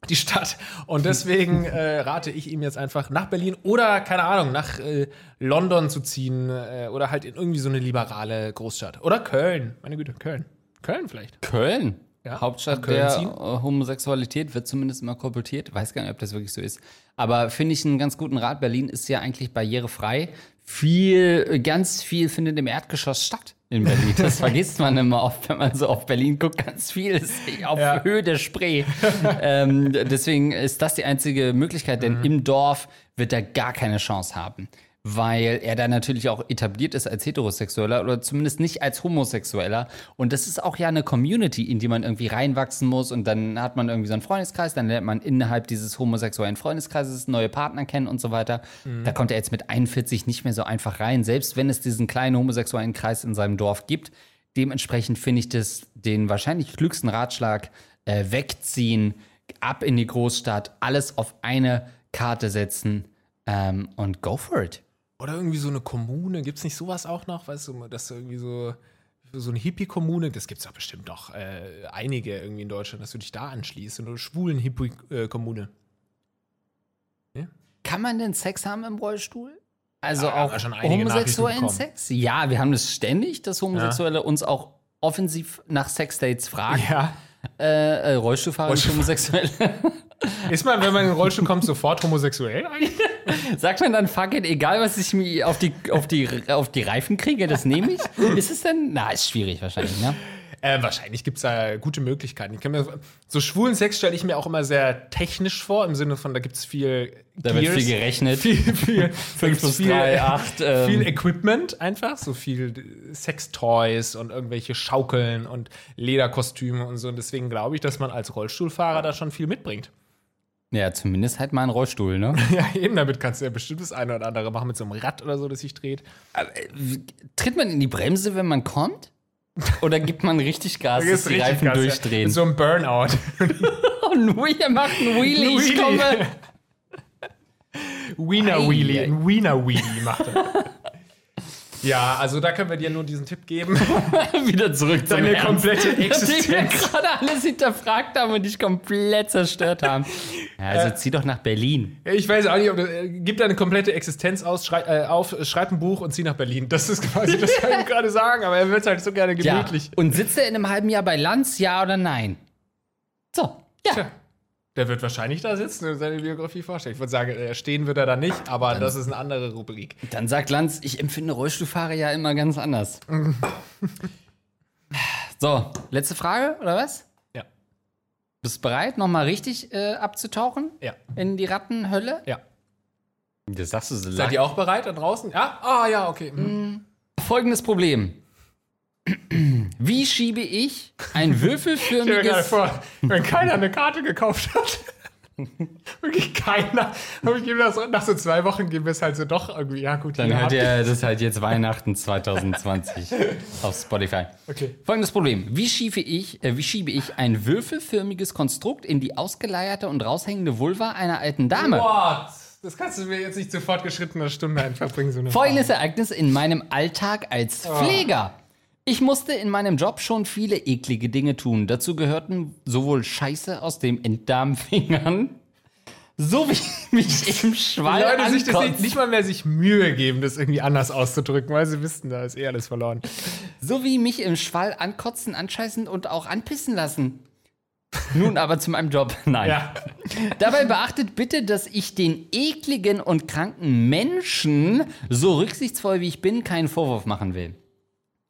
Die Stadt. Und deswegen äh, rate ich ihm jetzt einfach nach Berlin oder, keine Ahnung, nach äh, London zu ziehen äh, oder halt in irgendwie so eine liberale Großstadt. Oder Köln. Meine Güte, Köln. Köln vielleicht. Köln. Ja, Hauptstadt Köln der ziehen. Homosexualität wird zumindest immer kolportiert. Weiß gar nicht, ob das wirklich so ist. Aber finde ich einen ganz guten Rat. Berlin ist ja eigentlich barrierefrei. Viel, ganz viel findet im Erdgeschoss statt in Berlin. Das vergisst man immer oft, wenn man so auf Berlin guckt. Ganz viel ist auf Ja. Höhe der Spree. ähm, deswegen ist das die einzige Möglichkeit, denn im Dorf wird er gar keine Chance haben. Weil er da natürlich auch etabliert ist als Heterosexueller oder zumindest nicht als Homosexueller. Und das ist auch ja eine Community, in die man irgendwie reinwachsen muss. Und dann hat man irgendwie so einen Freundeskreis, dann lernt man innerhalb dieses homosexuellen Freundeskreises neue Partner kennen und so weiter. Da kommt er jetzt mit 41 nicht mehr so einfach rein, selbst wenn es diesen kleinen homosexuellen Kreis in seinem Dorf gibt. Dementsprechend finde ich das den wahrscheinlich klügsten Ratschlag, äh, wegziehen, ab in die Großstadt, alles auf eine Karte setzen ähm, und go for it. Oder irgendwie so eine Kommune. Gibt es nicht sowas auch noch? Weißt du, dass du irgendwie so so eine Hippie-Kommune, das gibt es doch bestimmt doch äh, einige irgendwie in Deutschland, dass du dich da anschließt, so eine schwulen Hippie-Kommune. Kann man denn Sex haben im Rollstuhl? Also Ja, auch homosexuellen. Sex? Ja, wir haben das ständig, dass Homosexuelle uns auch offensiv nach Sexdates fragen. Ja. Äh, äh, Rollstuhlfahrer und Rollstuhl- Homosexuelle. Ist man, wenn man in den Rollstuhl kommt, sofort homosexuell eigentlich? Sagt man dann, fuck it, egal was ich mir auf die, auf die, auf die Reifen kriege, das nehme ich? Ist es denn? Na, ist schwierig wahrscheinlich, ne? Äh, wahrscheinlich gibt es da gute Möglichkeiten. Mir, so schwulen Sex stelle ich mir auch immer sehr technisch vor, im Sinne von, da gibt es viel Da wird viel gerechnet. Viel, viel, 5 plus viel, 3, 8. viel Ähm, Equipment einfach, so viel Sextoys und irgendwelche Schaukeln und Lederkostüme und so. Und deswegen glaube ich, dass man als Rollstuhlfahrer da schon viel mitbringt. Ja, zumindest halt mal einen Rollstuhl, ne? Ja, eben damit kannst du ja bestimmt das eine oder andere machen mit so einem Rad oder so, das sich dreht. Tritt man in die Bremse, wenn man kommt? Oder gibt man richtig Gas, dass die Reifen ja. durchdrehen? Mit so einem Burnout. Nur ihr macht einen Wheelie, ich Wheelie. komme. Wiener Wheelie, ei. ein Wiener Wheelie macht er. Ja, also da können wir dir nur diesen Tipp geben. Wieder zurück zum Deine komplette Nachdem wir Existenz. gerade alles hinterfragt haben und dich komplett zerstört haben. Ja, also zieh doch nach Berlin. Ich weiß auch nicht, ob äh, gib deine komplette Existenz aus, schrei, äh, auf, schreib ein Buch und zieh nach Berlin. Das ist quasi, das kann ich gerade sagen, aber er wird halt so gerne Ja. gemütlich. Und sitzt er in einem halben Jahr bei Lanz, ja oder nein? So, ja. Tja, der wird wahrscheinlich da sitzen und seine Biografie vorstellen. Ich würde sagen, äh, stehen wird er da nicht, aber das ist eine andere Rubrik. Dann sagt Lanz, ich empfinde Rollstuhlfahrer ja immer ganz anders. so, letzte Frage, oder was? Ja. Bist du bereit, nochmal richtig äh, abzutauchen Ja. in die Rattenhölle? Ja. Das sagst du so Seid ihr auch bereit da draußen? Ja? Ah, ja, okay. Mhm. Folgendes Problem. Wie schiebe ich ein Ich würfelförmiges... vor, wenn keiner eine Karte gekauft hat. Wirklich keiner. Aber ich gebe das nach so zwei Wochen geben wir es halt so doch irgendwie. Ja, gut, Dann hört ihr- das halt jetzt Weihnachten 2020 auf Spotify. Okay. Folgendes Problem. Wie schiebe ich, äh, wie schiebe ich ein würfelförmiges Konstrukt in die ausgeleierte und raushängende Vulva einer alten Dame? Gott, das kannst du mir jetzt nicht zu fortgeschrittener Stunde einfach bringen. So eine Folgendes Ereignis in meinem Alltag als Pfleger. Ich musste in meinem Job schon viele eklige Dinge tun. Dazu gehörten sowohl Scheiße aus dem Enddarmfingern, so wie mich im Schwall Die Leute sich das nicht, ankotzen, nicht mal mehr sich Mühe geben, das irgendwie anders auszudrücken, weil sie wissen, da ist eh alles verloren. so wie mich im Schwall ankotzen, anscheißen und auch anpissen lassen. Nun aber zu meinem Job. Nein. Ja. Dabei beachtet bitte, dass ich den ekligen und kranken Menschen, so rücksichtsvoll wie ich bin, keinen Vorwurf machen will.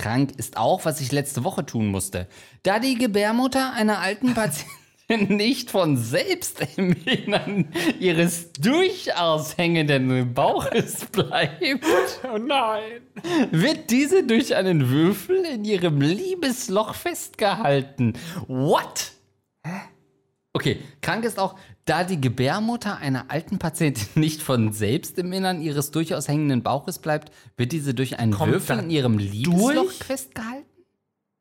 Krank ist auch, was ich letzte Woche tun musste. Da die Gebärmutter einer alten Patientin nicht von selbst im Innern ihres durchaus hängenden Bauches bleibt, Oh nein. wird diese durch einen Würfel in ihrem Liebesloch festgehalten. What? Okay, krank ist auch, da die Gebärmutter einer alten Patientin nicht von selbst im Innern ihres durchaus hängenden Bauches bleibt, wird diese durch einen Kommt Würfel da in ihrem Liebesloch durch? festgehalten?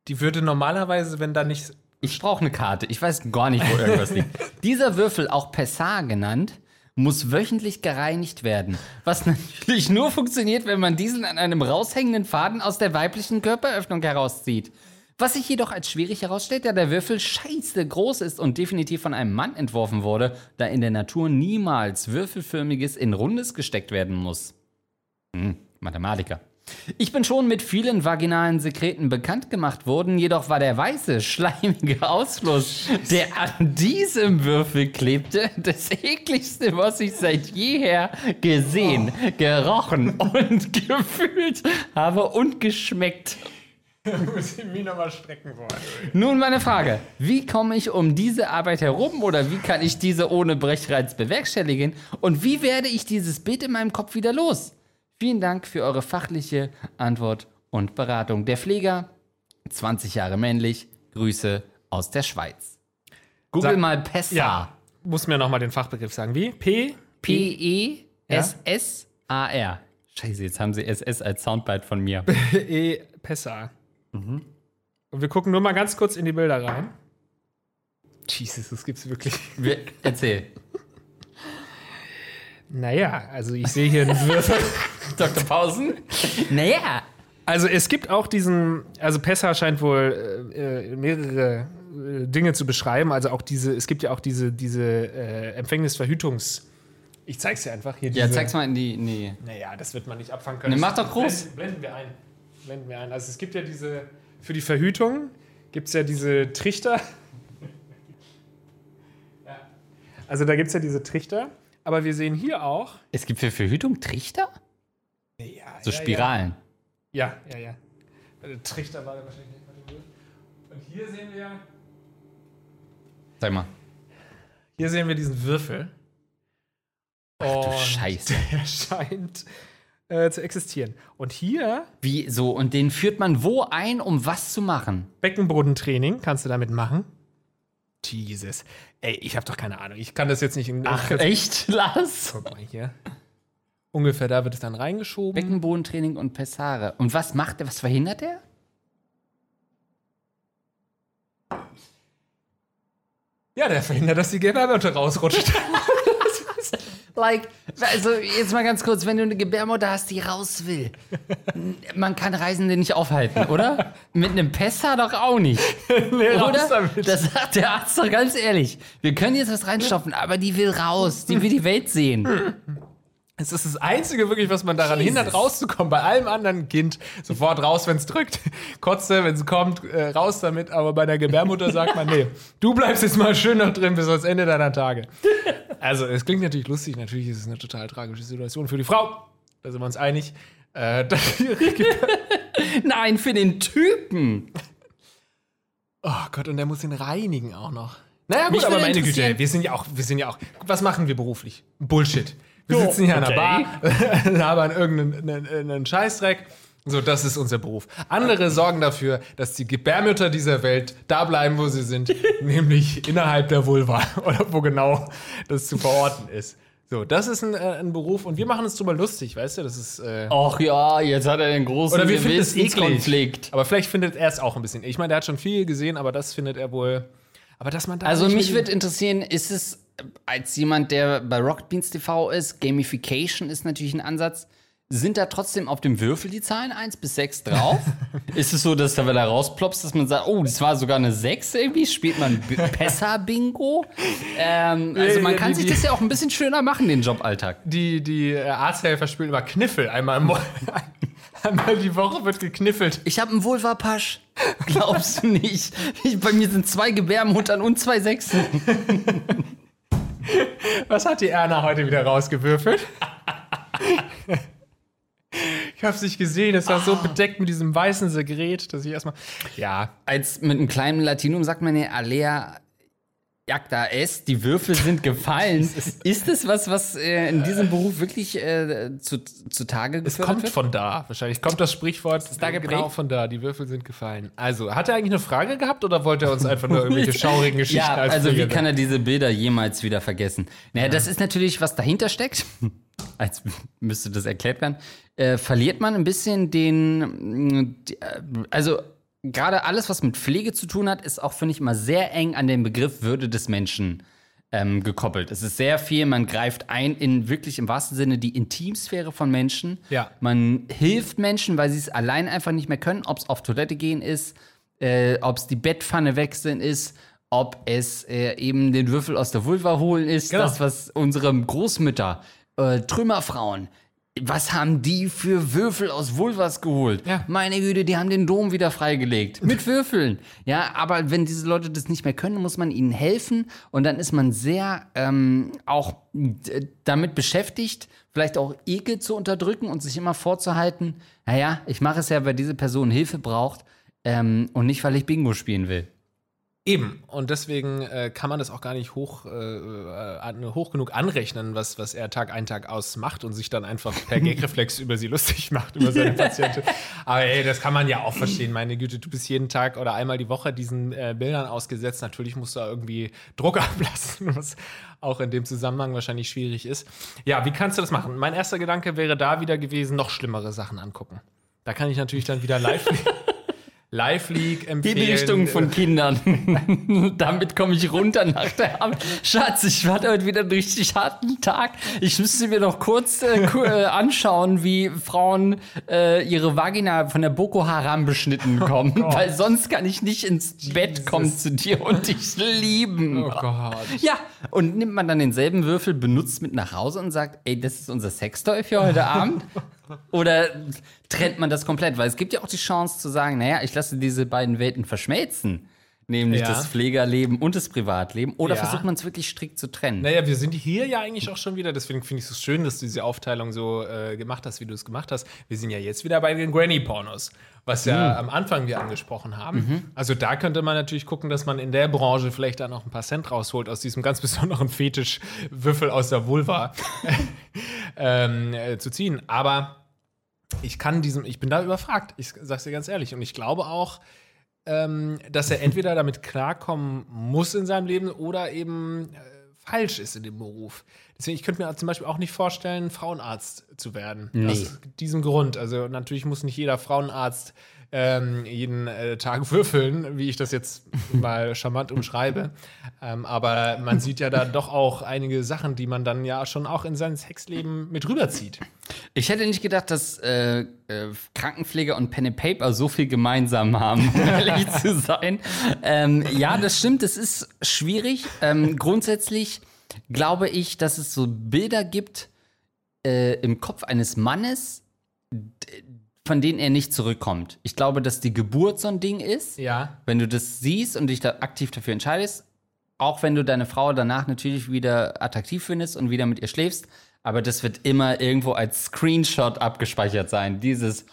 Die würde normalerweise, wenn da nicht. Ich brauche eine Karte. Ich weiß gar nicht, wo irgendwas liegt. Dieser Würfel, auch Pessar genannt, muss wöchentlich gereinigt werden. Was natürlich nur funktioniert, wenn man diesen an einem raushängenden Faden aus der weiblichen Körperöffnung herauszieht. Was sich jedoch als schwierig herausstellt, da der Würfel scheiße groß ist und definitiv von einem Mann entworfen wurde, da in der Natur niemals würfelförmiges in Rundes gesteckt werden muss. Hm, Mathematiker. Ich bin schon mit vielen vaginalen Sekreten bekannt gemacht worden, jedoch war der weiße, schleimige Ausfluss, der an diesem Würfel klebte, das ekligste, was ich seit jeher gesehen, gerochen und gefühlt habe und geschmeckt. muss ich mich nochmal strecken wollen. Nun meine Frage, wie komme ich um diese Arbeit herum oder wie kann ich diese ohne Brechreiz bewerkstelligen und wie werde ich dieses Bild in meinem Kopf wieder los? Vielen Dank für eure fachliche Antwort und Beratung. Der Pfleger, 20 Jahre männlich, Grüße aus der Schweiz. Google Sag- mal Pessar. Ja. Muss mir nochmal den Fachbegriff sagen. Wie? P? E P-E-S-S-A-R. Scheiße, jetzt haben sie SS als Soundbite von mir. E. Pessa. Und wir gucken nur mal ganz kurz in die Bilder rein. Jesus, das gibt's wirklich. Wir, erzähl. Naja, also ich sehe hier einen Würfel. Dr. Pausen? Naja, Also es gibt auch diesen, also Pessa scheint wohl äh, äh, mehrere äh, Dinge zu beschreiben. Also auch diese, es gibt ja auch diese, diese äh, Empfängnisverhütungs. Ich zeig's dir einfach hier. Ja, diese, zeig's mal in die. Nee. Naja, das wird man nicht abfangen können. Nee, mach doch groß. Blenden, blenden wir ein. Blenden wir ein. Also es gibt ja diese, für die Verhütung gibt es ja diese Trichter. Ja. Also da gibt es ja diese Trichter. Aber wir sehen hier auch. Es gibt für Verhütung Trichter? Ja, So ja, Spiralen. Ja, ja, ja. Der Trichter war da wahrscheinlich nicht. Wo? Und hier sehen wir, Sag mal. hier sehen wir diesen Würfel. Ach du Scheiße. Der scheint äh, zu existieren. Und hier Wie so? Und den führt man wo ein, um was zu machen? Beckenbodentraining kannst du damit machen. Jesus. Ey, ich habe doch keine Ahnung. Ich kann das jetzt nicht in. Ach, echt, Lars? Guck mal hier. Ungefähr da wird es dann reingeschoben. Beckenbodentraining und Pessare. Und was macht er? Was verhindert er? ja, der verhindert, dass die Gebärmutter rausrutscht. Like, also jetzt mal ganz kurz, wenn du eine Gebärmutter hast, die raus will. Man kann Reisende nicht aufhalten, oder? Mit einem Pessa doch auch nicht. nee, raus Oder? damit. Das sagt der Arzt doch ganz ehrlich. Wir können jetzt was reinstopfen, aber die will raus. Die will die Welt sehen. Es ist das Einzige wirklich, was man daran Jesus. hindert, rauszukommen. Bei allem anderen Kind sofort raus, wenn es drückt. Kotze, wenn es kommt, äh, raus damit. Aber bei der Gebärmutter sagt man, nee, du bleibst jetzt mal schön noch drin bis ans Ende deiner Tage. Also, es klingt natürlich lustig. Natürlich ist es eine total tragische Situation für die Frau. Da sind wir uns einig. Äh, Nein, für den Typen. oh Gott, und der muss ihn reinigen auch noch. Naja, gut, Mich aber meine Güte, wir sind ja auch, wir sind ja auch. Was machen wir beruflich? Bullshit. Wir sitzen hier an der Bar, okay. labern irgendeinen einen, Scheißdreck. So, das ist unser Beruf. Andere sorgen dafür, dass die Gebärmütter dieser Welt da bleiben, wo sie sind, nämlich innerhalb der Vulva oder wo genau das zu verorten ist. So, das ist ein, äh, ein Beruf und wir machen uns drüber lustig, weißt du? Das ist. Äh, Ach ja, jetzt hat er den großen oder wir finden es eklig. Gewissenskonflikt. Aber vielleicht findet er es auch ein bisschen. Ich meine, der hat schon viel gesehen, aber das findet er wohl. Aber dass man da Also mich würde interessieren, ist es als jemand, der bei Rocket Beans TV ist, Gamification ist natürlich ein Ansatz. Sind da trotzdem auf dem Würfel die Zahlen 1 bis 6 drauf? ist es so, dass da, wenn er rausploppst, dass man sagt, oh, das war sogar eine 6 irgendwie? Spielt man Pessa-Bingo? Ähm, also man kann die- sich das ja auch ein bisschen schöner machen, den Joballtag. die, die äh, Arzthelfer spielen immer Kniffel. Einmal, im einmal die Woche wird gekniffelt. Ich habe einen Vulva-Pasch. Glaubst du nicht? Ich, bei mir sind zwei Gebärmuttern und zwei Sechsen. Was hat die Erna heute wieder rausgewürfelt? ich hab's nicht gesehen. Es war so bedeckt mit diesem weißen Sekret, dass ich erstmal. Ja, als mit einem kleinen Latinum sagt man ja Alea Jagda es, die Würfel sind gefallen. ist das was, was äh, in diesem Beruf wirklich äh, zu, zutage es kommt wird? von da. Wahrscheinlich kommt das Sprichwort da geprägt? genau von da. Die Würfel sind gefallen. Also, hat er eigentlich eine Frage gehabt oder wollte er uns einfach nur irgendwelche schaurigen Geschichten ja, also wie kann er diese Bilder jemals wieder vergessen? Naja, das ist natürlich, was dahinter steckt. Als müsste das erklärt werden. Äh, verliert man ein bisschen den, die, äh, also gerade alles, was mit Pflege zu tun hat, ist auch, finde ich, immer sehr eng an den Begriff Würde des Menschen ähm, gekoppelt. Es ist sehr viel, man greift ein in wirklich im wahrsten Sinne die Intimsphäre von Menschen. Ja. Man hilft Menschen, weil sie es allein einfach nicht mehr können, ob es auf Toilette gehen ist, äh, ob es die Bettpfanne wechseln ist, ob es äh, eben den Würfel aus der Vulva holen ist, Genau. das, was unsere Großmütter, äh, Trümmerfrauen, was haben die für Würfel aus Vulvas geholt? Ja. Meine Güte, die haben den Dom wieder freigelegt. Mit Würfeln. Ja, aber wenn diese Leute das nicht mehr können, muss man ihnen helfen. Und dann ist man sehr ähm, auch damit beschäftigt, vielleicht auch Ekel zu unterdrücken und sich immer vorzuhalten, naja, ich mache es ja, weil diese Person Hilfe braucht ähm, und nicht, weil ich Bingo spielen will. Eben. Und deswegen äh, kann man das auch gar nicht hoch, äh, äh, hoch genug anrechnen, was, was er Tag ein, Tag aus macht und sich dann einfach per Gagreflex über sie lustig macht, über seine Patientin. Aber ey, das kann man ja auch verstehen. Meine Güte, du bist jeden Tag oder einmal die Woche diesen äh, Bildern ausgesetzt. Natürlich musst du da irgendwie Druck ablassen, was auch in dem Zusammenhang wahrscheinlich schwierig ist. Ja, wie kannst du das machen? Mein erster Gedanke wäre da wieder gewesen, noch schlimmere Sachen angucken. Da kann ich natürlich dann wieder live. Live-League empfehlen. Hinrichtung von Kindern. Damit komme ich runter nach der Arbeit. Schatz, ich hatte heute wieder einen richtig harten Tag. Ich müsste mir noch kurz äh, äh, anschauen, wie Frauen äh, ihre Vagina von der Boko Haram beschnitten kommen. weil sonst kann ich nicht ins Bett kommen zu dir und dich lieben. Oh Gott. Ja, und nimmt man dann denselben Würfel, benutzt mit nach Hause und sagt, ey, das ist unser Sextoy für heute Abend? Oder trennt man das komplett? Weil es gibt ja auch die Chance zu sagen, naja, ich lasse diese beiden Welten verschmelzen. Nämlich Ja. das Pflegerleben und das Privatleben. Oder Ja. versucht man es wirklich strikt zu trennen? Naja, wir sind hier ja eigentlich auch schon wieder, deswegen finde ich es so schön, dass du diese Aufteilung so äh, gemacht hast, wie du es gemacht hast. Wir sind ja jetzt wieder bei den Granny-Pornos, was ja am Anfang wir angesprochen haben. Also da könnte man natürlich gucken, dass man in der Branche vielleicht da noch ein paar Cent rausholt aus diesem ganz besonderen Fetischwürfel aus der Vulva ähm, äh, zu ziehen. Aber ich kann diesem, ich bin da überfragt, ich sag's dir ganz ehrlich. Und ich glaube auch, ähm, dass er entweder damit klarkommen muss in seinem Leben oder eben äh, falsch ist in dem Beruf. Deswegen, ich könnte mir zum Beispiel auch nicht vorstellen, Frauenarzt zu werden. Aus diesem Grund. Also natürlich muss nicht jeder Frauenarzt ähm, jeden äh, Tag würfeln, wie ich das jetzt mal charmant umschreibe. Ähm, aber man sieht ja da doch auch einige Sachen, die man dann ja schon auch in sein Sexleben mit rüberzieht. Ich hätte nicht gedacht, dass äh, äh, Krankenpfleger und Pen and Paper so viel gemeinsam haben, um ehrlich zu sein. Ähm, ja, das stimmt, es ist schwierig. Ähm, grundsätzlich glaube ich, dass es so Bilder gibt äh, im Kopf eines Mannes, von denen er nicht zurückkommt. Ich glaube, dass die Geburt so ein Ding ist. Ja. Wenn du das siehst und dich da aktiv dafür entscheidest, auch wenn du deine Frau danach natürlich wieder attraktiv findest und wieder mit ihr schläfst, aber das wird immer irgendwo als Screenshot abgespeichert sein. Dieses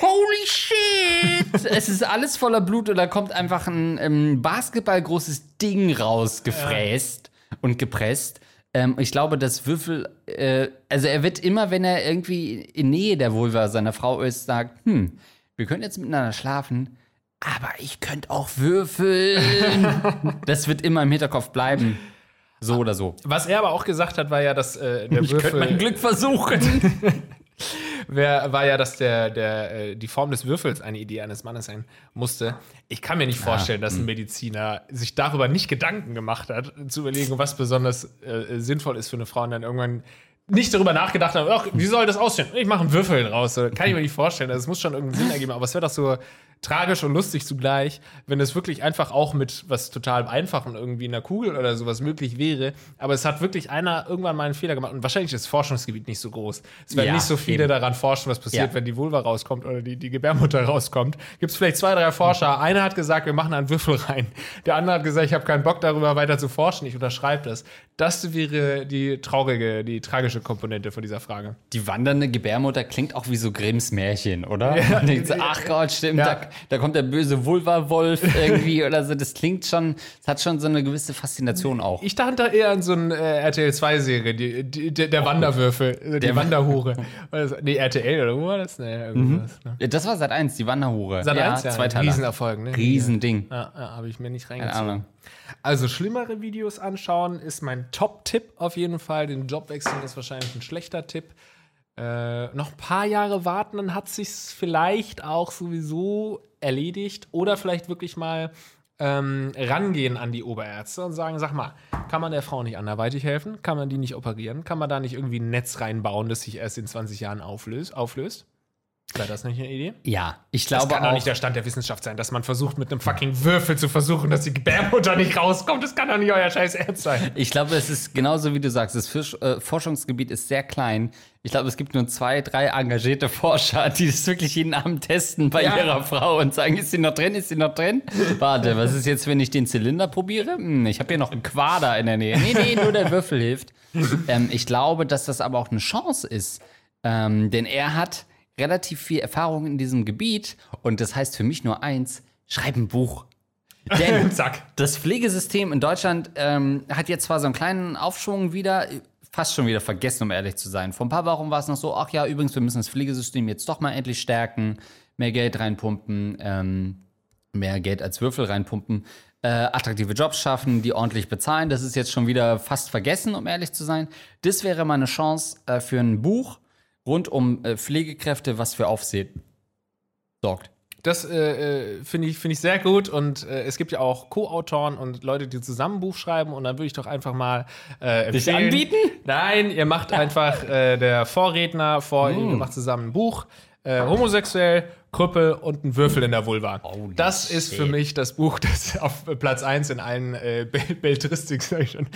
Holy shit! es ist alles voller Blut und da kommt einfach ein ähm, basketballgroßes Ding rausgefräst und gepresst. Ähm, ich glaube, das Würfel, äh, also er wird immer, wenn er irgendwie in Nähe der Vulva seiner Frau ist, sagt, hm, wir können jetzt miteinander schlafen, aber ich könnte auch würfeln. das wird immer im Hinterkopf bleiben. So oder so. Was er aber auch gesagt hat, war ja, dass äh, der Ich könnte mein Würfel Glück versuchen. wär, war ja, dass der, der, äh, die Form des Würfels eine Idee eines Mannes sein musste. Ich kann mir nicht vorstellen, dass ein Mediziner sich darüber nicht Gedanken gemacht hat, zu überlegen, was besonders äh, sinnvoll ist für eine Frau und dann irgendwann nicht darüber nachgedacht hat, ach, wie soll das aussehen? Ich mache einen Würfel raus. So, Kann ich mir nicht vorstellen. Das muss schon irgendeinen Sinn ergeben. Aber es wäre doch so tragisch und lustig zugleich, wenn es wirklich einfach auch mit was total Einfachem irgendwie in der Kugel oder sowas möglich wäre. Aber es hat wirklich einer irgendwann mal einen Fehler gemacht. Und wahrscheinlich ist das Forschungsgebiet nicht so groß. Es werden Ja, nicht so viele eben. daran forschen, was passiert, Ja. wenn die Vulva rauskommt oder die, die Gebärmutter rauskommt. Gibt es vielleicht zwei, drei Forscher. Einer hat gesagt, wir machen einen Würfel rein. Der andere hat gesagt, ich habe keinen Bock darüber weiter zu forschen. Ich unterschreibe das. Das wäre die traurige, die tragische Komponente von dieser Frage. Die wandernde Gebärmutter klingt auch wie so Grimms Märchen, oder? So, ach Gott, stimmt, Ja. da, da kommt der böse Vulva-Wolf irgendwie oder so. Das klingt schon, es hat schon so eine gewisse Faszination auch. Ich dachte da eher an so eine äh, RTL 2-Serie, die, die, der, der Wanderwürfel, äh, die Wanderhure. Nee, RTL oder wo war das? Nee, irgendwas. Ne? Ja, Das war seit eins, die Wanderhure. Sat. ja, 1, ja, zwei Teile. Riesenerfolg, ne? Riesending. Ja, ja habe ich mir nicht reingezogen. Also schlimmere Videos anschauen ist mein Top-Tipp auf jeden Fall. Den Job wechseln ist wahrscheinlich ein schlechter Tipp. Äh, noch ein paar Jahre warten, dann hat sich's vielleicht auch sowieso erledigt. Oder vielleicht wirklich mal ähm, rangehen an die Oberärzte und sagen, sag mal, kann man der Frau nicht anderweitig helfen? Kann man die nicht operieren? Kann man da nicht irgendwie ein Netz reinbauen, das sich erst in 20 Jahren auflöst? auflöst? Wäre das nicht eine Idee? Ja, ich Das glaube kann doch nicht der Stand der Wissenschaft sein, dass man versucht, mit einem fucking Würfel zu versuchen, dass die Gebärmutter nicht rauskommt. Das kann doch nicht euer scheiß Ernst sein. Ich glaube, es ist genauso wie du sagst, das Fisch, äh, Forschungsgebiet ist sehr klein. Ich glaube, es gibt nur zwei, drei engagierte Forscher, die das wirklich jeden Abend testen bei Ja. ihrer Frau und sagen, ist sie noch drin, ist sie noch drin? Warte, was ist jetzt, wenn ich den Zylinder probiere? Hm, ich habe hier noch einen Quader in der Nähe. Nee, nee, nur der Würfel hilft. ähm, ich glaube, dass das aber auch eine Chance ist, ähm, denn er hat relativ viel Erfahrung in diesem Gebiet und das heißt für mich nur eins, schreib ein Buch. Denn Zack. das Pflegesystem in Deutschland ähm, hat jetzt zwar so einen kleinen Aufschwung wieder, fast schon wieder vergessen, um ehrlich zu sein. Vor ein paar Wochen war es noch so, ach ja, übrigens, wir müssen das Pflegesystem jetzt doch mal endlich stärken, mehr Geld reinpumpen, ähm, mehr Geld als Würfel reinpumpen, äh, attraktive Jobs schaffen, die ordentlich bezahlen. Das ist jetzt schon wieder fast vergessen, um ehrlich zu sein. Das wäre mal eine Chance äh, für ein Buch rund um äh, Pflegekräfte, was für Aufsehen sorgt. das äh, äh, finde ich, find ich sehr gut. Und äh, es gibt ja auch Co-Autoren und Leute, die zusammen ein Buch schreiben. Und dann würde ich doch einfach mal äh, Dich anbieten? Nein, ihr macht einfach äh, der Vorredner vor, ihr macht zusammen ein Buch. Äh, homosexuell, Krüppel und ein Würfel in der Vulva. das ist für shit. mich das Buch, das auf Platz 1 in allen äh, Bel- Belletristik sag ich schon,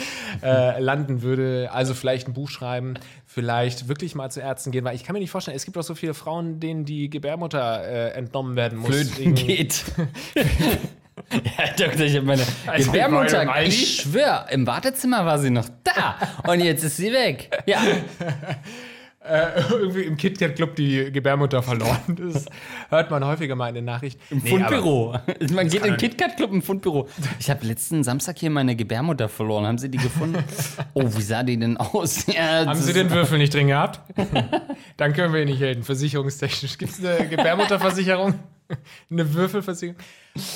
äh, landen würde. Also vielleicht ein Buch schreiben, vielleicht wirklich mal zu Ärzten gehen, weil ich kann mir nicht vorstellen, es gibt auch so viele Frauen, denen die Gebärmutter äh, entnommen werden muss. Flöten geht. ja, Doktor, ich habe meine Also, Gebärmutter. Aldi? Ich schwör, im Wartezimmer war sie noch da. Und jetzt ist sie weg. Ja. Äh, irgendwie im KitKat Club die Gebärmutter verloren. Das hört man häufiger mal in den Nachrichten. Im Nee, aber- Fundbüro. Man geht im KitKat Club im Fundbüro. Ich habe letzten Samstag hier meine Gebärmutter verloren. Haben Sie die gefunden? Oh, wie sah die denn aus? Ja, Haben Sie den Würfel nicht drin gehabt? Dann können wir Ihnen nicht helfen. Versicherungstechnisch. Gibt es eine Gebärmutterversicherung? Eine Würfelversicherung?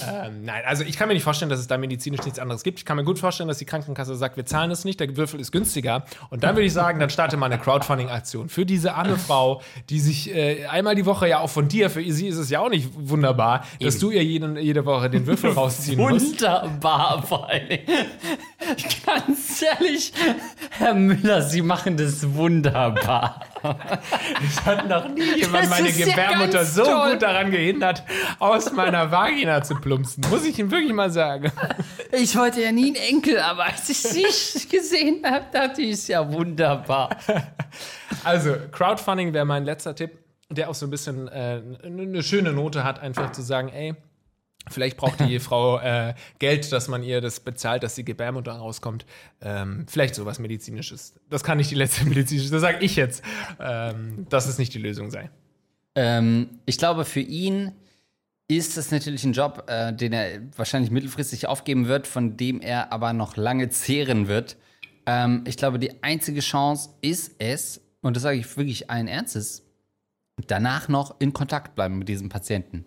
Ähm, nein, also ich kann mir nicht vorstellen, dass es da medizinisch nichts anderes gibt. Ich kann mir gut vorstellen, dass die Krankenkasse sagt, wir zahlen es nicht, der Würfel ist günstiger. Und dann würde ich sagen, dann starte mal eine Crowdfunding-Aktion für diese arme Frau, die sich äh, einmal die Woche ja auch von dir, für sie ist es ja auch nicht wunderbar, dass du ihr jede, jede Woche den Würfel rausziehen musst. Wunderbar, vor allem. Ganz ehrlich, Herr Müller, Sie machen das wunderbar. Es hat noch nie jemand Das meine ja Gebärmutter ganz so toll. gut daran gehindert, aus meiner Vagina zu plumpsen. Muss ich ihm wirklich mal sagen. Ich wollte ja nie einen Enkel, aber als ich sie gesehen habe, dachte ich, ist ja wunderbar. Also, Crowdfunding wäre mein letzter Tipp, der auch so ein bisschen äh, eine schöne Note hat, einfach zu sagen, ey, vielleicht braucht die Frau äh, Geld, dass man ihr das bezahlt, dass die Gebärmutter rauskommt. Ähm, vielleicht sowas Medizinisches. Das kann nicht die letzte medizinische, das sage ich jetzt, ähm, dass es nicht die Lösung sei. Ähm, ich glaube, für ihn ist das natürlich ein Job, äh, den er wahrscheinlich mittelfristig aufgeben wird, von dem er aber noch lange zehren wird. Ähm, ich glaube, die einzige Chance ist es, und das sage ich wirklich allen Ernstes, danach noch in Kontakt bleiben mit diesem Patienten,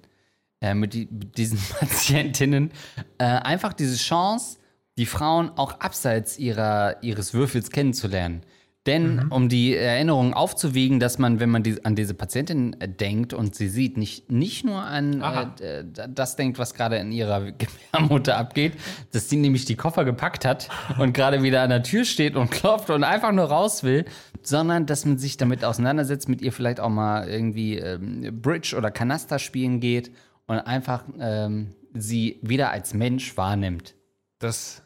äh, mit, die, mit diesen Patientinnen. Äh, einfach diese Chance, die Frauen auch abseits ihrer, ihres Würfels kennenzulernen. Denn um die Erinnerungen aufzuwiegen, dass man, wenn man die, an diese Patientin äh, denkt und sie sieht, nicht, nicht nur an äh, das denkt, was gerade in ihrer Gebärmutter abgeht, dass sie nämlich die Koffer gepackt hat und gerade wieder an der Tür steht und klopft und einfach nur raus will, sondern dass man sich damit auseinandersetzt, mit ihr vielleicht auch mal irgendwie ähm, Bridge oder Kanaster spielen geht und einfach ähm, sie wieder als Mensch wahrnimmt. Das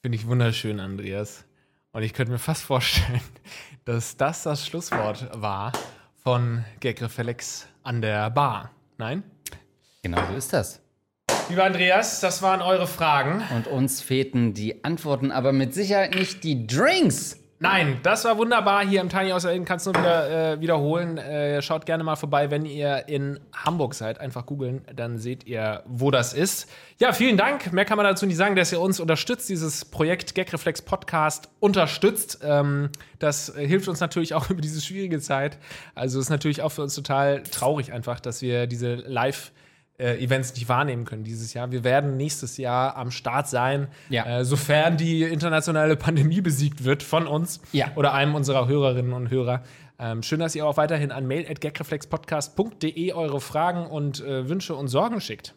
finde ich wunderschön, Andreas. Und ich könnte mir fast vorstellen, dass das das Schlusswort war von Gegrefelex an der Bar. Nein? Genau so ist das. Lieber Andreas, das waren eure Fragen. Und uns fehlten die Antworten, aber mit Sicherheit nicht die Drinks. Nein, das war wunderbar hier im Tiny Außer Kannst du nur wieder äh, wiederholen. Äh, schaut gerne mal vorbei, wenn ihr in Hamburg seid. Einfach googeln, dann seht ihr, wo das ist. Ja, vielen Dank. Mehr kann man dazu nicht sagen, dass ihr uns unterstützt, dieses Projekt Gagreflex Podcast unterstützt. Ähm, das hilft uns natürlich auch über diese schwierige Zeit. Also ist natürlich auch für uns total traurig einfach, dass wir diese Live- Events nicht wahrnehmen können dieses Jahr. Wir werden nächstes Jahr am Start sein, Ja. äh, sofern die internationale Pandemie besiegt wird von uns Ja. oder einem unserer Hörerinnen und Hörer. Ähm, schön, dass ihr auch weiterhin an mail.gagreflexpodcast.de eure Fragen und äh, Wünsche und Sorgen schickt.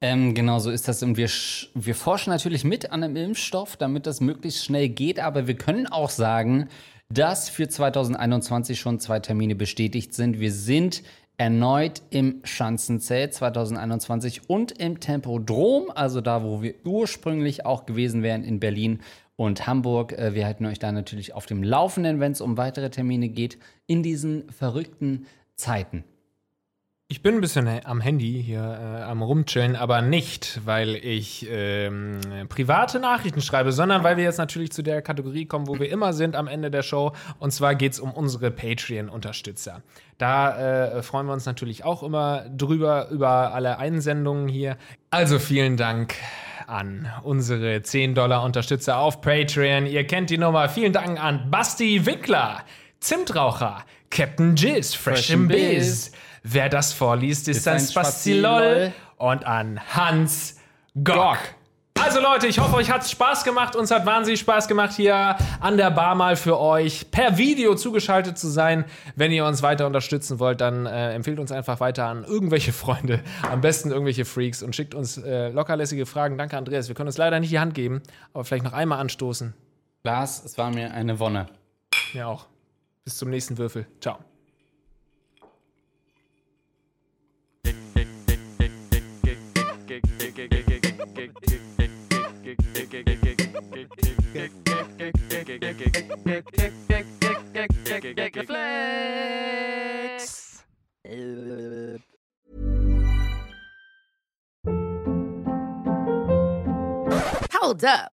Ähm, genau so ist das. Und wir, wir forschen natürlich mit an einem Impfstoff, damit das möglichst schnell geht. Aber wir können auch sagen, dass für 2021 schon zwei Termine bestätigt sind. Wir sind erneut im Schanzenzelt 2021 und im Tempodrom, also da, wo wir ursprünglich auch gewesen wären in Berlin und Hamburg. Äh, Wir halten euch da natürlich auf dem Laufenden, wenn es um weitere Termine geht, in diesen verrückten Zeiten. Ich bin ein bisschen am Handy hier äh, am Rumchillen, aber nicht, weil ich ähm, private Nachrichten schreibe, sondern weil wir jetzt natürlich zu der Kategorie kommen, wo wir immer sind am Ende der Show. Und zwar geht es um unsere Patreon-Unterstützer. Da äh, freuen wir uns natürlich auch immer drüber, über alle Einsendungen hier. Also vielen Dank an unsere 10-Dollar-Unterstützer auf Patreon. Ihr kennt die Nummer. Vielen Dank an Basti Wickler, Zimtraucher, Captain Jizz, Fresh, Fresh Biz. Biz. Wer das vorliest, ist, Ist ein. Spazilol. Und an Hans Gock. Also Leute, ich hoffe, euch hat es Spaß gemacht. Uns hat wahnsinnig Spaß gemacht, hier an der Bar mal für euch per Video zugeschaltet zu sein. Wenn ihr uns weiter unterstützen wollt, dann äh, empfehlt uns einfach weiter an irgendwelche Freunde, am besten irgendwelche Freaks und schickt uns äh, lockerlässige Fragen. Danke, Andreas. Wir können uns leider nicht die Hand geben, aber vielleicht noch einmal anstoßen. Lars, es war mir eine Wonne. Mir auch. Bis zum nächsten Würfel. Ciao. Hold up.